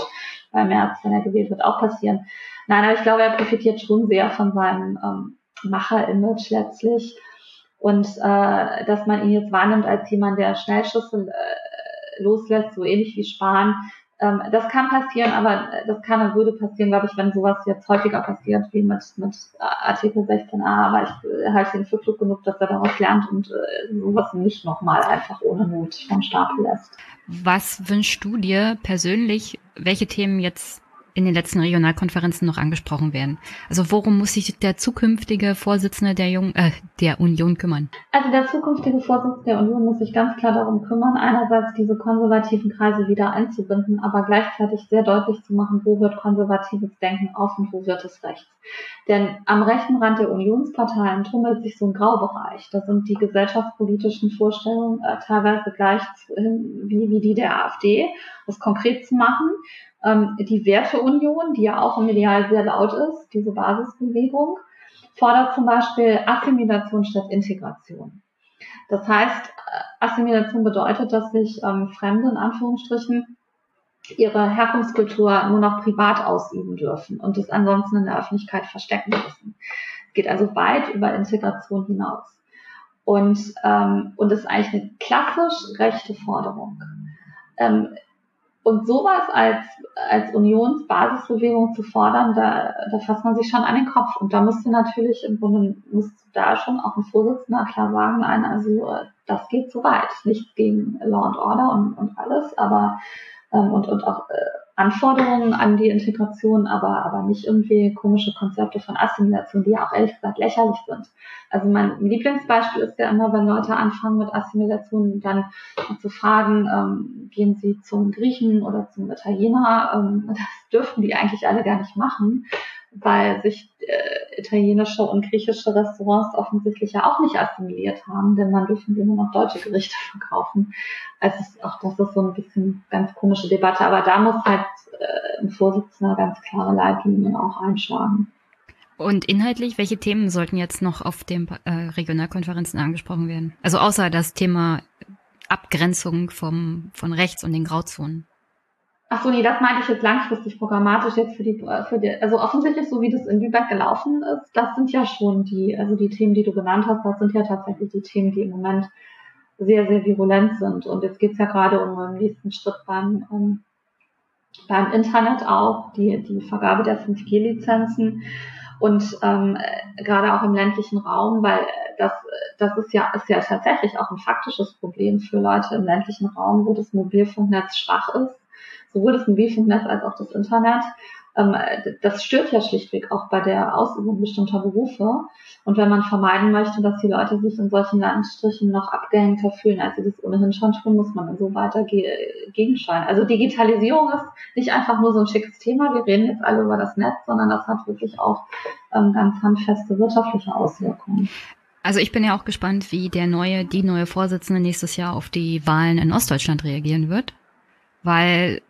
B: bei März, wenn er gewählt wird, auch passieren. Nein, aber ich glaube, er profitiert schon sehr von seinem ähm, Macher-Image letztlich. Und äh, dass man ihn jetzt wahrnimmt als jemand, der Schnellschüsse äh, loslässt, so ähnlich wie Spahn, ähm, das kann passieren, aber das kann und würde passieren, glaube ich, wenn sowas jetzt häufiger passiert, wie mit, mit Artikel 16a. Aber ich halte ihn für klug genug, dass er daraus lernt und äh, sowas nicht nochmal einfach ohne Not vom Stapel lässt.
C: Was wünschst du dir persönlich, welche Themen jetzt in den letzten Regionalkonferenzen noch angesprochen werden. Also worum muss sich der zukünftige Vorsitzende der, Jung, äh, der Union kümmern?
B: Also der zukünftige Vorsitzende der Union muss sich ganz klar darum kümmern, einerseits diese konservativen Kreise wieder einzubinden, aber gleichzeitig sehr deutlich zu machen, wo wird konservatives Denken auf und wo wird es rechts. Denn am rechten Rand der Unionsparteien tummelt sich so ein Graubereich. Da sind die gesellschaftspolitischen Vorstellungen äh, teilweise gleich wie, wie die der AfD, das konkret zu machen ähm, die Werteunion, die ja auch im Ideal sehr laut ist, diese Basisbewegung, fordert zum Beispiel Assimilation statt Integration. Das heißt, äh, Assimilation bedeutet, dass sich ähm, Fremde in Anführungsstrichen ihre Herkunftskultur nur noch privat ausüben dürfen und es ansonsten in der Öffentlichkeit verstecken müssen. Es geht also weit über Integration hinaus. Und, ähm, und ist eigentlich eine klassisch rechte Forderung. Ähm, und sowas als, als Unionsbasisbewegung zu fordern, da, da fasst man sich schon an den Kopf. Und da müsste natürlich im Grunde, müsste da schon auch ein Vorsitzender klar sagen, nein, also äh, das geht zu weit. Nicht gegen Law and Order und, und alles, aber ähm, und, und auch äh, Anforderungen an die Integration, aber, aber nicht irgendwie komische Konzepte von Assimilation, die ja auch ehrlich gesagt lächerlich sind. Also mein Lieblingsbeispiel ist ja immer, wenn Leute anfangen mit Assimilation, dann zu fragen, ähm, gehen sie zum Griechen oder zum Italiener, ähm, das dürften die eigentlich alle gar nicht machen. Weil sich äh, italienische und griechische Restaurants offensichtlich ja auch nicht assimiliert haben, denn man dürfen immer noch deutsche Gerichte (laughs) verkaufen. Also auch das ist so ein bisschen ganz komische Debatte, aber da muss halt äh, ein Vorsitzender ganz klare Leitlinien auch einschlagen.
A: Und inhaltlich, welche Themen sollten jetzt noch auf den äh, Regionalkonferenzen angesprochen werden? Also außer das Thema Abgrenzung vom, von rechts und den Grauzonen.
B: Ach so, nee, das meinte ich jetzt langfristig programmatisch jetzt für die, für die, also offensichtlich so wie das in Lübeck gelaufen ist, das sind ja schon die, also die Themen, die du genannt hast, das sind ja tatsächlich die Themen, die im Moment sehr, sehr virulent sind. Und jetzt geht's ja gerade um den nächsten Schritt beim, um, beim Internet auch, die, die Vergabe der 5G-Lizenzen und ähm, gerade auch im ländlichen Raum, weil das, das ist ja, ist ja tatsächlich auch ein faktisches Problem für Leute im ländlichen Raum, wo das Mobilfunknetz schwach ist sowohl das Mobilfunknetz als auch das Internet. Ähm, das stört ja schlichtweg auch bei der Ausübung bestimmter Berufe. Und wenn man vermeiden möchte, dass die Leute sich in solchen Landstrichen noch abgehängter fühlen, als sie das ohnehin schon tun, muss man so weiter ge gegensteuern. Also Digitalisierung ist nicht einfach nur so ein schickes Thema. Wir reden jetzt alle über das Netz, sondern das hat wirklich auch ähm, ganz handfeste wirtschaftliche Auswirkungen.
A: Also ich bin ja auch gespannt, wie der neue, die neue Vorsitzende nächstes Jahr auf die Wahlen in Ostdeutschland reagieren wird, weil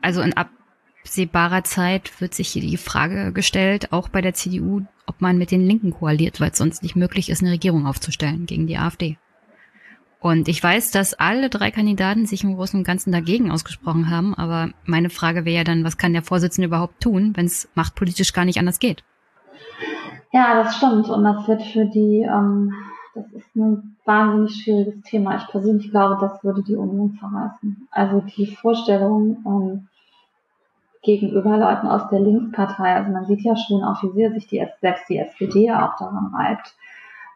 A: also in absehbarer Zeit wird sich die Frage gestellt, auch bei der CDU, ob man mit den Linken koaliert, weil es sonst nicht möglich ist, eine Regierung aufzustellen gegen die AfD. Und ich weiß, dass alle drei Kandidaten sich im Großen und Ganzen dagegen ausgesprochen haben, aber meine Frage wäre ja dann, was kann der Vorsitzende überhaupt tun, wenn es machtpolitisch gar nicht anders geht?
B: Ja, das stimmt. Und das wird für die, ähm, das ist ein wahnsinnig schwieriges Thema. Ich persönlich glaube, das würde die Union verreißen. Also die Vorstellung ähm, gegenüber Leuten aus der Linkspartei, also man sieht ja schon auch, wie sehr sich die, selbst die SPD auch daran reibt.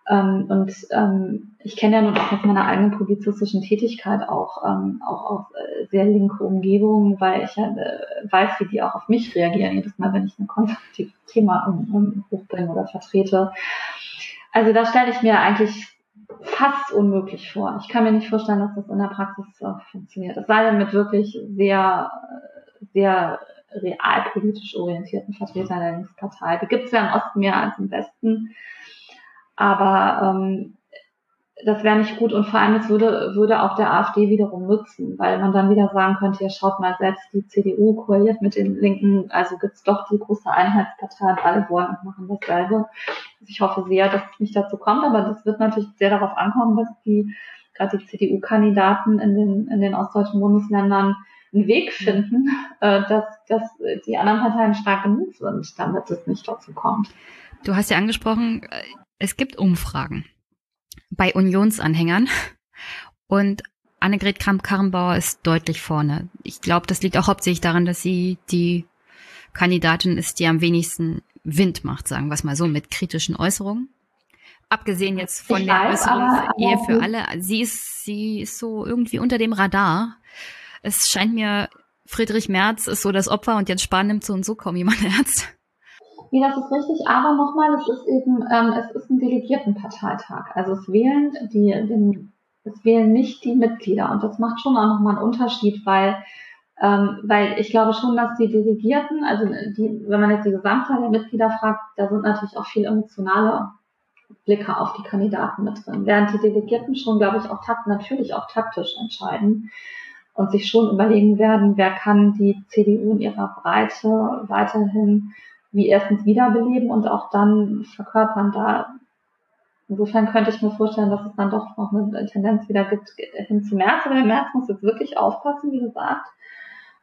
B: Ähm, und ähm, ich kenne ja nun auch aus meiner eigenen publizistischen Tätigkeit auch, ähm, auch auf äh, sehr linke Umgebungen, weil ich ja äh, weiß, wie die auch auf mich reagieren, jedes Mal, wenn ich ein konstruktives Thema um, um, hochbringe oder vertrete. Also da stelle ich mir eigentlich fast unmöglich vor. Ich kann mir nicht vorstellen, dass das in der Praxis funktioniert. Es sei denn mit wirklich sehr, sehr realpolitisch orientierten Vertretern der Linkspartei. Die gibt es ja im Osten mehr als im Westen. Aber ähm, das wäre nicht gut und vor allem es würde, würde auch der AfD wiederum nutzen, weil man dann wieder sagen könnte, ja schaut mal selbst, die CDU koaliert mit den Linken, also gibt's doch die große Einheitspartei und alle wollen und machen dasselbe. Also ich hoffe sehr, dass es nicht dazu kommt, aber das wird natürlich sehr darauf ankommen, dass die gerade die CDU-Kandidaten in den, in den ostdeutschen Bundesländern einen Weg finden, (laughs) äh, dass, dass die anderen Parteien stark genug sind, damit es nicht dazu kommt.
A: Du hast ja angesprochen, äh, es gibt Umfragen bei Unionsanhängern. Und Annegret Kramp-Karrenbauer ist deutlich vorne. Ich glaube, das liegt auch hauptsächlich daran, dass sie die Kandidatin ist, die am wenigsten Wind macht, sagen wir es mal so, mit kritischen Äußerungen. Abgesehen jetzt von ich der weiß, Äußerung Ehe für alle. Sie ist, sie ist so irgendwie unter dem Radar. Es scheint mir, Friedrich Merz ist so das Opfer und jetzt Spahn nimmt so und so kaum jemand (laughs) ernst.
B: Nee, das ist richtig, aber nochmal, es ist eben, ähm, es ist ein Delegiertenparteitag. Also es wählen die, den, es wählen nicht die Mitglieder und das macht schon auch nochmal einen Unterschied, weil ähm, weil ich glaube schon, dass die Delegierten, also die, wenn man jetzt die Gesamtzahl der Mitglieder fragt, da sind natürlich auch viel emotionale Blicke auf die Kandidaten mit drin. Während die Delegierten schon, glaube ich, auch takt, natürlich auch taktisch entscheiden und sich schon überlegen werden, wer kann die CDU in ihrer Breite weiterhin wie erstens wiederbeleben und auch dann verkörpern. Da insofern könnte ich mir vorstellen, dass es dann doch noch eine Tendenz wieder gibt hin zu März. Aber der März muss jetzt wirklich aufpassen, wie gesagt,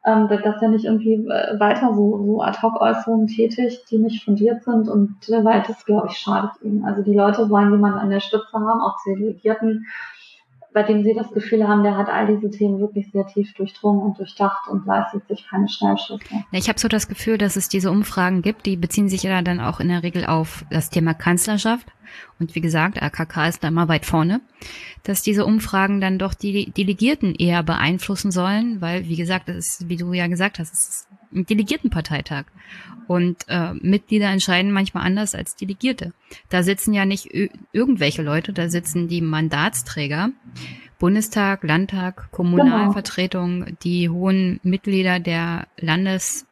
B: ähm, dass er nicht irgendwie äh, weiter so, so Ad-Hoc-Äußerungen tätigt, die nicht fundiert sind und weil das, glaube ich, schadet ihm. Also die Leute wollen jemanden an der Spitze haben, auch die Delegierten, bei dem sie das Gefühl haben, der hat all diese Themen wirklich sehr tief durchdrungen und durchdacht und leistet sich keine Schnellschüsse.
A: Ich habe so das Gefühl, dass es diese Umfragen gibt, die beziehen sich ja dann auch in der Regel auf das Thema Kanzlerschaft. Und wie gesagt, AKK ist da immer weit vorne, dass diese Umfragen dann doch die Delegierten eher beeinflussen sollen, weil, wie gesagt, das ist, wie du ja gesagt hast, es ist Delegiertenparteitag. Und äh, Mitglieder entscheiden manchmal anders als Delegierte. Da sitzen ja nicht irgendwelche Leute, da sitzen die Mandatsträger, Bundestag, Landtag, Kommunalvertretung, genau. die hohen Mitglieder der Landes-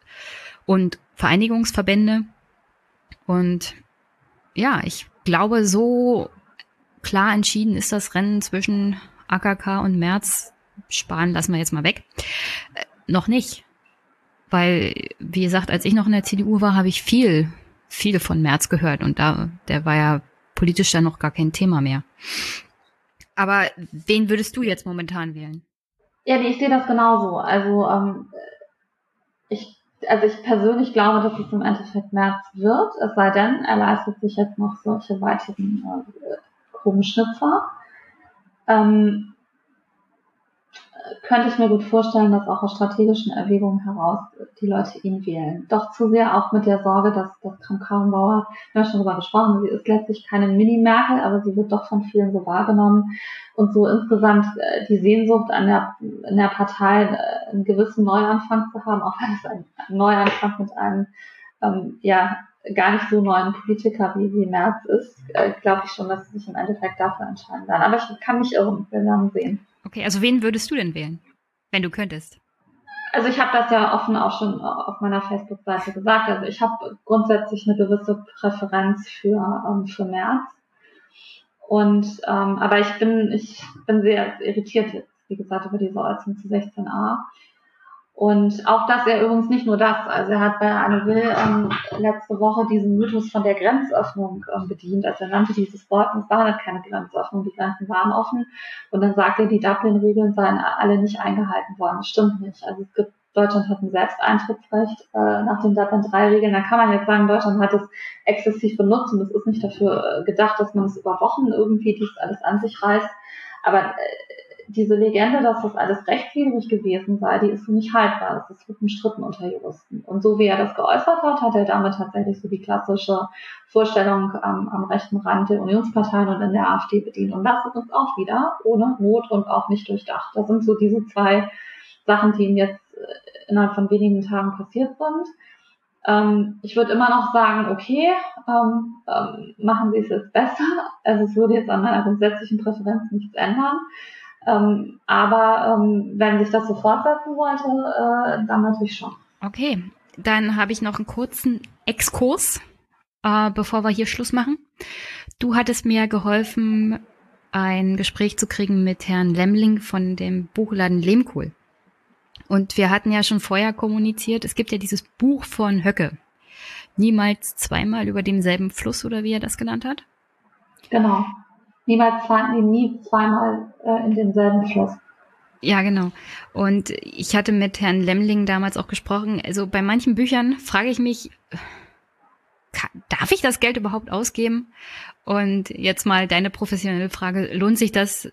A: und Vereinigungsverbände. Und ja, ich glaube, so klar entschieden ist das Rennen zwischen AKK und Merz. Sparen lassen wir jetzt mal weg. Äh, noch nicht. Weil, wie gesagt, als ich noch in der CDU war, habe ich viel, viel von Merz gehört und da, der war ja politisch dann noch gar kein Thema mehr. Aber wen würdest du jetzt momentan wählen?
B: Ja, nee, ich sehe das genauso. Also ähm, ich, also ich persönlich glaube, dass es im Endeffekt März wird, es sei denn, er leistet sich jetzt noch solche weiteren äh, Krummschnitzer. Ähm, könnte ich mir gut vorstellen, dass auch aus strategischen Erwägungen heraus die Leute ihn wählen. Doch zu sehr auch mit der Sorge, dass, dass Kram-Karrenbauer, wir haben schon darüber gesprochen, sie ist letztlich keine Mini-Merkel, aber sie wird doch von vielen so wahrgenommen. Und so insgesamt äh, die Sehnsucht an der, in der Partei äh, einen gewissen Neuanfang zu haben, auch wenn es ein Neuanfang mit einem ähm, ja, gar nicht so neuen Politiker wie, wie Merz ist, äh, glaube ich schon, dass sie sich im Endeffekt dafür entscheiden werden. Aber ich kann mich irren, wir werden sehen.
A: Okay, also wen würdest du denn wählen, wenn du könntest?
B: Also ich habe das ja offen auch schon auf meiner Facebook-Seite gesagt. Also ich habe grundsätzlich eine gewisse Präferenz für, ähm, für März. Und ähm, aber ich bin, ich bin sehr irritiert jetzt, wie gesagt, über diese Äußerung zu 16a. Und auch dass er übrigens nicht nur das, also er hat bei Anne Will ähm, letzte Woche diesen Mythos von der Grenzöffnung ähm, bedient. Also er nannte dieses Wort, es war nicht keine Grenzöffnung, die Grenzen waren offen. Und dann sagte er, die Dublin-Regeln seien alle nicht eingehalten worden. Das stimmt nicht. Also es gibt, Deutschland hat ein Selbsteintrittsrecht äh, nach den Dublin-3-Regeln. Da kann man jetzt sagen, Deutschland hat es exzessiv benutzt und es ist nicht dafür äh, gedacht, dass man es über Wochen irgendwie dies alles an sich reißt. Aber äh, diese Legende, dass das alles rechtswidrig gewesen sei, die ist für mich haltbar. Das ist umstritten unter Juristen. Und so wie er das geäußert hat, hat er damit tatsächlich so die klassische Vorstellung ähm, am rechten Rand der Unionsparteien und in der AfD bedient. Und das ist uns auch wieder ohne Not und auch nicht durchdacht. Das sind so diese zwei Sachen, die ihm jetzt äh, innerhalb von wenigen Tagen passiert sind. Ähm, ich würde immer noch sagen, okay, ähm, ähm, machen Sie es jetzt besser. Also es würde jetzt an meiner grundsätzlichen Präferenz nichts ändern. Ähm, aber ähm, wenn sich das so fortsetzen wollte, äh, dann natürlich schon.
A: Okay, dann habe ich noch einen kurzen Exkurs, äh, bevor wir hier Schluss machen. Du hattest mir geholfen, ein Gespräch zu kriegen mit Herrn Lemling von dem Buchladen Lehmkohl. Und wir hatten ja schon vorher kommuniziert, es gibt ja dieses Buch von Höcke. Niemals zweimal über demselben Fluss oder wie er das genannt hat.
B: Genau niemals zwei, nie zweimal äh, in denselben Fluss.
A: Ja, genau. Und ich hatte mit Herrn Lemling damals auch gesprochen. Also bei manchen Büchern frage ich mich, darf ich das Geld überhaupt ausgeben? Und jetzt mal deine professionelle Frage, lohnt sich das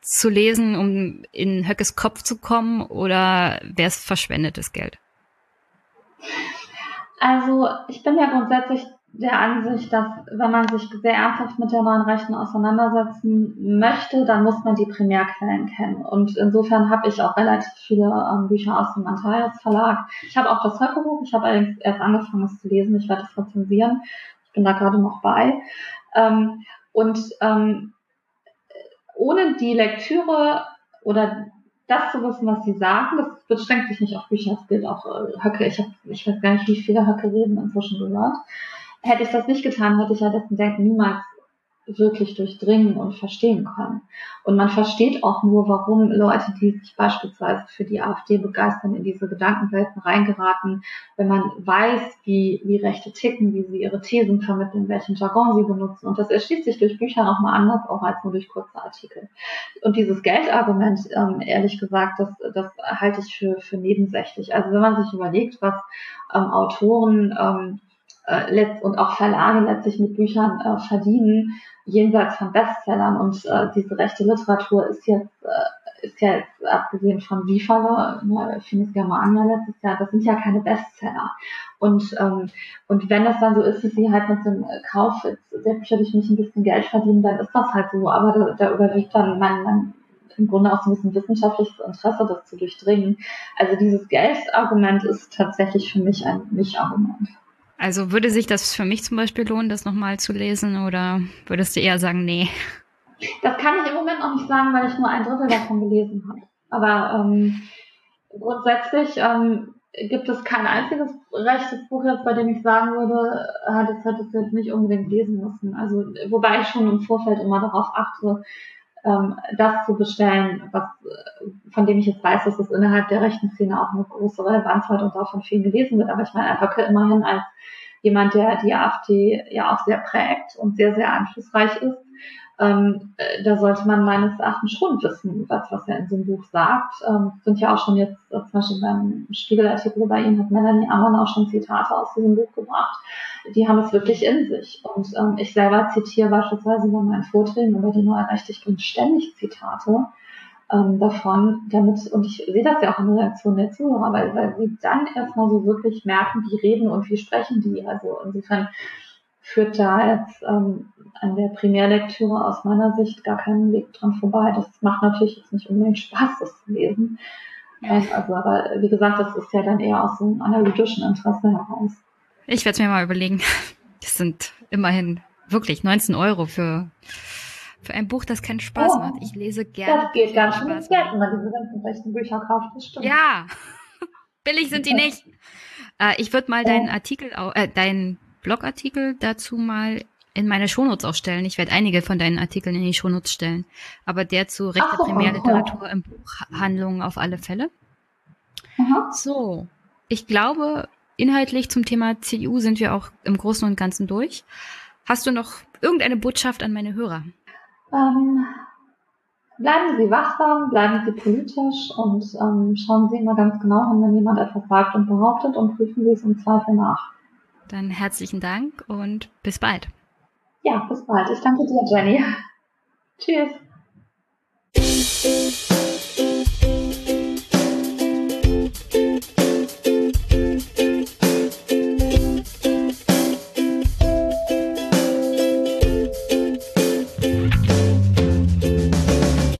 A: zu lesen, um in Höckes Kopf zu kommen oder wäre es verschwendetes Geld?
B: Also ich bin ja grundsätzlich der Ansicht, dass wenn man sich sehr ernsthaft mit der neuen Rechten auseinandersetzen möchte, dann muss man die Primärquellen kennen. Und insofern habe ich auch relativ viele ähm, Bücher aus dem Antaios Verlag. Ich habe auch das Höckebuch, ich habe allerdings erst angefangen, es zu lesen, ich werde es rezensieren. Ich bin da gerade noch bei. Ähm, und ähm, ohne die Lektüre oder das zu wissen, was sie sagen, das beschränkt sich nicht auf Bücher, es gilt auch äh, Höcke. Ich, hab, ich weiß gar nicht, wie viele Höcke reden inzwischen gehört hätte ich das nicht getan, hätte ich ja dessen Denken niemals wirklich durchdringen und verstehen können. Und man versteht auch nur, warum Leute, die sich beispielsweise für die AfD begeistern, in diese Gedankenwelten reingeraten, wenn man weiß, wie, wie Rechte ticken, wie sie ihre Thesen vermitteln, welchen Jargon sie benutzen. Und das erschließt sich durch Bücher nochmal anders, auch als nur durch kurze Artikel. Und dieses Geldargument, ähm, ehrlich gesagt, das, das halte ich für, für nebensächlich. Also wenn man sich überlegt, was ähm, Autoren ähm, äh, und auch Verlage letztlich mit Büchern äh, verdienen, jenseits von Bestsellern. Und äh, diese rechte Literatur ist jetzt, äh, ist ja jetzt abgesehen von Wiefale, ne, Finis Germania letztes Jahr, das sind ja keine Bestseller. Und, ähm, und wenn das dann so ist, dass sie halt mit dem Kauf Bücher durch mich ein bisschen Geld verdienen, dann ist das halt so. Aber da, da überwiegt dann mein, mein im Grunde auch so ein bisschen wissenschaftliches Interesse, das zu durchdringen. Also dieses Geldargument ist tatsächlich für mich ein Nicht-Argument.
A: Also würde sich das für mich zum Beispiel lohnen, das nochmal zu lesen oder würdest du eher sagen, nee?
B: Das kann ich im Moment noch nicht sagen, weil ich nur ein Drittel davon gelesen habe. Aber ähm, grundsätzlich ähm, gibt es kein einziges rechtes Buch jetzt, bei dem ich sagen würde, ah, das hättest du jetzt nicht unbedingt lesen müssen. Also, wobei ich schon im Vorfeld immer darauf achte, ähm, das zu bestellen, was, von dem ich jetzt weiß, dass es innerhalb der rechten Szene auch eine große Relevanz hat und auch von vielen gelesen wird. Aber ich meine, einfach immerhin als jemand, der die AfD ja auch sehr prägt und sehr, sehr einflussreich ist, ähm, äh, da sollte man meines Erachtens schon wissen, was, was er in so einem Buch sagt. Ähm, sind ja auch schon jetzt, äh, zum Beispiel beim Spiegelartikel bei Ihnen hat Melanie Ammann auch schon Zitate aus diesem Buch gebracht. Die haben es wirklich in sich. Und ähm, ich selber zitiere beispielsweise bei meinen Vorträgen über die neue Rechtlichkeit ständig Zitate ähm, davon, damit, und ich sehe das ja auch in der Reaktion der Zuhörer, weil, weil sie dann erstmal so wirklich merken, wie reden und wie sprechen die. Also insofern führt da jetzt ähm, an der Primärlektüre aus meiner Sicht gar keinen Weg dran vorbei. Das macht natürlich jetzt nicht unbedingt Spaß, das zu lesen. Ähm, also, aber wie gesagt, das ist ja dann eher aus einem analytischen Interesse heraus.
A: Ich werde es mir mal überlegen. (laughs) Das sind immerhin wirklich 19 Euro für, für ein Buch, das keinen Spaß oh, macht. Ich lese gerne.
B: Das geht ganz schön ins Geld, wenn man diese ganzen rechten Bücher kauft. Das stimmt.
A: Ja, (laughs) billig sind die nicht. Äh, ich würde mal deinen Artikel, äh, deinen Blogartikel dazu mal in meine Shownotes auch stellen. Ich werde einige von deinen Artikeln in die Shownotes stellen. Aber der zu rechter oh, Primärliteratur im Buchhandlungen auf alle Fälle. Aha. So. Ich glaube, inhaltlich zum Thema CDU sind wir auch im Großen und Ganzen durch. Hast du noch irgendeine Botschaft an meine Hörer?
B: Ähm, bleiben Sie wachsam, bleiben Sie politisch und ähm, schauen Sie immer ganz genau hin, wenn jemand etwas sagt und behauptet und prüfen Sie es im Zweifel nach.
A: Dann herzlichen Dank und bis bald.
B: Ja, bis bald. Ich danke dir, Jenny. Tschüss.